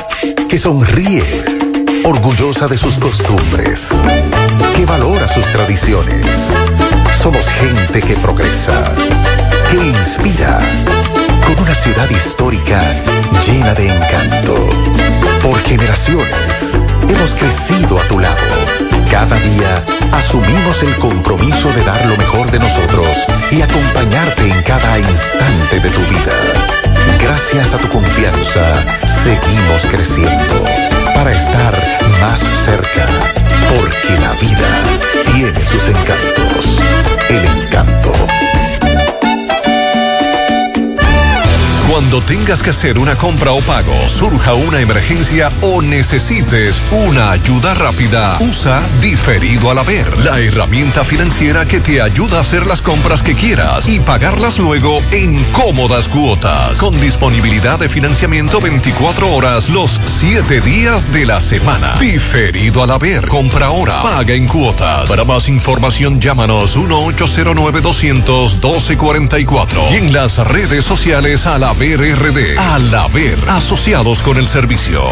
que sonríe, orgullosa de sus costumbres, que valora sus tradiciones. Somos gente que progresa, que inspira, con una ciudad histórica llena de encanto. Por generaciones hemos crecido a tu lado. Cada día asumimos el compromiso de dar lo mejor de nosotros y acompañarte en cada instante de tu vida. Gracias a tu confianza, seguimos creciendo para estar más cerca, porque la vida tiene sus encantos. El encanto Cuando tengas que hacer una compra o pago, surja una emergencia o necesites una ayuda rápida, usa Diferido al Haber, la herramienta financiera que te ayuda a hacer las compras que quieras y pagarlas luego en cómodas cuotas, con disponibilidad de financiamiento 24 horas los 7 días de la semana. Diferido al Haber, compra ahora, paga en cuotas. Para más información, llámanos 1-809-200-1244 y en las redes sociales al Haber RD. Asociados con el servicio.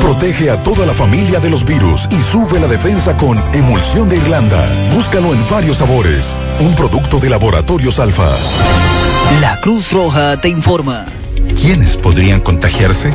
Protege a toda la familia de los virus y sube la defensa con Emulsión de Irlanda. Búscalo en varios sabores. Un producto de Laboratorios Alfa. La Cruz Roja te informa. ¿Quiénes podrían contagiarse?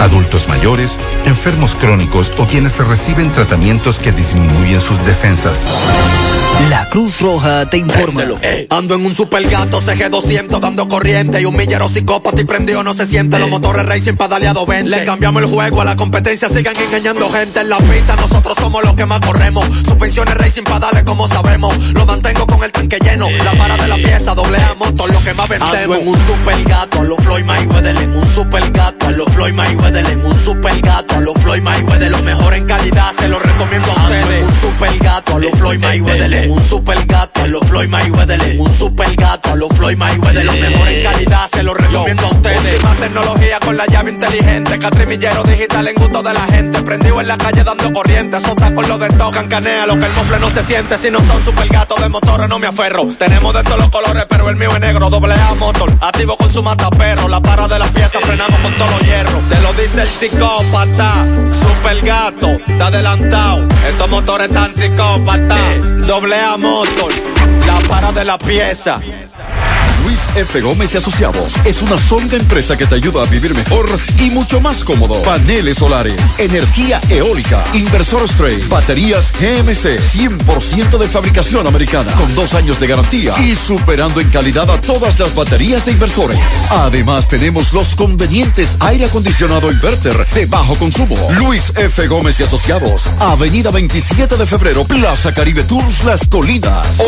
Adultos mayores, enfermos crónicos o quienes reciben tratamientos que disminuyen sus defensas. La Cruz Roja te informa. Ando en un super gato CG200 dando corriente y un millero psicópata y prendido no se siente. Los motores racing pedaleado 20. Le cambiamos el juego a la competencia, sigan engañando gente en la pista. Nosotros somos los que más corremos. Suspensiones racing pedales como sabemos. Lo mantengo con el tanque lleno. La para de la pieza, doble A motor, lo que más vendemos. Ando en un super gato a los Floyd Mayweather. En un super gato a los Floyd Mayweather. En un super gato a los Floyd Mayweather. Lo mejor en calidad, se lo recomiendo a ustedes. Un super gato a los Floyd Mayweather. Un super gato a los Floyd Mayweather. Un super gato a los Floyd Mayweather. Lo mejor en calidad, se lo recomiendo a ustedes. Más tecnología con la llave inteligente. Catrimillero digital en gusto de la gente. Prendido en la calle dando corriente. Sota con lo de tocan canea. Lo que el mofle no se siente. Si no son super gatos de motores no me aferro. Tenemos de todos los colores, pero el mío es negro. Doble A motor. Activo con su mataperro. La para de las piezas frenamos con todos los hierros. Te lo dice el psicópata. Super gato. Está adelantado. Estos motores están psicópata. Doble A motor. La para de la pieza. Luis F. Gómez y Asociados es una sólida empresa que te ayuda a vivir mejor y mucho más cómodo. Paneles solares, energía eólica, inversor straight, baterías GMC, 100% de fabricación americana, con dos años de garantía y superando en calidad a todas las baterías de inversores. Además, tenemos los convenientes aire acondicionado inverter de bajo consumo. Luis F. Gómez y Asociados, Avenida 27 de febrero, Plaza Caribe Tours Las Colinas,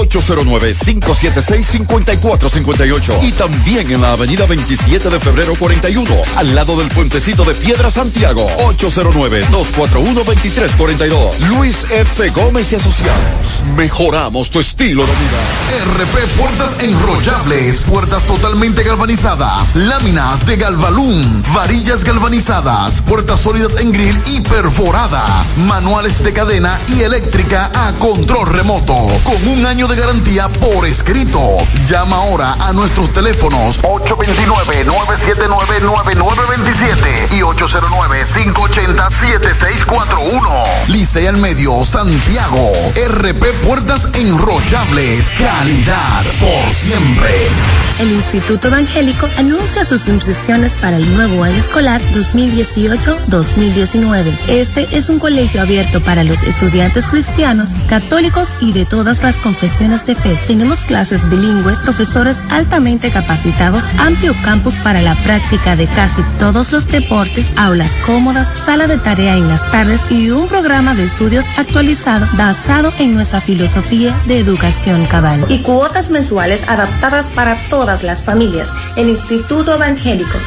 809-576-5458. Y también en la avenida 27 de febrero 41, al lado del puentecito de Piedra Santiago, 809-241-2342. Luis F. Gómez y Asociados. Mejoramos tu estilo de vida. RP Puertas Enrollables, puertas totalmente galvanizadas, láminas de Galvalum, varillas galvanizadas, puertas sólidas en grill y perforadas, manuales de cadena y eléctrica a control remoto, con un año de garantía por escrito. Llama ahora a nuestros teléfonos 829-979-9927 y 809-580-7641. Licea al Medio, Santiago. RP Puertas Enrollables. Calidad por siempre. El Instituto Evangélico anuncia sus inscripciones para el nuevo año escolar 2018-2019. Este es un colegio abierto para los estudiantes cristianos, católicos y de todas las confesiones de fe. Tenemos clases bilingües, profesores altamente capacitados, amplio campus para la práctica de casi todos los deportes, aulas cómodas, sala de tarea en las tardes y un programa de estudios actualizado basado en nuestra filosofía de educación cabal. Y cuotas mensuales adaptadas para todas las familias. El Instituto Evangélico.